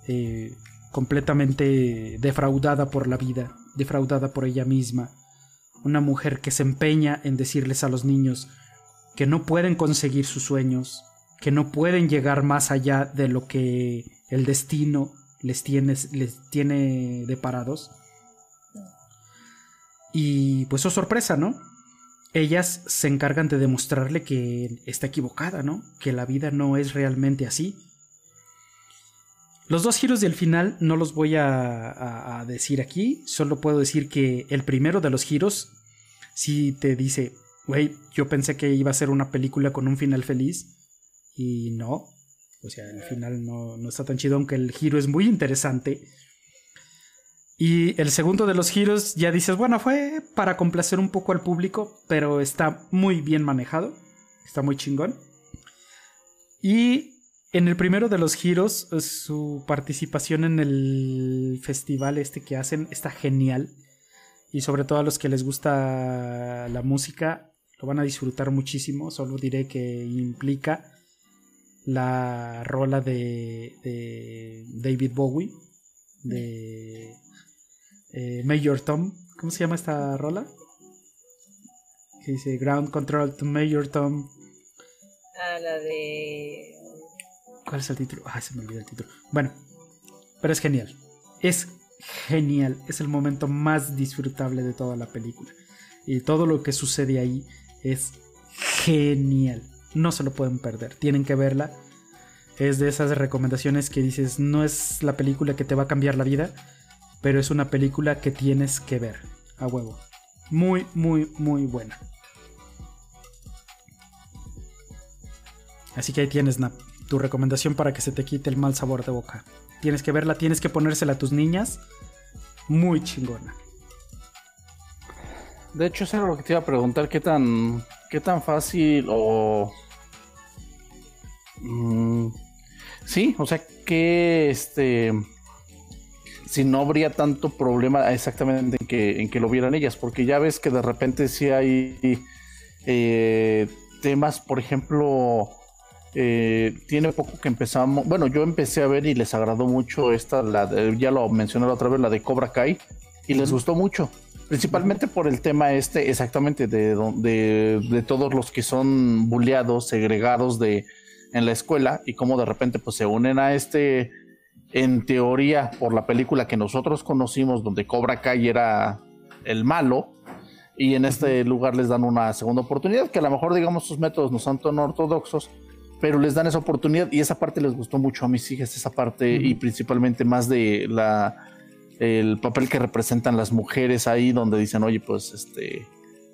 eh, completamente defraudada por la vida, defraudada por ella misma, una mujer que se empeña en decirles a los niños que no pueden conseguir sus sueños, que no pueden llegar más allá de lo que el destino les tiene, les tiene deparados. Y pues oh sorpresa, ¿no? Ellas se encargan de demostrarle que está equivocada, ¿no? Que la vida no es realmente así. Los dos giros del final no los voy a, decir aquí, solo puedo decir que el primero de los giros sí te dice, güey, yo pensé que iba a ser una película con un final feliz y no, o sea, el final no, no está tan chido, aunque el giro es muy interesante. Y el segundo de los giros ya dices, bueno, fue para complacer un poco al público, pero está muy bien manejado, está muy chingón. Y en el primero de los giros, eh, su participación en el festival este que hacen está genial. Y sobre todo a los que les gusta la música, lo van a disfrutar muchísimo. Solo diré que implica la rola de, David Bowie, de eh, Major Tom. ¿Cómo se llama esta rola? Que dice Ground Control to Major Tom. Ah, la de ¿Cuál es el título? Ah, se me olvidó el título. Bueno, pero es genial. Es genial. Es el momento más disfrutable de toda la película. Y todo lo que sucede ahí es genial. No se lo pueden perder. Tienen que verla. Es de esas recomendaciones que dices, no es la película que te va a cambiar la vida, pero es una película que tienes que ver. A huevo. Muy, muy, muy buena. Así que ahí tienes, Snap tu recomendación para que se te quite el mal sabor de boca. Tienes que verla, tienes que ponérsela a tus niñas. Muy chingona. De hecho, eso era lo que te iba a preguntar, qué tan, qué tan fácil o... Mm, sí, o sea, que este... Si no habría tanto problema exactamente en que, en que lo vieran ellas, porque ya ves que de repente sí hay eh, temas, por ejemplo, eh, tiene poco que empezamos. Bueno, yo empecé a ver y les agradó mucho esta, la ya lo mencioné la otra vez, la de Cobra Kai, y les gustó mucho. Principalmente por el tema este, exactamente, de, de, de todos los que son bulleados, segregados de, en la escuela, y cómo de repente pues se unen a este, en teoría, por la película que nosotros conocimos, donde Cobra Kai era el malo, y en este lugar les dan una segunda oportunidad, que a lo mejor digamos sus métodos no son tan ortodoxos, pero les dan esa oportunidad y esa parte les gustó mucho a mis hijas, esa parte y principalmente más de la el papel que representan las mujeres ahí, donde dicen, oye, pues este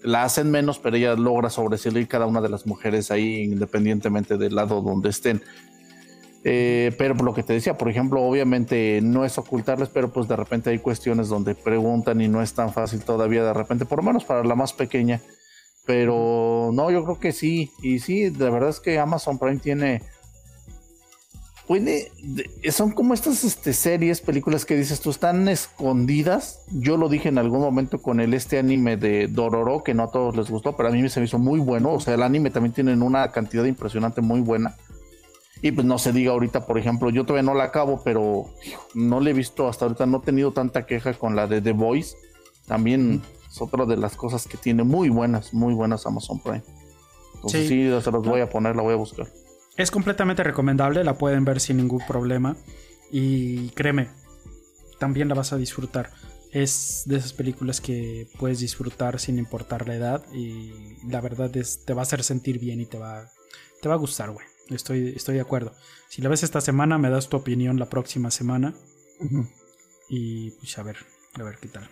la hacen menos, pero ella logra sobresalir cada una de las mujeres ahí, independientemente del lado donde estén. Eh, pero por lo que te decía, por ejemplo, obviamente no es ocultarles, pero pues de repente hay cuestiones donde preguntan y no es tan fácil todavía de repente, por lo menos para la más pequeña. Pero no, yo creo que sí. Y sí, de verdad es que Amazon Prime tiene puede, son como estas este, series, películas que dices tú, están escondidas. Yo lo dije en algún momento con el este anime de Dororo, que no a todos les gustó, pero a mí se me hizo muy bueno. O sea, el anime también tiene una cantidad impresionante muy buena. Y pues no se diga ahorita, por ejemplo, yo todavía no la acabo, pero no le he visto hasta ahorita, no he tenido tanta queja con la de The Voice. También es otra de las cosas que tiene muy buenas, muy buenas Amazon Prime. Entonces sí, sí se las voy a poner, la voy a buscar. Es completamente recomendable, la pueden ver sin ningún problema. Y créeme, también la vas a disfrutar. Es de esas películas que puedes disfrutar sin importar la edad. Y la verdad es, te va a hacer sentir bien y te va, te va a gustar, güey. Estoy, estoy de acuerdo. Si la ves esta semana, me das tu opinión la próxima semana. Y pues a ver, a ver qué tal.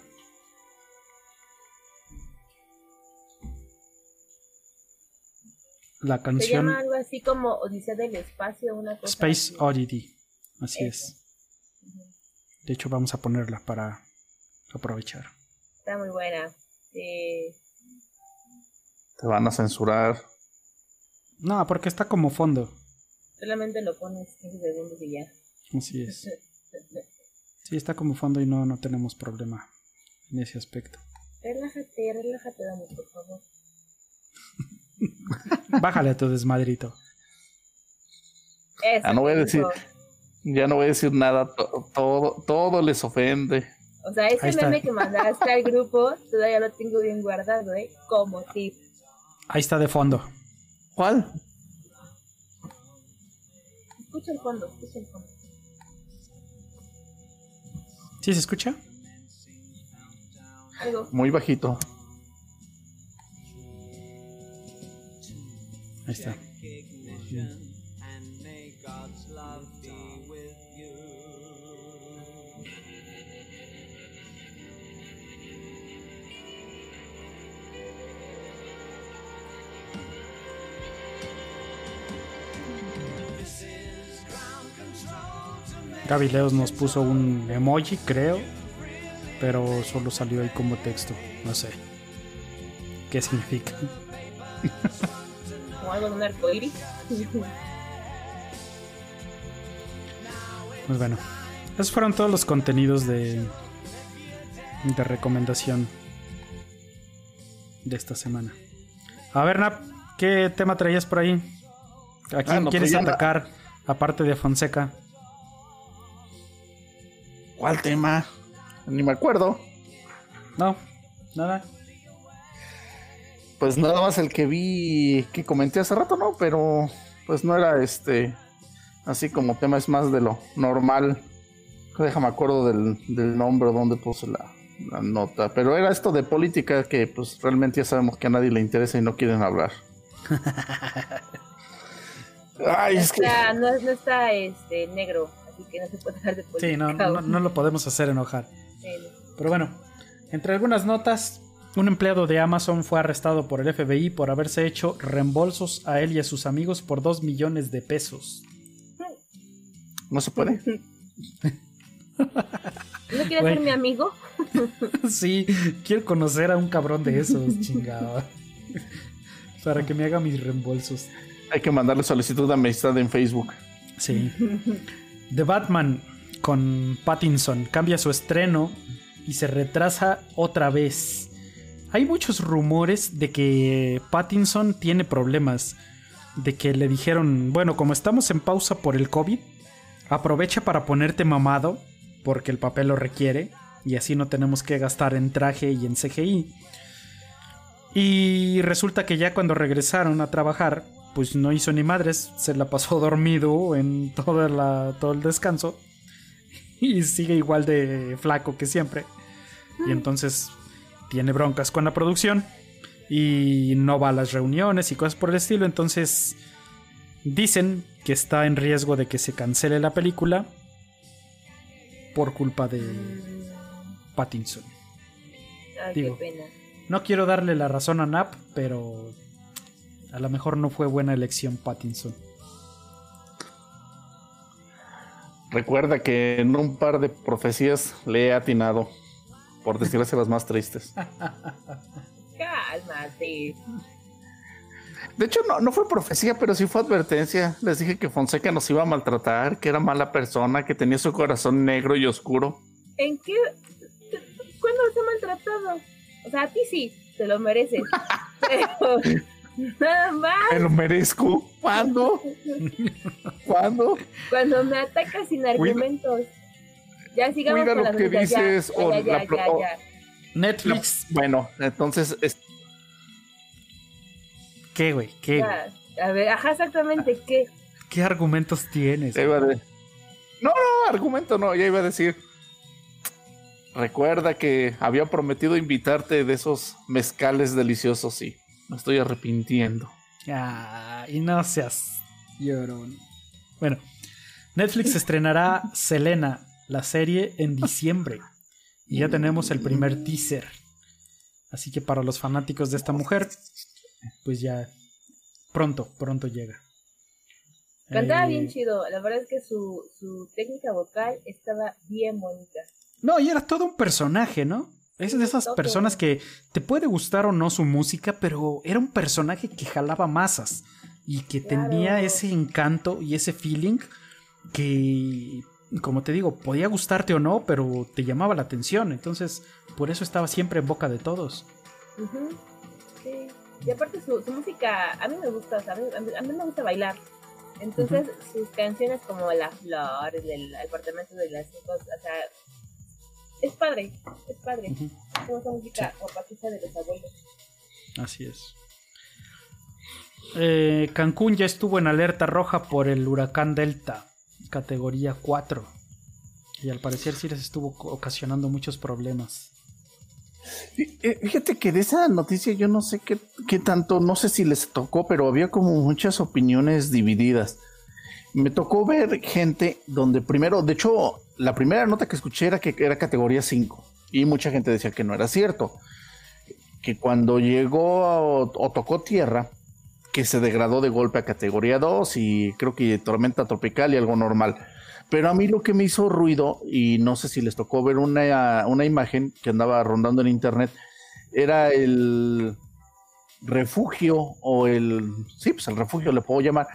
La canción. Se llama algo así como Odisea del Espacio, una cosa. Space Oddity, así es. De hecho, vamos a ponerla para aprovechar. Está muy buena. Sí. Te van a censurar. No, porque está como fondo. Solamente lo pones 15 segundos y ya. Así es. Sí, está como fondo y no, no tenemos problema en ese aspecto. Relájate, relájate, Dani, por favor. Bájale a tu desmadrito. ya no voy a decir, ya no voy a decir nada, todo, todo les ofende. O sea, ese meme que mandaste al grupo, todavía lo tengo bien guardado, ¿eh? Como tip. Ahí está de fondo. ¿Cuál? Escucha el fondo, escucha el fondo. ¿Sí se escucha? Muy bajito. Ahí está. Gaby Leos nos puso un emoji, creo, pero solo salió ahí como texto. No sé qué significa. algo de un arcoíris. Pues bueno, esos fueron todos los contenidos de, de recomendación de esta semana. A ver, Nap, ¿qué tema traías por ahí? ¿A ah, quién quieres pues atacar aparte de Fonseca? ¿Cuál tema? Ni me acuerdo. No, nada pues nada más el que vi que comenté hace rato, ¿no? Pero pues no era este así como tema, es más de lo normal. Déjame acuerdo del, del nombre donde puse la, nota. Pero era esto de política que pues realmente ya sabemos que a nadie le interesa y no quieren hablar. Ay, es que... no, está este, negro, así que no se puede hablar de política. Sí, no, no, lo podemos hacer enojar. Pero bueno, entre algunas notas, un empleado de Amazon fue arrestado por el FBI por haberse hecho reembolsos a él y a sus amigos por 2 millones de pesos. ¿No se puede? ¿No quieres ser mi amigo? sí, quiero conocer a un cabrón de esos, chingado. Para que me haga mis reembolsos. Hay que mandarle solicitud de amistad en Facebook. Sí. The Batman con Pattinson cambia su estreno y se retrasa otra vez. Hay muchos rumores de que Pattinson tiene problemas. De que le dijeron, bueno, como estamos en pausa por el COVID, aprovecha para ponerte mamado, porque el papel lo requiere, y así no tenemos que gastar en traje y en CGI. Y resulta que ya cuando regresaron a trabajar, pues no hizo ni madres, se la pasó dormido en toda la, todo el descanso y sigue igual de flaco que siempre. Y entonces tiene broncas con la producción y no va a las reuniones y cosas por el estilo. Entonces dicen que está en riesgo de que se cancele la película por culpa de Pattinson. Ay, Digo. qué pena. No quiero darle la razón a Nap, pero a lo mejor no fue buena elección Pattinson. Recuerda que en un par de profecías le he atinado, por decirse las más tristes. Cálmate. De hecho, no, no fue profecía, pero sí fue advertencia. Les dije que Fonseca nos iba a maltratar, que era mala persona, que tenía su corazón negro y oscuro. ¿En qué? ¿Cuándo te he maltratado? O sea, a ti sí, te lo mereces. Pero nada más Me lo merezco. ¿Cuándo? ¿Cuándo? cuando me atacas sin argumentos. Ya sigamos cuida con lo las que noticias. Dices, ya, o ya, la ya, pro- ya, o- ya. Netflix, Bueno, entonces, es- ¿qué, güey? ¿Qué? güey? A ver, ajá, exactamente, ¿qué? ¿Qué argumentos tienes? ya iba de- No, no, argumento no, ya iba a decir. Recuerda que había prometido invitarte de esos mezcales deliciosos, sí. Me estoy arrepintiendo. Ah, y no seas llorón. Bueno, Netflix estrenará Selena, la serie, en diciembre. Y ya tenemos el primer teaser. Así que para los fanáticos de esta mujer, pues ya pronto, pronto llega. Cantaba Eh, bien chido. La verdad es que su, su técnica vocal estaba bien bonita. No, y era todo un personaje, ¿no? Es de esas personas que te puede gustar o no su música, pero era un personaje que jalaba masas y que Claro. tenía ese encanto y ese feeling que, como te digo, podía gustarte o no, pero te llamaba la atención. Entonces, por eso estaba siempre en boca de todos. Sí. Y aparte su, su música, a mí me gusta, o sea, a mí, a mí- me gusta bailar. Entonces sus canciones como La Flor, el apartamento de las cinco, o sea, es padre, es padre. Como esa música opacista de los abuelos. Así es. Eh, Cancún ya estuvo en alerta roja por el huracán Delta, categoría 4. Y al parecer sí les estuvo ocasionando muchos problemas. Fí- Fíjate que de esa noticia yo no sé qué, qué tanto, no sé si les tocó, pero había como muchas opiniones divididas. Me tocó ver gente donde primero, de hecho, la primera nota que escuché era que era categoría 5 y mucha gente decía que no era cierto. Que cuando llegó o tocó tierra, que se degradó de golpe a categoría 2 y creo que tormenta tropical y algo normal. Pero a mí lo que me hizo ruido, y no sé si les tocó ver una, una imagen que andaba rondando en internet, era el refugio o el, sí, pues el refugio le puedo llamar,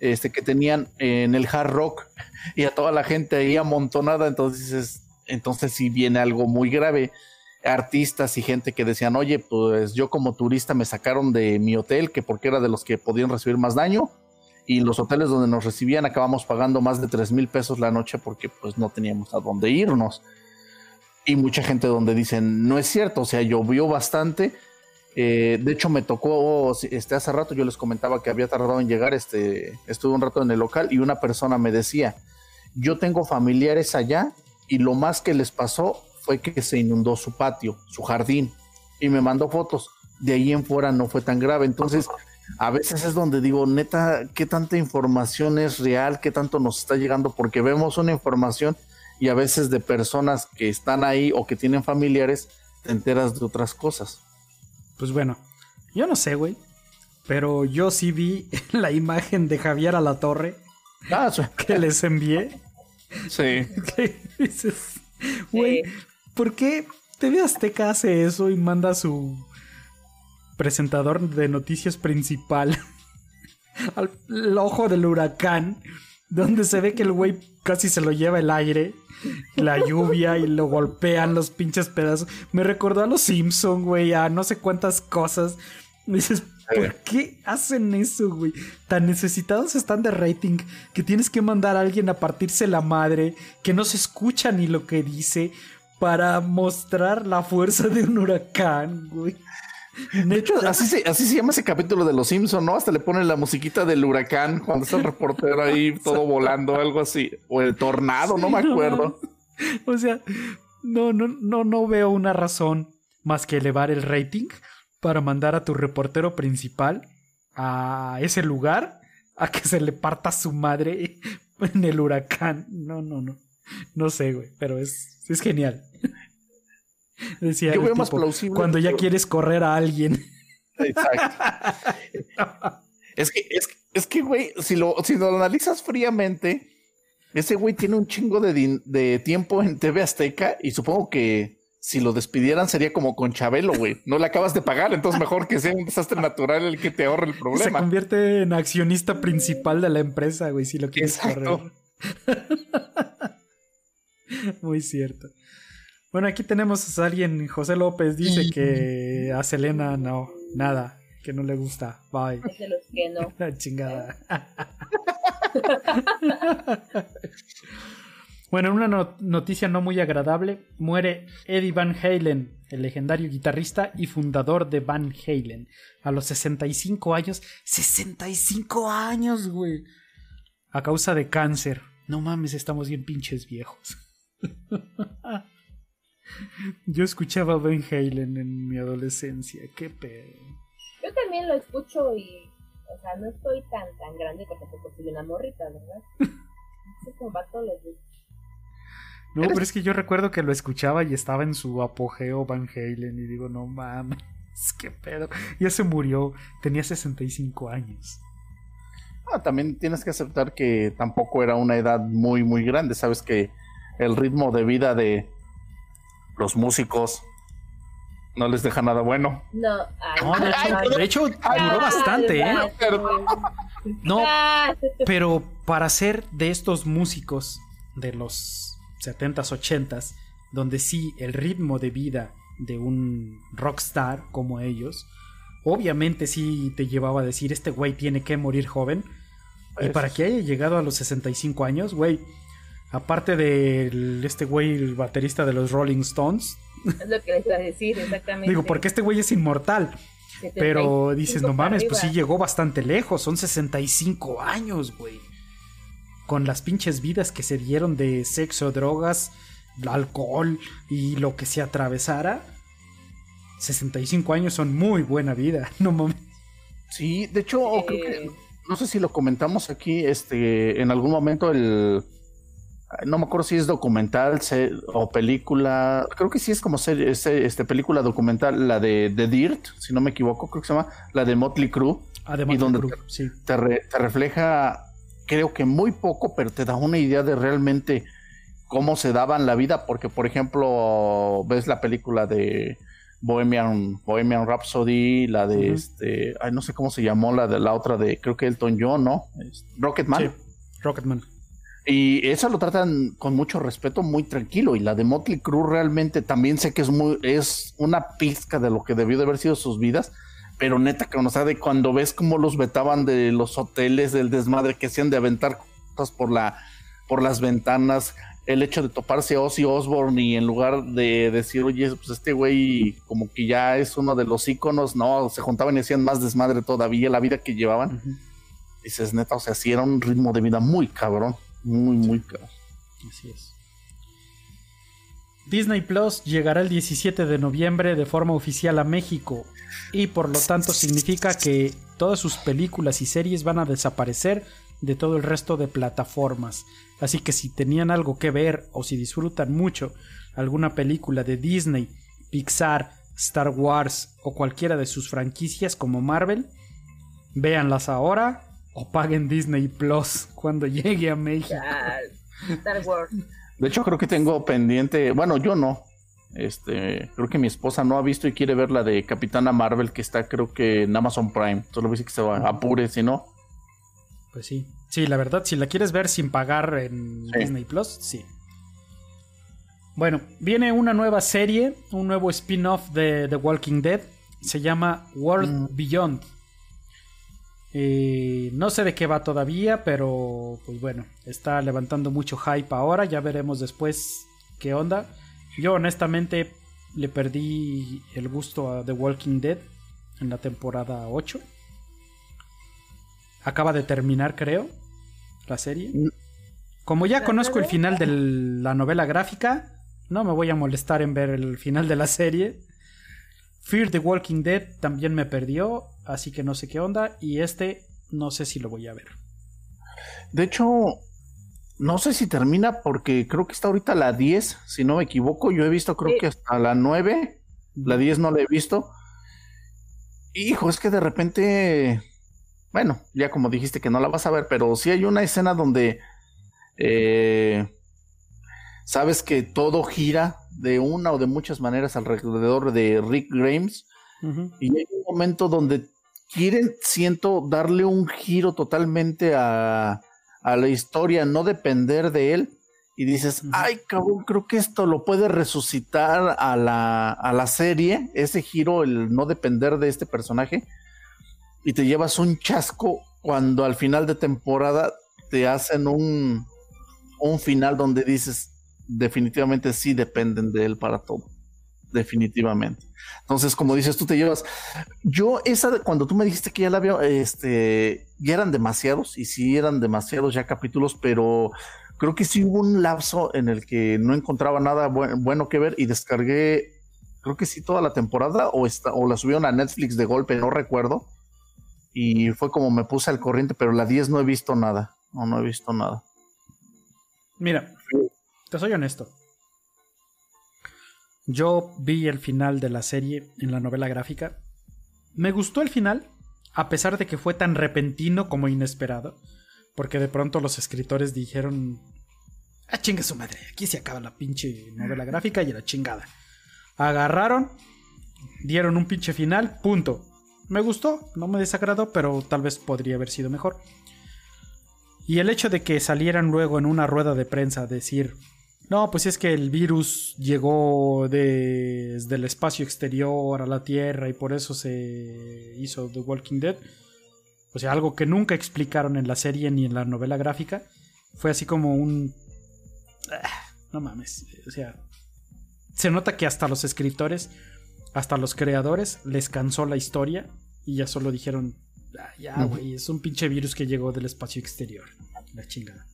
este que tenían en el hard rock y a toda la gente ahí amontonada, entonces, entonces sí viene algo muy grave. Artistas y gente que decían, oye, pues yo como turista me sacaron de mi hotel, que porque era de los que podían recibir más daño, y los hoteles donde nos recibían acabamos pagando más de 3 mil pesos la noche porque pues no teníamos a dónde irnos. Y mucha gente donde dicen, no es cierto, o sea, llovió bastante. Eh, de hecho, me tocó, este, hace rato yo les comentaba que había tardado en llegar, este, estuve un rato en el local y una persona me decía, yo tengo familiares allá y lo más que les pasó fue que se inundó su patio, su jardín, y me mandó fotos. De ahí en fuera no fue tan grave. Entonces, a veces es donde digo, neta, qué tanta información es real, qué tanto nos está llegando, porque vemos una información y a veces de personas que están ahí o que tienen familiares, te enteras de otras cosas. Pues bueno, yo no sé, güey. Pero yo sí vi la imagen de Javier a la Torre Ah, sí. que les envié. sí. ¿Qué dices? Güey, Sí. ¿Por qué TV Azteca hace eso y manda a su presentador de noticias principal al ojo del huracán? Donde se ve que el güey casi se lo lleva el aire, la lluvia y lo golpean los pinches pedazos. Me recordó a los Simpson, güey, a no sé cuántas cosas. Dices, ¿por qué hacen eso, güey? Tan necesitados están de rating que tienes que mandar a alguien a partirse la madre, que no se escucha ni lo que dice, para mostrar la fuerza de un huracán, güey. De hecho, así se, así se llama ese capítulo de Los Simpson, ¿no? Hasta le ponen la musiquita del huracán cuando está el reportero ahí todo volando, algo así. O el tornado, no me no acuerdo. O sea, no, no, no, no veo una razón más que elevar el rating para mandar a tu reportero principal a ese lugar a que se le parta su madre en el huracán. No, no, no. No sé, güey, pero es, es genial. Decía Yo más plausible, cuando ya pero- quieres correr a alguien. Exacto. es que, es, es que, güey, si lo, si lo analizas fríamente, ese güey tiene un chingo de, de tiempo en TV Azteca y supongo que si lo despidieran sería como con Chabelo, güey. No le acabas de pagar, entonces mejor que sea un desastre natural el que te ahorre el Se problema. convierte en accionista principal de la empresa, güey, si lo quieres Exacto. correr. Muy cierto. Bueno, aquí tenemos a alguien, José López dice que a Selena no, nada, que no le gusta. Bye. Es de los que no. La chingada. bueno, en una no- noticia no muy agradable, muere Eddie Van Halen, el legendario guitarrista y fundador de Van Halen, a los 65 años. 65 años, güey. A causa de cáncer. No mames, estamos bien pinches viejos. Yo escuchaba a Van Halen en mi adolescencia. Qué pedo. Yo también lo escucho y, o sea, no estoy tan tan grande porque tampoco soy una morrita, ¿verdad? Ese combato los No, pero es que yo recuerdo que lo escuchaba y estaba en su apogeo Van Halen y digo, no mames, qué pedo. Ya se murió, tenía 65 años. Ah, también tienes que aceptar que tampoco era una edad muy, muy grande. Sabes que el ritmo de vida de los músicos no les deja nada bueno. No, ay, No, de hecho, ay, de hecho duró bastante, ¿eh? No, pero para ser de estos músicos de los 70s, 80s, donde sí el ritmo de vida de un rockstar como ellos, obviamente sí te llevaba a decir, este güey tiene que morir joven. Y para que haya llegado a los 65 años, güey, aparte de este güey, el baterista de los Rolling Stones, Es lo que les iba a decir, exactamente. digo, porque este güey es inmortal. 75 Pero dices, no mames, pues sí llegó bastante lejos. Son 65 años, güey. Con las pinches vidas que se dieron de sexo, drogas, alcohol y lo que se atravesara. 65 años son muy buena vida. No mames. Sí, de hecho, Eh, creo que, no sé si lo comentamos aquí, este, en algún momento el, no me acuerdo si es documental se- o película, creo que sí es como serie, es, este, película documental, la de The Dirt, si no me equivoco, creo que se llama, la de Motley Crue, Además, ¿Y Crue, sí. te, re- te refleja, creo que muy poco, pero te da una idea de realmente cómo se daban la vida, porque por ejemplo, ves la película de Bohemian, Bohemian Rhapsody, la de este, ay, no sé cómo se llamó, la de la otra de, creo que Elton John, ¿no? Rocketman. Sí, Rocketman. Y eso lo tratan con mucho respeto, muy tranquilo. Y la de Motley Crue realmente también sé que es muy, es una pizca de lo que debió de haber sido sus vidas. Pero neta, que no sabe cuando ves cómo los vetaban de los hoteles, del desmadre que hacían de aventar cosas por la, por las ventanas, el hecho de toparse a Ozzy Osbourne y en lugar de decir, oye, pues este güey como que ya es uno de los íconos, no, se juntaban y hacían más desmadre todavía la vida que llevaban. Dices, neta, o sea, sí era un ritmo de vida muy cabrón, muy, muy cabrón. Así es. Disney Plus llegará el 17 de noviembre de forma oficial a México y por lo tanto significa que todas sus películas y series van a desaparecer de todo el resto de plataformas. Así que si tenían algo que ver o si disfrutan mucho alguna película de Disney, Pixar, Star Wars o cualquiera de sus franquicias como Marvel, véanlas ahora o paguen Disney Plus cuando llegue a México. Star Wars. De hecho, creo que tengo pendiente, bueno, yo no. Este, creo que mi esposa no ha visto y quiere ver la de Capitana Marvel que está creo que en Amazon Prime. Solo dice que se va, apure, si no. Pues sí. Sí, la verdad, si la quieres ver sin pagar en Sí. Disney Plus, sí. Bueno, viene una nueva serie, un nuevo spin-off de The Walking Dead. Se llama World Beyond. Eh, no sé de qué va todavía, pero pues bueno, está levantando mucho hype ahora. Ya veremos después qué onda. Yo honestamente le perdí el gusto a The Walking Dead en la temporada 8. Acaba de terminar, creo, la serie. Mm. Como ya ¿La conozco el final de la novela gráfica, no me voy a molestar en ver el final de la serie. Fear the Walking Dead también me perdió, así que no sé qué onda. Y este no sé si lo voy a ver. De hecho, no sé si termina porque creo que está ahorita la 10, si no me equivoco. Yo he visto creo Sí. que hasta la 9. La 10 no la he visto. Hijo, es que de repente, bueno, ya como dijiste que no la vas a ver, pero sí hay una escena donde eh, sabes que todo gira de una o de muchas maneras alrededor de Rick Grimes. Y hay un momento donde quieren, siento, darle un giro totalmente a, a la historia, no depender de él. Y dices, ay, cabrón, creo que esto lo puede resucitar a la, a la serie, ese giro, el no depender de este personaje. Y te llevas un chasco cuando al final de temporada te hacen un, un final donde dices, definitivamente sí dependen de él para todo. Definitivamente. Entonces, como dices, tú te llevas. Yo, esa, de- cuando tú me dijiste que ya la había, este, ya eran demasiados, y sí eran demasiados ya capítulos, pero creo que sí hubo un lapso en el que no encontraba nada buen- bueno que ver y descargué, creo que sí toda la temporada, o, está, o la subieron a Netflix de golpe, no recuerdo. Y fue como me puse al corriente, pero la 10 no he visto nada. No, no he visto nada. Mira, te soy honesto. Yo vi el final de la serie en la novela gráfica. Me gustó el final, a pesar de que fue tan repentino como inesperado. Porque de pronto los escritores dijeron: Ah, chingue su madre, aquí se acaba la pinche novela gráfica y la chingada. Agarraron, dieron un pinche final, punto. Me gustó, no me desagradó, pero tal vez podría haber sido mejor. Y el hecho de que salieran luego en una rueda de prensa a decir, no, pues es que el virus llegó de- desde el espacio exterior a la Tierra y por eso se hizo The Walking Dead. O sea, algo que nunca explicaron en la serie ni en la novela gráfica. Fue así como un... Ah, no mames. O sea, se nota que hasta los escritores, hasta los creadores, les cansó la historia y ya solo dijeron, "Ah, ya, güey, es un pinche virus que llegó del espacio exterior. La chingada.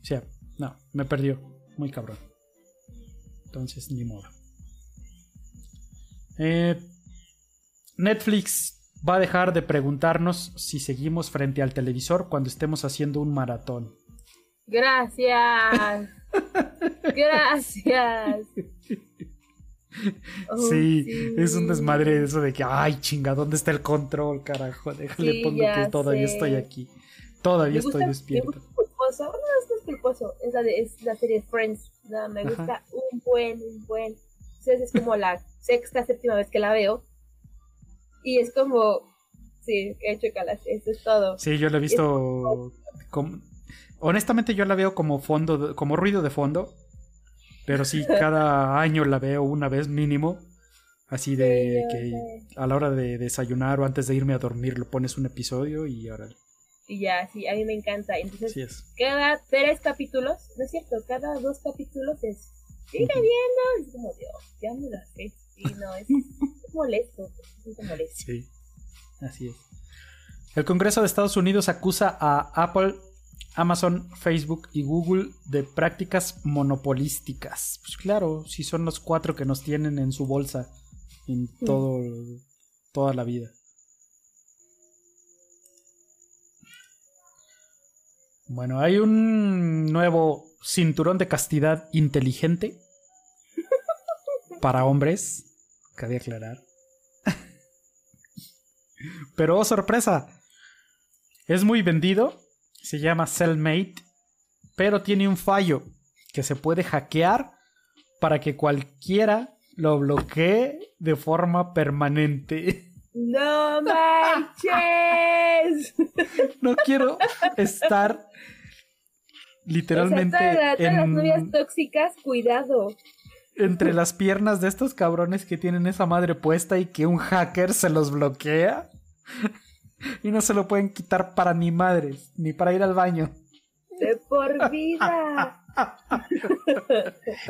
O sea, no, me perdió. Muy cabrón. Entonces, ni modo. Eh, Netflix va a dejar de preguntarnos si seguimos frente al televisor cuando estemos haciendo un maratón. Gracias. Gracias. Oh, sí, es un desmadre eso de que, ay, chinga, ¿dónde está el control, carajo? Déjale Sí, pongo que todavía sé. estoy aquí. Todavía estoy despierto. gusta culposo. Es la, de, es la serie Friends. No, me Ajá. gusta un buen, un buen. Entonces es como la sexta, séptima vez que la veo. Y es como. Sí, que chocalas. Eso es todo. Sí, yo la he visto. como- honestamente, yo la veo como fondo, de- como ruido de fondo. Pero sí, cada año la veo una vez mínimo. Así de Sí, que a la hora de desayunar o antes de irme a dormir lo pones un episodio y ahora Y ya, sí, a mí me encanta. Entonces, sí cada tres capítulos, no es cierto, cada dos capítulos es. Sigue viendo. Es como, Dios, ya me la sé. Sí, no, es, es molesto. Es molesto. Sí, así es. El Congreso de Estados Unidos acusa a Apple, Amazon, Facebook y Google de prácticas monopolísticas. Pues claro, si son los cuatro que nos tienen en su bolsa en todo, toda la vida. Bueno, hay un nuevo cinturón de castidad inteligente para hombres, cabe aclarar. Pero oh sorpresa, es muy vendido, se llama Cellmate, pero tiene un fallo que se puede hackear para que cualquiera lo bloquee de forma permanente. ¡No manches! No quiero estar O sea, literalmente todas, las- todas las novias en, tóxicas, cuidado. entre las piernas de estos cabrones que tienen esa madre puesta y que un hacker se los bloquea. Y no se lo pueden quitar para ni madres, ni para ir al baño. De por vida.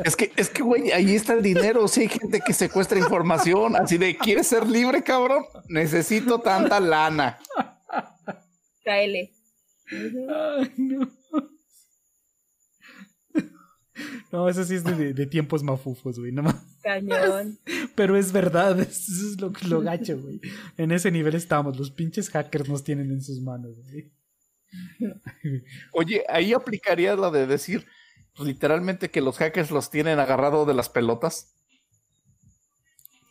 Es que, es que, güey, ahí está el dinero. Si hay gente que secuestra información, así de, ¿quieres ser libre, cabrón? Necesito tanta lana. Cáele. Ay, no. No, eso sí es de, de tiempos mafufos, güey. No más. Cañón. Pero es verdad, eso es lo, lo gacho, güey. En ese nivel estamos, los pinches hackers nos tienen en sus manos, güey. Oye, ahí aplicaría la de decir pues, literalmente que los hackers los tienen agarrado de las pelotas.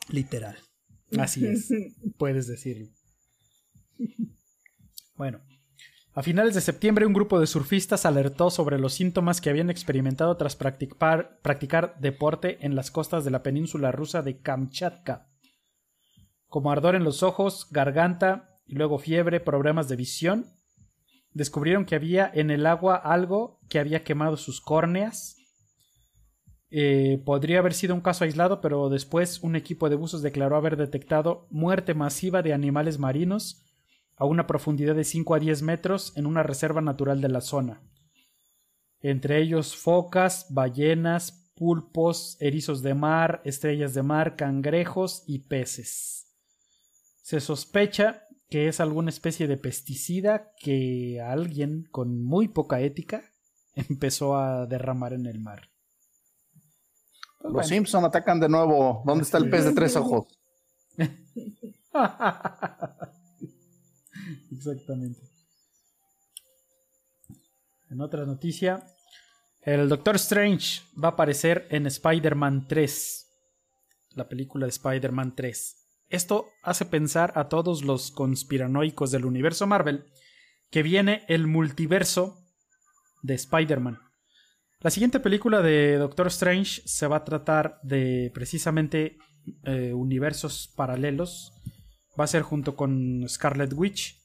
Literal. Así es, puedes decirlo. Bueno, a finales de septiembre un grupo de surfistas alertó sobre los síntomas que habían experimentado tras practicar, practicar deporte en las costas de la península rusa de Kamchatka, como ardor en los ojos, garganta y luego fiebre, problemas de visión. Descubrieron que había en el agua algo que había quemado sus córneas. Eh, podría haber sido un caso aislado, pero después un equipo de buzos declaró haber detectado muerte masiva de animales marinos a una profundidad de 5 a 10 metros en una reserva natural de la zona. Entre ellos focas, ballenas, pulpos, erizos de mar, estrellas de mar, cangrejos y peces. Se sospecha que es alguna especie de pesticida que alguien con muy poca ética empezó a derramar en el mar. Los bueno. Simpson atacan de nuevo. ¿Dónde está el pez de tres ojos? Exactamente. En otra noticia, el Doctor Strange va a aparecer en Spider-Man 3, la película de Spider-Man 3. Esto hace pensar a todos los conspiranoicos del universo Marvel que viene el multiverso de Spider-Man. La siguiente película de Doctor Strange se va a tratar de precisamente eh, universos paralelos. Va a ser junto con Scarlet Witch.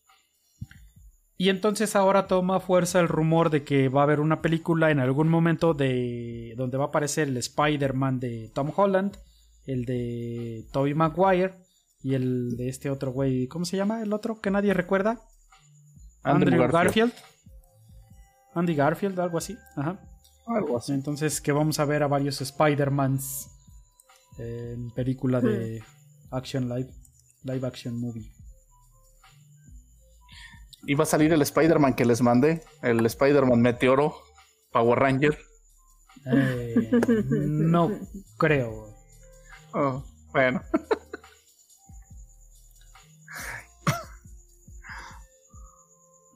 Y entonces ahora toma fuerza el rumor de que va a haber una película en algún momento de donde va a aparecer el Spider-Man de Tom Holland, el de Tobey Maguire y el de este otro güey, ¿cómo se llama? El otro que nadie recuerda. Andrew, Andrew Garfield. Garfield. Andy Garfield, algo así. Ajá. Algo así. Entonces que vamos a ver a varios Spider-Mans en película de action live, live action movie. Y va a salir el Spider-Man que les mandé, el Spider-Man Meteoro, Power Ranger. Eh, no creo. Oh, bueno.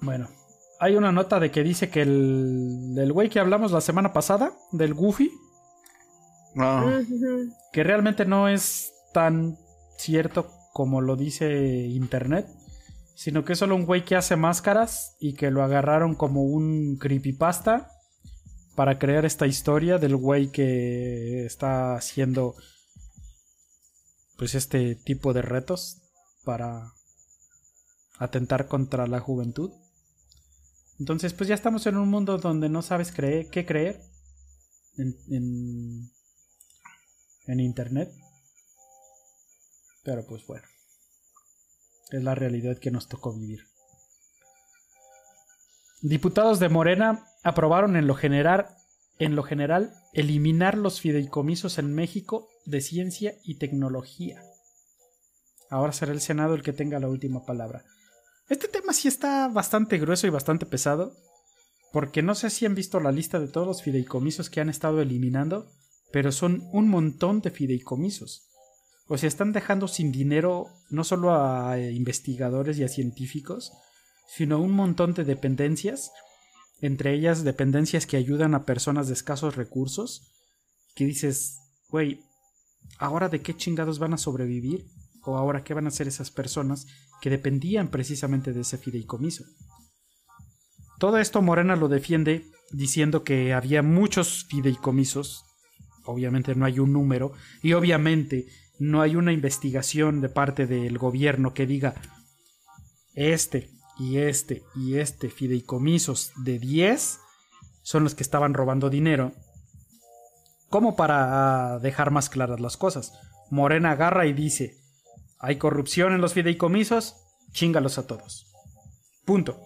Bueno, hay una nota de que dice que el del güey que hablamos la semana pasada, del Goofy, No. que realmente no es tan cierto como lo dice internet, sino que es solo un güey que hace máscaras y que lo agarraron como un creepypasta para crear esta historia del güey que está haciendo pues este tipo de retos para atentar contra la juventud. Entonces, pues ya estamos en un mundo donde no sabes creer, qué creer en, en, en internet. Pero pues bueno, es la realidad que nos tocó vivir. Diputados de Morena aprobaron en lo en lo general eliminar los fideicomisos en México de ciencia y tecnología. Ahora será el Senado el que tenga la última palabra. Este tema sí está bastante grueso y bastante pesado, porque no sé si han visto la lista de todos los fideicomisos que han estado eliminando, pero son un montón de fideicomisos. O sea, están dejando sin dinero no solo a investigadores y a científicos, sino un montón de dependencias, entre ellas dependencias que ayudan a personas de escasos recursos, que dices, güey, ¿ahora de qué chingados van a sobrevivir? ¿O ahora qué van a hacer esas personas que dependían precisamente de ese fideicomiso? Todo esto Morena lo defiende diciendo que había muchos fideicomisos, obviamente no hay un número, y obviamente no hay una investigación de parte del gobierno que diga este y este y este fideicomisos de 10 son los que estaban robando dinero. Como para dejar más claras las cosas. Morena agarra y dice, hay corrupción en los fideicomisos, chingalos a todos. Punto.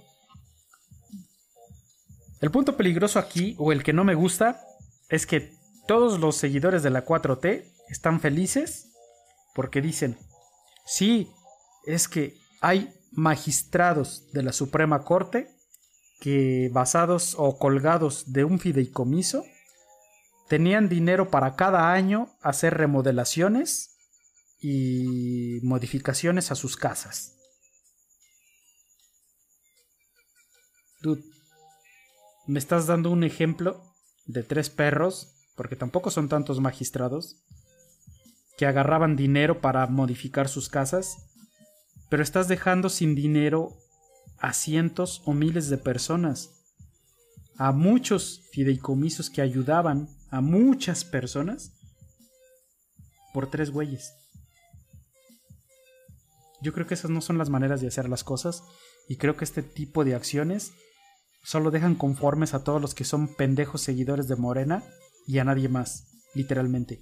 El punto peligroso aquí, o el que no me gusta, es que todos los seguidores de la 4T están felices porque dicen, sí, es que hay magistrados de la Suprema Corte que basados o colgados de un fideicomiso tenían dinero para cada año hacer remodelaciones y modificaciones a sus casas. Dude, me estás dando un ejemplo de tres perros, porque tampoco son tantos magistrados, que agarraban dinero para modificar sus casas, pero estás dejando sin dinero a cientos o miles de personas, a muchos fideicomisos que ayudaban a muchas personas por tres güeyes. Yo creo que esas no son las maneras de hacer las cosas y creo que este tipo de acciones solo dejan conformes a todos los que son pendejos seguidores de Morena y a nadie más, literalmente.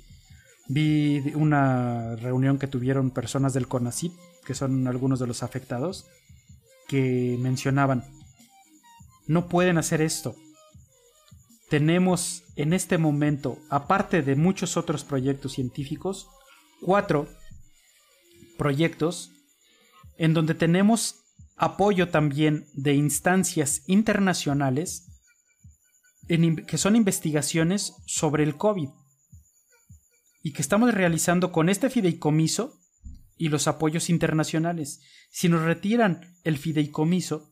Vi una reunión que tuvieron personas del CONACYT, que son algunos de los afectados, que mencionaban, no pueden hacer esto. Tenemos en este momento, aparte de muchos otros proyectos científicos, cuatro proyectos en donde tenemos apoyo también de instancias internacionales que son investigaciones sobre el COVID y que estamos realizando con este fideicomiso y los apoyos internacionales. Si nos retiran el fideicomiso,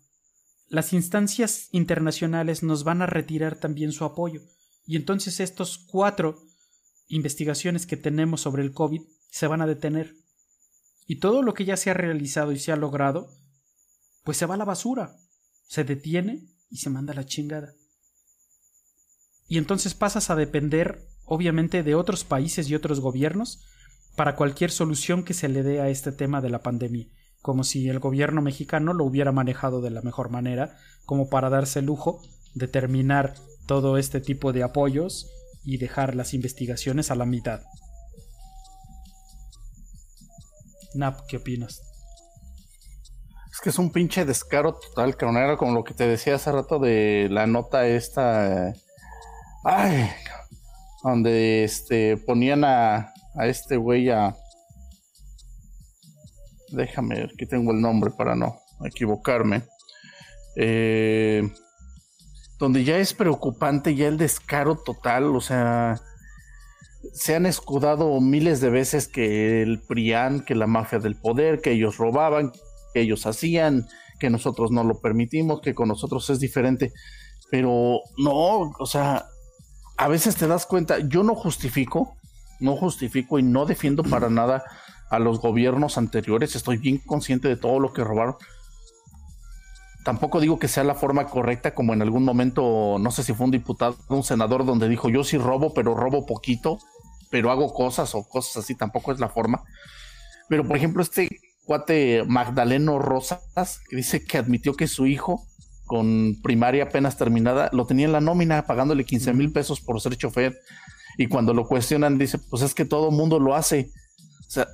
las instancias internacionales nos van a retirar también su apoyo. Y entonces estos cuatro investigaciones que tenemos sobre el COVID se van a detener. Y todo lo que ya se ha realizado y se ha logrado, pues se va a la basura. Se detiene y se manda la chingada. Y entonces pasas a depender, obviamente, de otros países y otros gobiernos para cualquier solución que se le dé a este tema de la pandemia, como si el gobierno mexicano lo hubiera manejado de la mejor manera, como para darse el lujo de terminar todo este tipo de apoyos y dejar las investigaciones a la mitad. Nap, ¿qué opinas? Es que es un pinche descaro total, cabrón. Como lo que te decía hace rato de la nota esta. ay, donde este ponían a, a este güey a. Déjame ver, aquí tengo el nombre para no equivocarme. Eh, donde ya es preocupante ya el descaro total, o sea, se han escudado miles de veces que el PRIAN, que la mafia del poder, que ellos robaban, que ellos hacían, que nosotros no lo permitimos, que con nosotros es diferente. Pero no, o sea, a veces te das cuenta, yo no justifico, no justifico y no defiendo para nada a los gobiernos anteriores, estoy bien consciente de todo lo que robaron. Tampoco digo que sea la forma correcta, como en algún momento, no sé si fue un diputado, un senador, donde dijo yo sí robo, pero robo poquito, pero hago cosas o cosas así, tampoco es la forma. Pero por ejemplo, este cuate Magdaleno Rosas, que dice que admitió que su hijo, con primaria apenas terminada, lo tenía en la nómina, pagándole 15 mil pesos por ser chofer. Y cuando lo cuestionan, dice, pues es que todo mundo lo hace. O sea,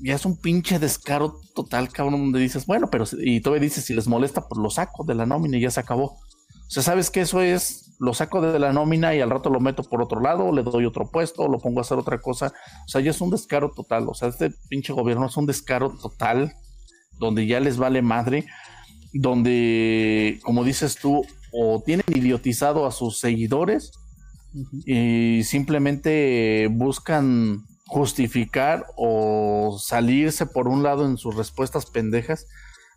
ya es un pinche descaro total, cabrón, donde dices, bueno, pero, y todavía dices, si les molesta, pues lo saco de la nómina y ya se acabó. O sea, sabes que eso es, lo saco de la nómina y al rato lo meto por otro lado, le doy otro puesto, lo pongo a hacer otra cosa. O sea, ya es un descaro total. O sea, este pinche gobierno es un descaro total, donde ya les vale madre, donde, como dices tú, o tienen idiotizado a sus seguidores y simplemente buscan justificar o salirse por un lado en sus respuestas pendejas,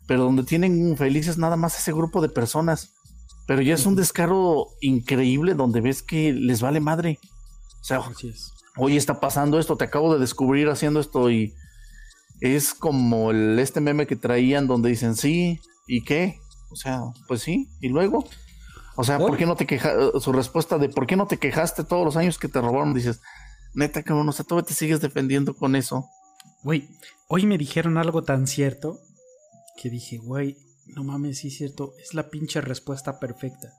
pero donde tienen felices nada más ese grupo de personas. Pero ya es un descaro increíble donde ves que les vale madre. O sea, hoy está pasando esto, te acabo de descubrir haciendo esto y es como el, este meme que traían donde dicen, sí, ¿y qué? O sea, pues sí, y luego. O sea, ¿por qué no te quejaste? Su respuesta de ¿por qué no te quejaste todos los años que te robaron? Dices, neta, que no sé, todavía te sigues defendiendo con eso. Güey, hoy me dijeron algo tan cierto que dije, güey, no mames, sí es cierto, es la pinche respuesta perfecta.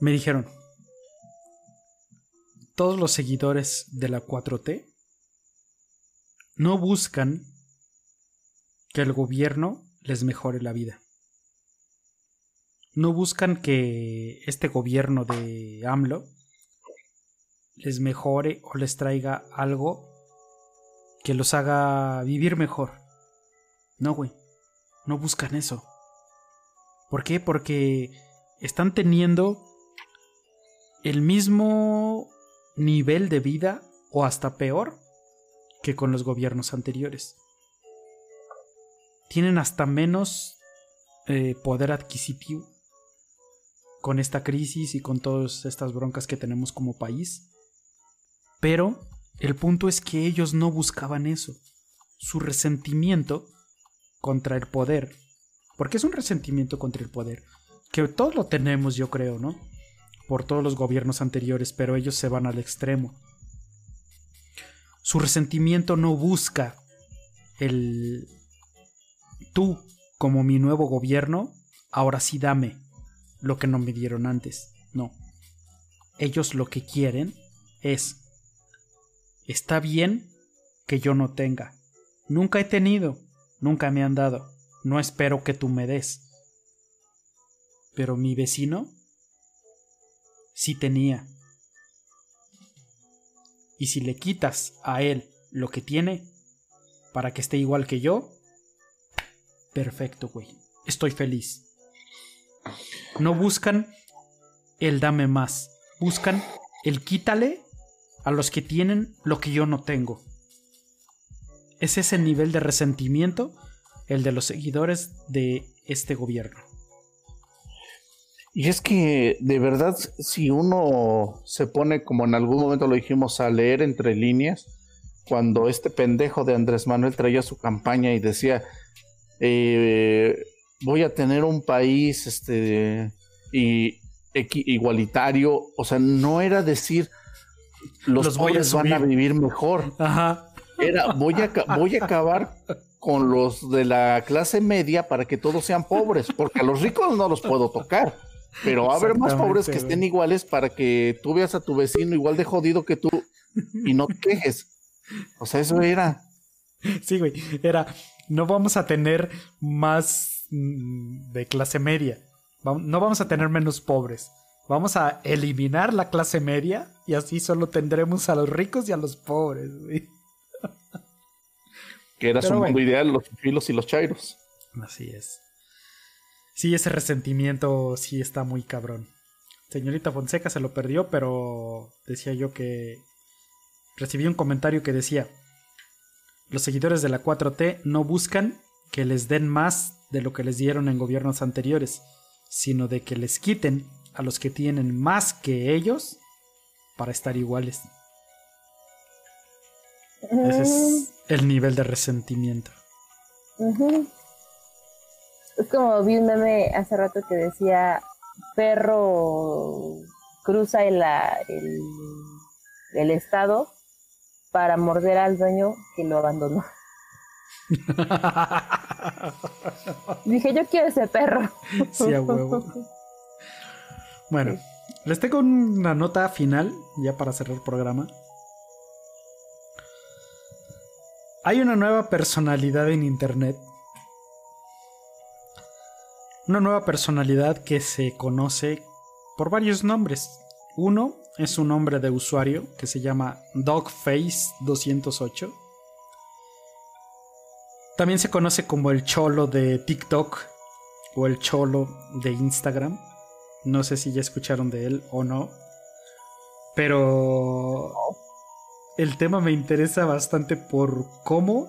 Me dijeron, todos los seguidores de la 4T no buscan que el gobierno les mejore la vida. No buscan que este gobierno de AMLO les mejore o les traiga algo que los haga vivir mejor. No, güey. No buscan eso. ¿Por qué? Porque están teniendo el mismo nivel de vida o hasta peor que con los gobiernos anteriores. Tienen hasta menos eh, poder adquisitivo con esta crisis y con todas estas broncas que tenemos como país. Pero el punto es que ellos no buscaban eso. Su resentimiento contra el poder. Porque es un resentimiento contra el poder. Que todos lo tenemos, yo creo, ¿no? Por todos los gobiernos anteriores, pero ellos se van al extremo. Su resentimiento no busca el... Tú, como mi nuevo gobierno, ahora sí dame lo que no me dieron antes. No. Ellos lo que quieren es... Está bien que yo no tenga. Nunca he tenido. Nunca me han dado. No espero que tú me des. Pero mi vecino sí tenía. Y si le quitas a él lo que tiene, para que esté igual que yo, perfecto, güey. Estoy feliz. No buscan el dame más. Buscan el quítale a los que tienen lo que yo no tengo. Es ese nivel de resentimiento el de los seguidores de este gobierno. Y es que de verdad, si uno se pone, como en algún momento lo dijimos, a leer entre líneas, cuando este pendejo de Andrés Manuel traía su campaña y decía, eh, voy a tener un país este, y, igualitario, o sea, no era decir, los, pobres van a vivir mejor. Era, voy a, voy a acabar con los de la clase media para que todos sean pobres, porque a los ricos no los puedo tocar. Pero va a haber más pobres que estén iguales para que tú veas a tu vecino igual de jodido que tú y no te quejes. O sea, eso era. Sí, güey. Era, no vamos a tener más mm, de clase media. No vamos a tener menos pobres. Vamos a eliminar la clase media y así solo tendremos a los ricos y a los pobres, güey. Que era su mundo ideal, los filos y los chairos. Así es. Sí, ese resentimiento sí está muy cabrón. Señorita Fonseca se lo perdió, pero decía yo que recibí un comentario que decía, los seguidores de la 4T no buscan que les den más de lo que les dieron en gobiernos anteriores, sino de que les quiten a los que tienen más que ellos para estar iguales. Ese es el nivel de resentimiento. Es como vi un meme hace rato que decía, perro cruza el, el, el estado para morder al dueño que lo abandonó. Dije, yo quiero ese perro. Sí, a huevo. Bueno, les tengo una nota final, ya para cerrar el programa. Hay una nueva personalidad en Internet. Una nueva personalidad que se conoce por varios nombres. Uno es un nombre de usuario que se llama Dogface208. También se conoce como el cholo de TikTok o el cholo de Instagram. No sé si ya escucharon de él o no. Pero el tema me interesa bastante por cómo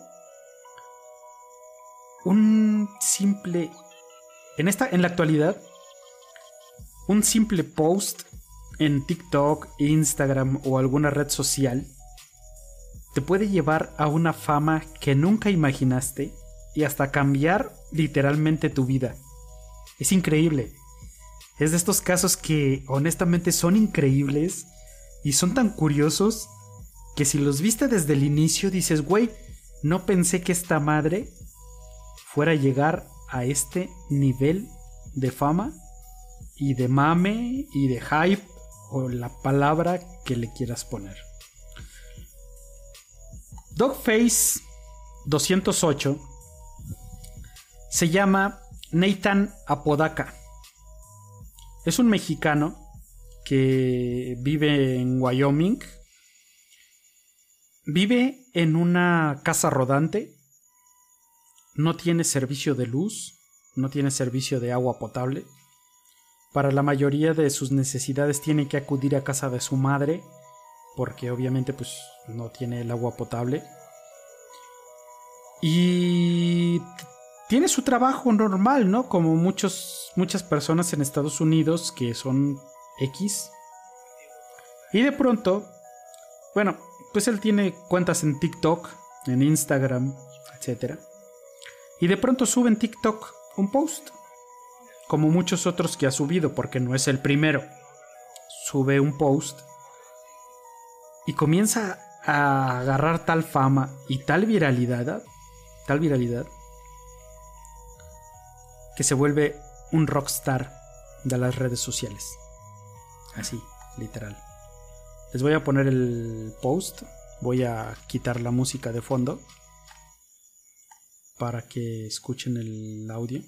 un simple en esta en la actualidad un simple post en TikTok, Instagram o alguna red social te puede llevar a una fama que nunca imaginaste y hasta cambiar literalmente tu vida. Es increíble. Es de estos casos que honestamente son increíbles y son tan curiosos que si los viste desde el inicio dices, güey, no pensé que esta madre fuera a llegar a este nivel de fama y de mame y de hype o la palabra que le quieras poner. Dogface 208 se llama Nathan Apodaca. Es un mexicano que vive en Wyoming. Vive en una casa rodante. No tiene servicio de luz. No tiene servicio de agua potable. Para la mayoría de sus necesidades tiene que acudir a casa de su madre porque obviamente pues no tiene el agua potable. Y tiene su trabajo normal, ¿no? Como muchos, muchas personas en Estados Unidos que son X. Y de pronto, bueno, pues él tiene cuentas en TikTok, en Instagram, etc. Y de pronto sube en TikTok un post, como muchos otros que ha subido, porque no es el primero. Sube un post y comienza a agarrar tal fama y tal viralidad, tal viralidad, que se vuelve un rockstar de las redes sociales. Así, literal. Les voy a poner el post, voy a quitar la música de fondo para que escuchen el audio.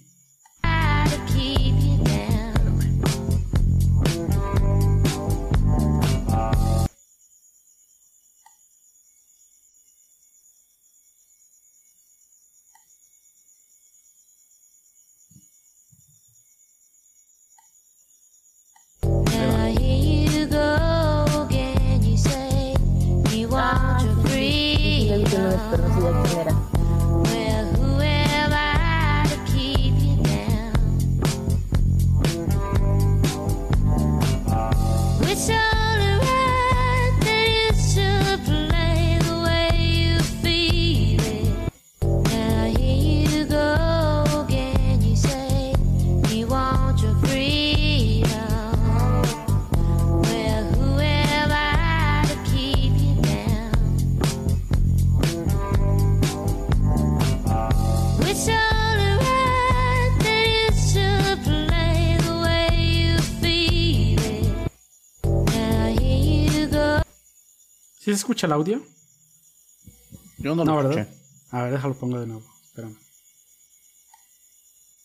Escucha el audio? Yo no, No, lo ¿verdad? escuché. A ver, déjalo pongo de nuevo. Espérame.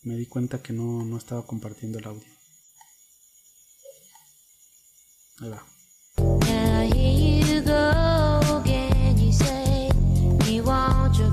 Me di cuenta que no, no estaba compartiendo el audio. Ahí va. Now here you go again. You say you want your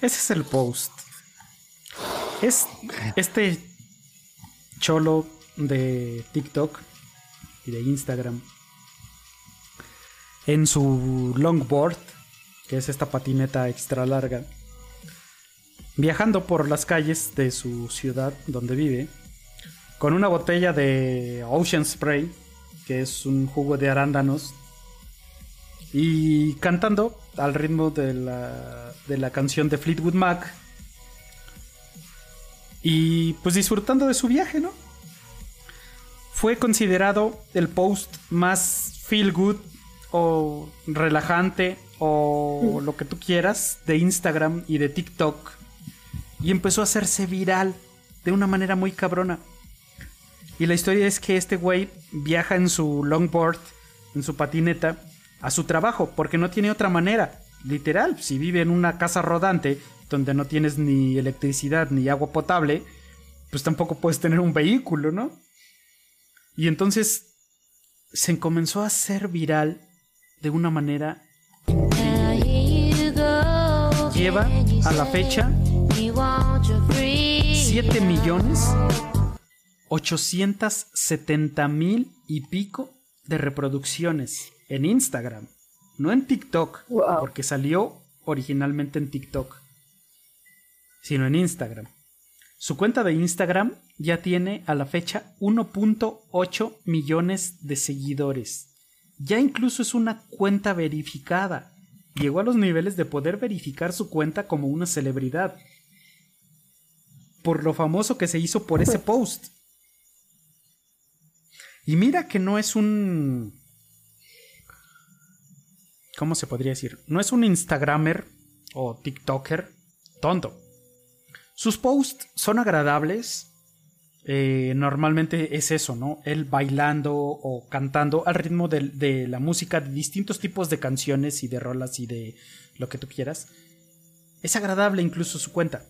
Ese es el post. Es este cholo de TikTok y de Instagram en su longboard, que es esta patineta extra larga, viajando por las calles de su ciudad donde vive, con una botella de Ocean Spray, que es un jugo de arándanos, y cantando al ritmo de la, de la canción de Fleetwood Mac. Y pues disfrutando de su viaje, ¿no? Fue considerado el post más feel good o relajante o lo que tú quieras de Instagram y de TikTok. Y empezó a hacerse viral de una manera muy cabrona. Y la historia es que este güey viaja en su longboard, en su patineta, a su trabajo, porque no tiene otra manera. Literal, si vive en una casa rodante donde no tienes ni electricidad ni agua potable, pues tampoco puedes tener un vehículo, ¿no? Y entonces se comenzó a hacer viral de una manera Lleva a la fecha you want your freedom. 7 millones 870 mil y pico de reproducciones en Instagram, no en TikTok, Wow. porque salió originalmente en TikTok, sino en Instagram. Su cuenta de Instagram ya tiene a la fecha 1.8 millones de seguidores. Ya incluso es una cuenta verificada. Llegó a los niveles de poder verificar su cuenta como una celebridad. Por lo famoso que se hizo por ese post. Y mira que no es un... ¿Cómo se podría decir? No es un Instagramer o TikToker tonto. Sus posts son agradables. eh, normalmente es eso, ¿no? Él bailando o cantando al ritmo de, de la música de distintos tipos de canciones y de rolas y de lo que tú quieras. Es agradable incluso su cuenta.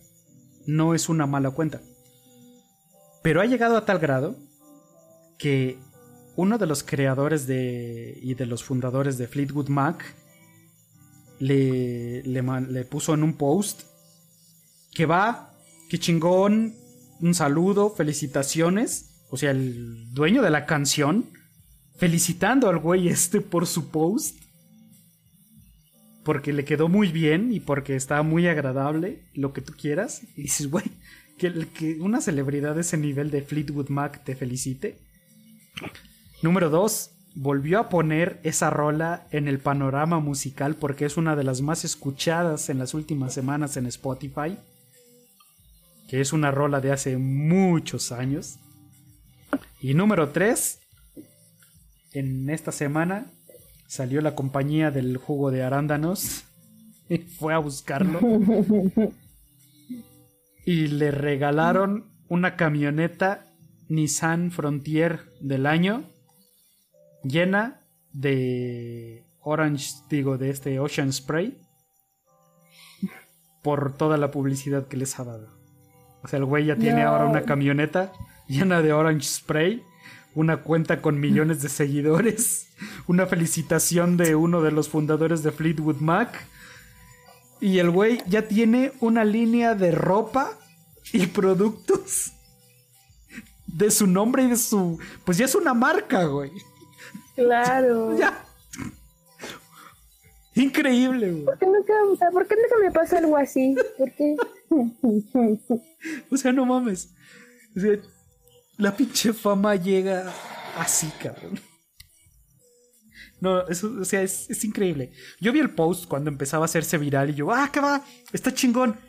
No es una mala cuenta. Pero ha llegado a tal grado que uno de los creadores de, y de los fundadores de Fleetwood Mac le, le, puso en un post que va, que chingón, un saludo, felicitaciones. O sea, el dueño de la canción felicitando al güey este por su post. Porque le quedó muy bien y porque está muy agradable, lo que tú quieras. Y dices, güey, que, que una celebridad de ese nivel de Fleetwood Mac te felicite. Número 2. Volvió a poner esa rola en el panorama musical porque es una de las más escuchadas en las últimas semanas en Spotify. Que es una rola de hace muchos años. Y número 3. En esta semana salió la compañía del jugo de arándanos. Y fue a buscarlo. y le regalaron una camioneta Nissan Frontier del año llena de orange, digo, de este Ocean Spray por toda la publicidad que les ha dado. O sea, el güey ya tiene No. ahora una camioneta llena de orange spray, una cuenta con millones de seguidores, una felicitación de uno de los fundadores de Fleetwood Mac. Y el güey ya tiene una línea de ropa y productos de su nombre y de su... Pues ya es una marca, güey. Claro. Ya. Increíble, güey. ¿Por qué nunca, o sea, ¿por qué nunca me pasa algo así? ¿Por qué? O sea, no mames. O sea, la pinche fama llega así, cabrón. No, eso, o sea, es, es increíble. Yo vi el post cuando empezaba a hacerse viral y yo, ah, ¿qué va? Está chingón.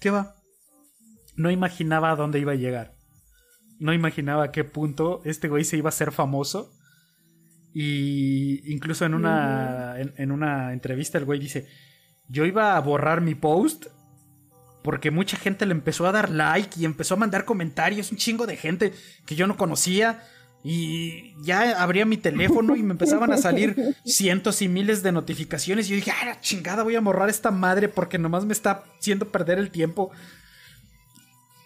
¿Qué va? No imaginaba a dónde iba a llegar. No imaginaba a qué punto este güey se iba a hacer famoso. Y incluso en una, en, en una entrevista el güey dice, yo iba a borrar mi post porque mucha gente le empezó a dar like y empezó a mandar comentarios, un chingo de gente que yo no conocía. Y ya abría mi teléfono y me empezaban a salir cientos y miles de notificaciones. Y yo dije, ah, la chingada, voy a borrar esta madre porque nomás me está haciendo perder el tiempo.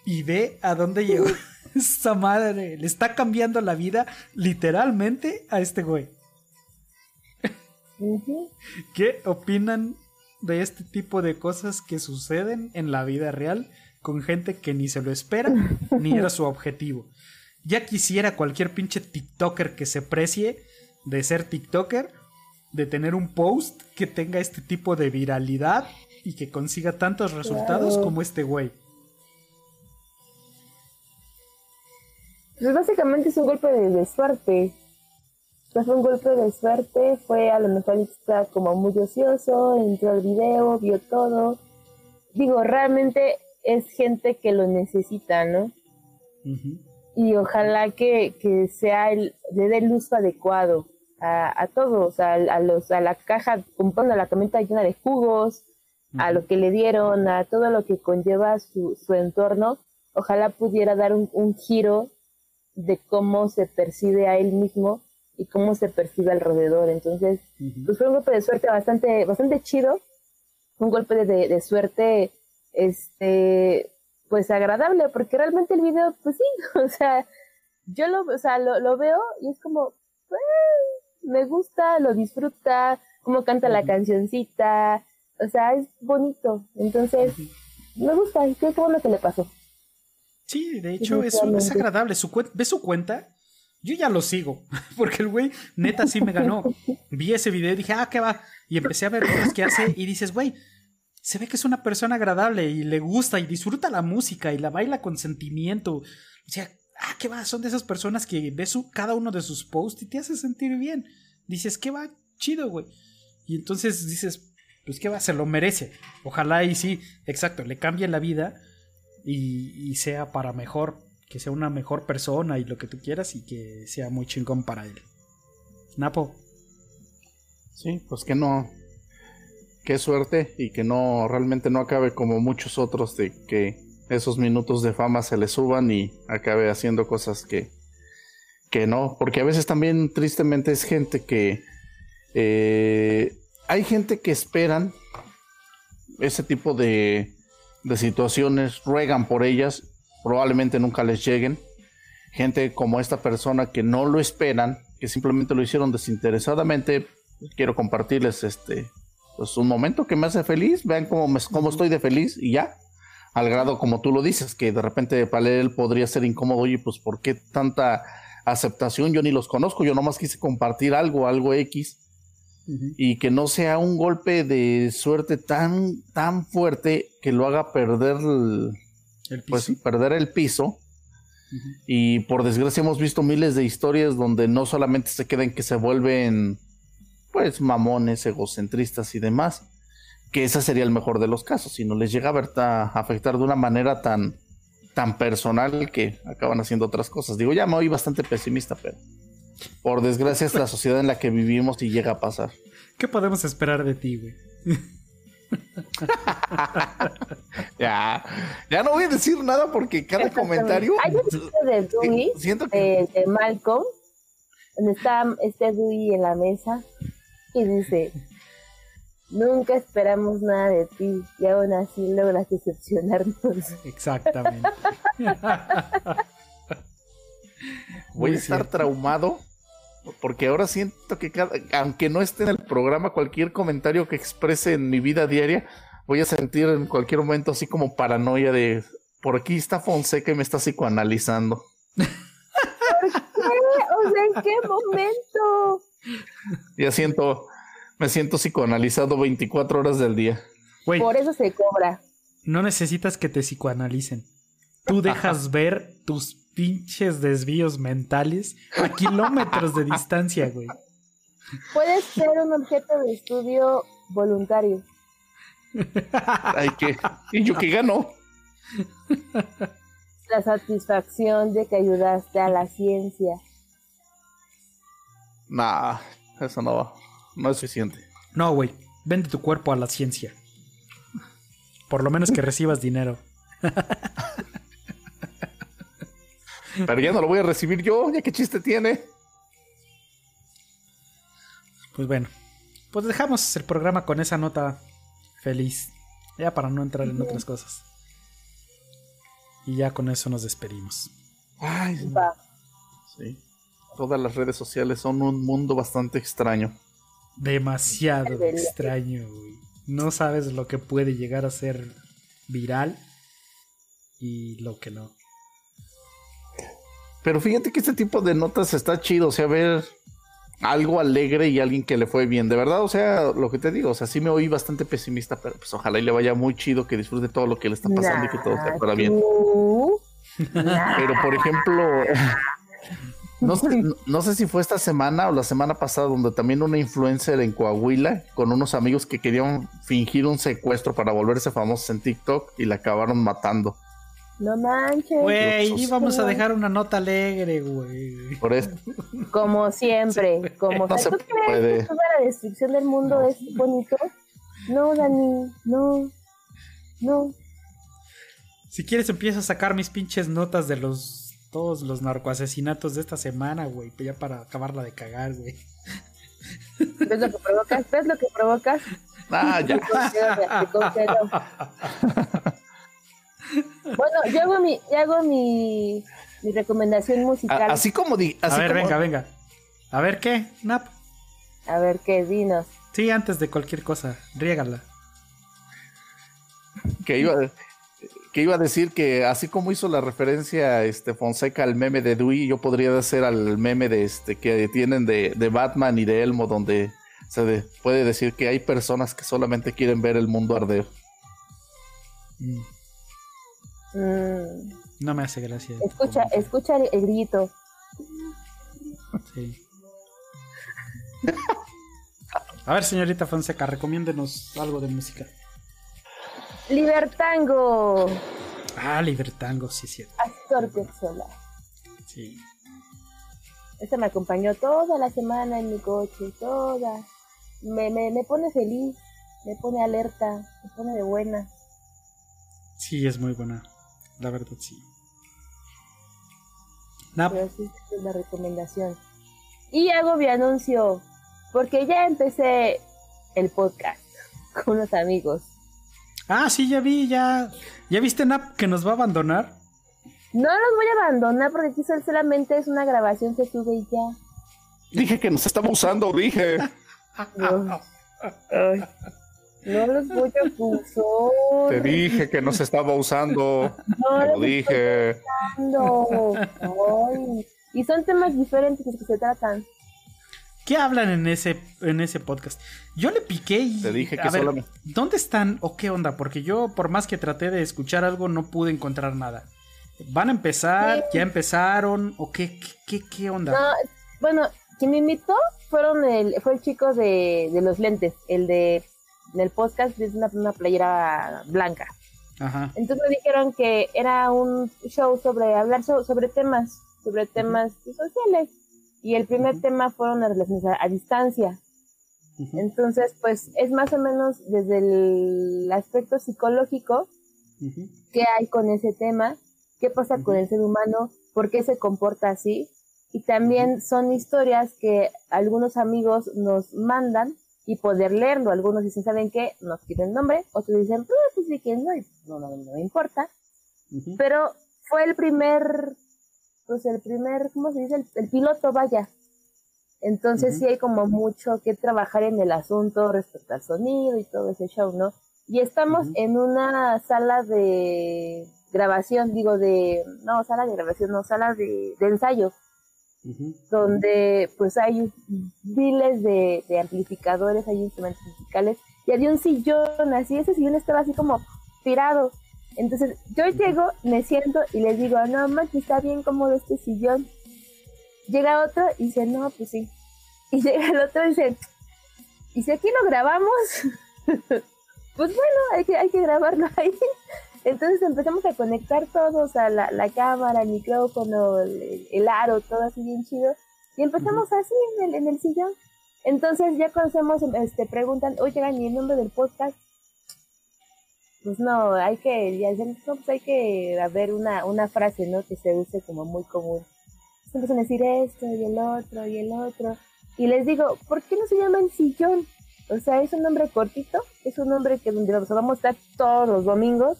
Y ve a dónde llegó esa madre. Le está cambiando la vida literalmente a este güey. ¿Qué opinan de este tipo de cosas que suceden en la vida real con gente que ni se lo espera ni era su objetivo? Ya quisiera cualquier pinche TikToker que se precie de ser TikToker, de tener un post que tenga este tipo de viralidad y que consiga tantos resultados como este güey. Pues básicamente es un golpe de, de suerte. O sea, fue un golpe de suerte, fue a lo mejor está como muy ocioso, entró al video, vio todo. Digo, realmente es gente que lo necesita, ¿no? Y ojalá que, que sea el, le dé el uso adecuado a, a todos, a, a los, a la caja, comprando la camioneta llena de jugos, a lo que le dieron, a todo lo que conlleva su, su entorno. Ojalá pudiera dar un, un giro de cómo se percibe a él mismo y cómo se percibe alrededor. Entonces, pues fue un golpe de suerte bastante, bastante chido, un golpe de, de suerte, este, pues agradable, porque realmente el video, pues sí, o sea, yo lo, o sea, lo, lo veo y es como, pues, me gusta, lo disfruta, cómo canta la cancioncita, o sea, es bonito, entonces, me gusta y qué bueno que le pasó. Sí, de hecho es, es agradable. Su ¿Ves su cuenta? Yo ya lo sigo, porque el güey neta sí me ganó. Vi ese video y dije, ah, ¿qué va? Y empecé a ver cosas que hace y dices, güey, se ve que es una persona agradable y le gusta y disfruta la música y la baila con sentimiento. O sea, ah, ¿qué va? Son de esas personas que ves su, cada uno de sus posts y te hace sentir bien. Dices, ¿qué va? Chido, güey. Y entonces dices, pues qué va, se lo merece. Ojalá y sí, exacto, le cambie la vida y, sea para mejor, que sea una mejor persona y lo que tú quieras y que sea muy chingón para él. Napo, Sí, pues que no. Qué suerte y que no, realmente no acabe como muchos otros de que esos minutos de fama se le suban y acabe haciendo cosas que, que no. Porque a veces también, tristemente, es gente que. eh, hay gente que esperan ese tipo de, de situaciones, ruegan por ellas, probablemente nunca les lleguen. Gente como esta persona que no lo esperan, que simplemente lo hicieron desinteresadamente. Quiero compartirles este pues un momento que me hace feliz, vean cómo, me- cómo estoy de feliz y ya. Al grado como tú lo dices, que de repente para él podría ser incómodo, oye, pues ¿por qué tanta aceptación? Yo ni los conozco, yo nomás quise compartir algo, algo X y que no sea un golpe de suerte tan, tan fuerte que lo haga perder el, El piso. pues perder el piso. Y por desgracia hemos visto miles de historias donde no solamente se quedan que se vuelven pues mamones, egocentristas y demás, que ese sería el mejor de los casos, sino les llega a, ver a afectar de una manera tan tan personal que acaban haciendo otras cosas. Digo, ya me oí bastante pesimista, pero por desgracia es la sociedad en la que vivimos y llega a pasar. ¿Qué podemos esperar de ti, güey? Ya, ya no voy a decir nada porque cada comentario Hay un chiste de Dewey, siento que de, de Malcolm, donde está este Dewey en la mesa y dice, nunca esperamos nada de ti y aún así logras decepcionarnos. Exactamente. voy a estar cierto. traumado porque ahora siento que cada, aunque no esté en el programa cualquier comentario que exprese en mi vida diaria voy a sentir en cualquier momento así como paranoia de por aquí está Fonseca y me está psicoanalizando O sea, ¿en qué momento? ya siento me siento psicoanalizado 24 horas del día Por eso se cobra. no necesitas que te psicoanalicen. Tú dejas ver tus pinches desvíos mentales a kilómetros de distancia, güey. Puedes ser un objeto de estudio voluntario. Ay, que y yo que gano La satisfacción de que ayudaste a la ciencia. nah eso no va no es suficiente No, güey. Vende tu cuerpo a la ciencia. Por lo menos que recibas dinero. pero ya no lo voy a recibir yo ya qué chiste tiene Pues bueno. Pues dejamos el programa con esa nota feliz. Ya para no entrar en otras cosas. Y ya con eso nos despedimos. Ay, sí. Todas las redes sociales son un mundo bastante extraño. Demasiado extraño, güey. No sabes lo que puede llegar a ser viral y lo que no. Pero fíjate que este tipo de notas está chido, o sea, ver algo alegre y alguien que le fue bien. De verdad, o sea, lo que te digo, o sea, sí me oí bastante pesimista, pero pues ojalá y le vaya muy chido, que disfrute todo lo que le está pasando y que todo se fuera bien. Nah. Pero, por ejemplo, no sé, no sé si fue esta semana o la semana pasada, donde también una influencer en Coahuila, con unos amigos que querían fingir un secuestro para volverse famosos en TikTok y la acabaron matando. No manches. Güey, íbamos a dejar una nota alegre, güey. Por eso, Como siempre. Como No se ¿Tú crees puede. que toda la destrucción del mundo es bonito? No, Dani. No. No. Si quieres empiezo a sacar mis pinches notas de los todos los narcoasesinatos de esta semana, güey, ya para acabarla de cagar, güey. ¿Ves lo que provocas? ¿Ves lo que provocas? ah, ya. Bueno, yo hago mi, yo hago mi, mi recomendación musical. A- Así como di, A ver, como- venga, venga. A ver qué, Nap. A ver qué, dinos. Sí, antes de cualquier cosa, riégala. que iba que iba a decir que así como hizo la referencia este Fonseca al meme de Dewey, yo podría hacer al meme de este que tienen de, de Batman y de Elmo donde se de- puede decir que hay personas que solamente quieren ver el mundo arder. Mm, Mm, no me hace gracia. escucha, escucha el, el grito. Sí. A ver, señorita Fonseca, recomiéndenos algo de música. Libertango. Ah, Libertango, sí, sí. Astor Piazzolla. Sí. Este me acompañó toda la semana en mi coche, toda. me, me, me pone feliz, me pone alerta, me pone de buena. Sí, es muy buena. La verdad, sí. Nap, Pero sí, es la recomendación. Y hago mi anuncio, porque ya empecé el podcast con unos amigos. Ah, sí, ya vi, ya. ¿Ya viste Nap que nos va a abandonar? No los voy a abandonar porque aquí sol- solamente es una grabación que sube y ya. Dije que nos estaba usando, dije. No, Ay, no los voy a acusar. Te dije que nos estaba usando. No Te lo dije. Ay, Y son temas diferentes los que se tratan. ¿Qué hablan en ese, en ese podcast? Yo le piqué y. Te dije que a ver, ¿Dónde están o qué onda? Porque yo, por más que traté de escuchar algo, no pude encontrar nada. ¿Van a empezar? Sí. ¿Ya empezaron? ¿O qué, qué, qué, qué onda? No, bueno, quien me invitó fueron el, fue el chico de, de los lentes, el de del podcast es una, una playera blanca. Ajá. Entonces me dijeron que era un show sobre hablar so- sobre temas, sobre temas sociales. Y el primer tema fueron las relaciones a, a distancia. Entonces, pues es más o menos desde el aspecto psicológico qué hay con ese tema, qué pasa con el ser humano, por qué se comporta así. Y también son historias que algunos amigos nos mandan y poder leerlo. Algunos dicen, ¿saben qué? Nos piden nombre, otros dicen, pues, pues sí, no, y no, no, no me importa. Pero fue el primer, pues el primer, ¿cómo se dice? El, el piloto, vaya. Entonces Ujú. sí hay como mucho que trabajar en el asunto respecto al sonido y todo ese show, ¿no? Y estamos en una sala de grabación, digo de, no, sala de grabación, no, sala de, de ensayo, Donde pues hay miles de, de amplificadores, hay instrumentos musicales, y había un sillón así, ese sillón estaba así como tirado. Entonces yo llego, me siento y les digo, no manches, está bien cómodo este sillón. Llega otro y dice, no, pues sí. Y llega el otro y dice, ¿y si aquí lo grabamos? pues bueno, hay que, hay que grabarlo ahí. Entonces empezamos a conectar todos a la, la cámara, el micrófono, el, el aro, todo así bien chido. Y empezamos así en el, en el sillón. Entonces ya conocemos, este, preguntan, oye, ¿y el nombre del podcast? Pues no, hay que, ya no, pues hay que haber una, una frase, ¿no? Que se use como muy común. Entonces empiezan a decir esto y el otro y el otro. Y les digo, ¿por qué no se llama el sillón? O sea, es un nombre cortito, es un nombre que donde vamos a estar todos los domingos.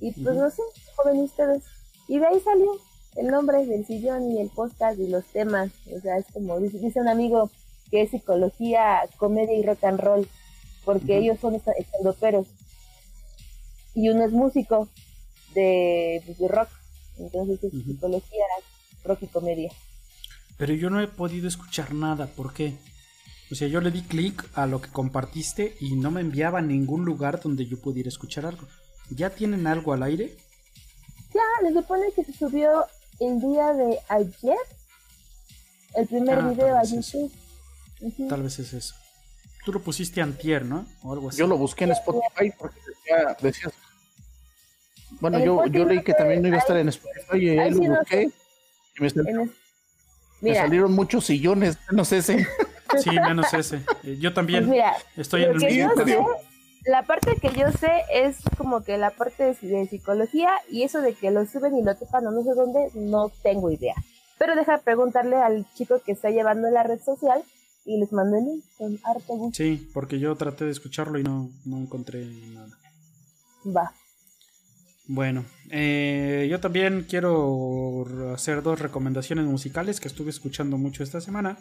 Y pues no sé, joven ustedes. Y de ahí salió el nombre del sillón y el podcast y los temas. O sea, es como dice, dice un amigo que es psicología, comedia y rock and roll, porque ellos son esta- estandoperos. Y uno es músico de, pues, de rock, entonces es Ujú. psicología, rock y comedia. Pero yo no he podido escuchar nada. ¿Por qué? O sea, yo le di clic a lo que compartiste y no me enviaba a ningún lugar donde yo pudiera escuchar algo. ¿Ya tienen algo al aire? Ya, les supone que se subió el día de ayer, el primer Ah, video a tal vez eso. YouTube. Tal vez es eso. Tú lo pusiste antier, ¿no? O algo así. Yo lo busqué en Spotify porque decía, decías. Bueno, En yo, yo leí que también no iba a estar ahí- en Spotify y ahí lo no busqué. Y me, sal- me salieron muchos sillones, no sé ese. Sí, menos ese. Eh, Yo también. pues mira, Estoy en el que mismo. sé, digo. La parte que yo sé es como que la parte de, de psicología y eso de que lo suben y lo tapan o no sé dónde, no tengo idea. Pero deja preguntarle al chico que está llevando la red social y les mando el link con harto gusto. Sí, porque yo traté de escucharlo y no, no encontré nada. Va. Bueno, eh, yo también quiero hacer dos recomendaciones musicales que estuve escuchando mucho esta semana.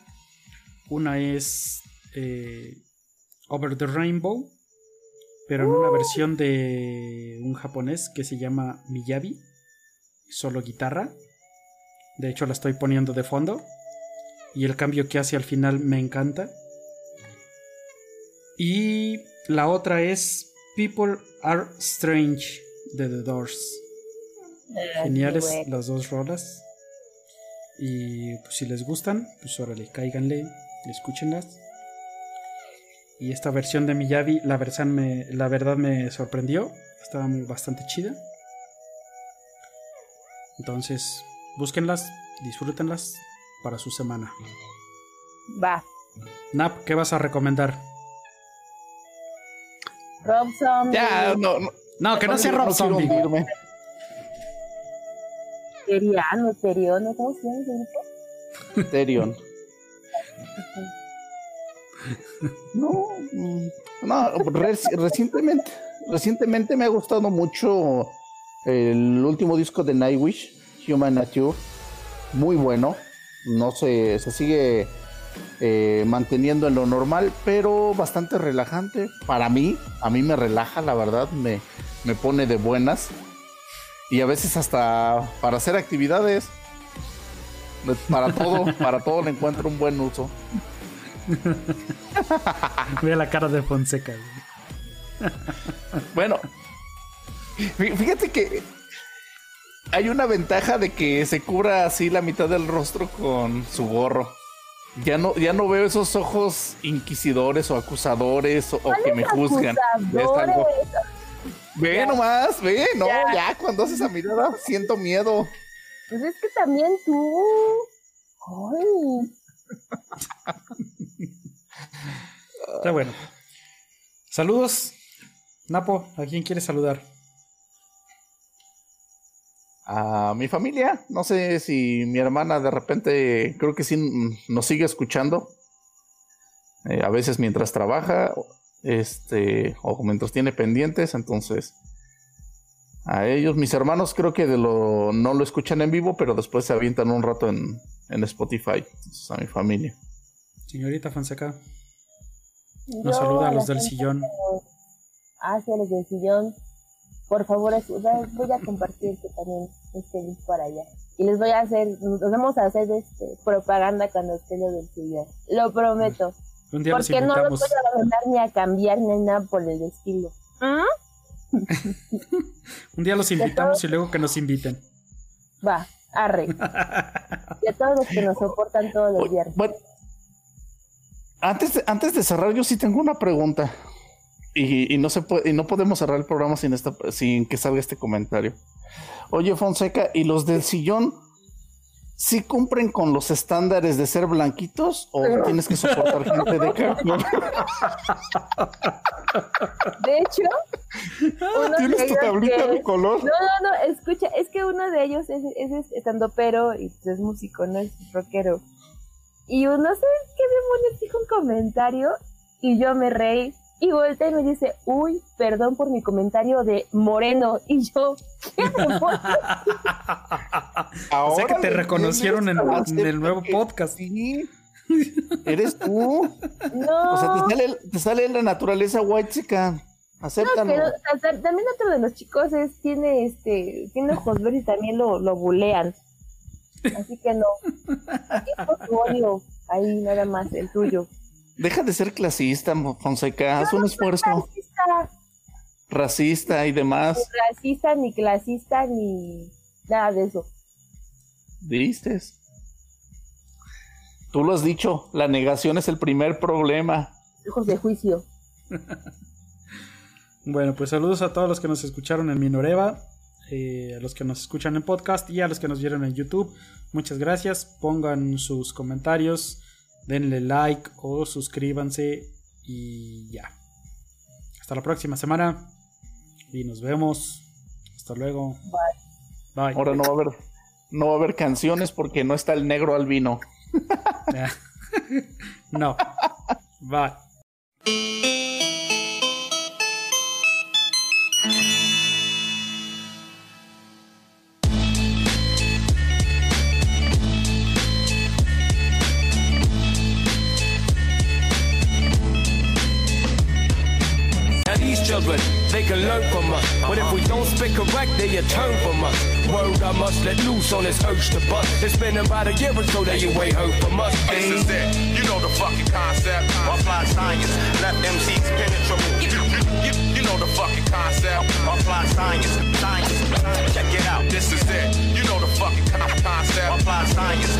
Una es eh, Over the Rainbow, pero en una versión de un japonés que se llama Miyabi, solo guitarra. De hecho, la estoy poniendo de fondo. Y el cambio que hace al final me encanta. Y la otra es People Are Strange de The Doors. Geniales Qué bueno. las dos rolas. Y pues si les gustan, pues órale, cáiganle, escúchenlas. Y esta versión de Miyavi, la, versión me, la verdad me sorprendió. Estaba bastante chida. Entonces, búsquenlas, disfrútenlas para su semana. Va. Nap, ¿qué vas a recomendar? Rob Zombie, Ya, no, no. No, que no sea Rob quiero Zombie. hundirme. Teriano, Teriano, ¿cómo se llama ese grupo? Terion. No, no, reci- recientemente, recientemente me ha gustado mucho el último disco de Nightwish, Human Nature, muy bueno, no se, se sigue eh, manteniendo en lo normal, pero bastante relajante para mí, a mí me relaja, la verdad, me, me pone de buenas y a veces hasta para hacer actividades. Para todo, para todo le encuentro un buen uso. Ve la cara de Fonseca. Bueno, fí- fíjate que hay una ventaja de que se cubra así la mitad del rostro con su gorro. Ya no, ya no veo esos ojos inquisidores o acusadores o, o que me juzgan. Ve nomás, ve, no, ya cuando haces esa mirada siento miedo. Pues es que también tú. Ay, Está bueno. Saludos. Napo, ¿a quién quieres saludar? A mi familia, no sé si mi hermana de repente, creo que sí mm, nos sigue escuchando. Eh, a veces mientras trabaja, este, o mientras tiene pendientes, entonces a ellos, mis hermanos creo que de lo, no lo escuchan en vivo, pero después se avientan un rato en, en Spotify, a mi familia. Señorita Fonseca. yo Nos saluda a los del sillón. que nos Hace a los del sillón. Por favor, voy a compartir que también este link para allá. Y les voy a hacer, nos vamos a hacer este, propaganda cuando esté lo del sillón. Lo prometo. Un día los Porque no los voy a mandar ni a cambiar ni nada por el estilo. ¿Ah? Un día los invitamos y luego que nos inviten. Va, arre. y a todos los que nos soportan todos los viernes. Bueno, antes de, antes de cerrar, yo sí tengo una pregunta. Y, y no se puede, y no podemos cerrar el programa sin esta, sin que salga este comentario. Oye, Fonseca, ¿y los del sillón sí cumplen con los estándares de ser blanquitos o tienes que soportar gente de color? De hecho, uno de ¿Tienes tu tablita que- de color? No, no, no, escucha, es que uno de ellos es, es, estando pero y pues, es músico, no es rockero. Y uno, ¿sabes qué demonios dijo un comentario? Y yo me reí y volteé y me dice, uy, perdón por mi comentario de moreno. Y yo, ¿qué demonios? O sea que Ahora te reconocieron en, el nuevo podcast. Sí. Eres tú. No, O sea, te sale, te sale la naturaleza white chica. Acéptalo. no, o sea, también otro de los chicos es, tiene este, tiene ojos verdes y también lo, lo bulean. Así que no. Tu odio, ahí nada más, el tuyo. Deja de ser clasista, Fonseca. Haz un esfuerzo Racista, racista y demás. ni racista, ni clasista, ni nada de eso. ¿Viste? Tú lo has dicho, la negación es el primer problema. Hijos de juicio. Bueno, pues saludos a todos los que nos escucharon en Minoreva, eh, a los que nos escuchan en podcast y a los que nos vieron en YouTube. Muchas gracias. Pongan sus comentarios, denle like o suscríbanse y ya. Hasta la próxima semana y nos vemos. Hasta luego. Bye. Ahora no va a haber, no va a haber canciones porque no está el negro albino. no. Bye. These they can learn from us. But if we don't speak correct, they turn from us. Word I must let loose on this urge to bust. It's been about a year or so that you ain't heard from us. This is it. You know the fucking concept. Apply science. Left MCs penetrable. You, you, you, you know the fucking concept. Apply science. Science. Check it out. This is it. You know the fucking con- concept. Apply science.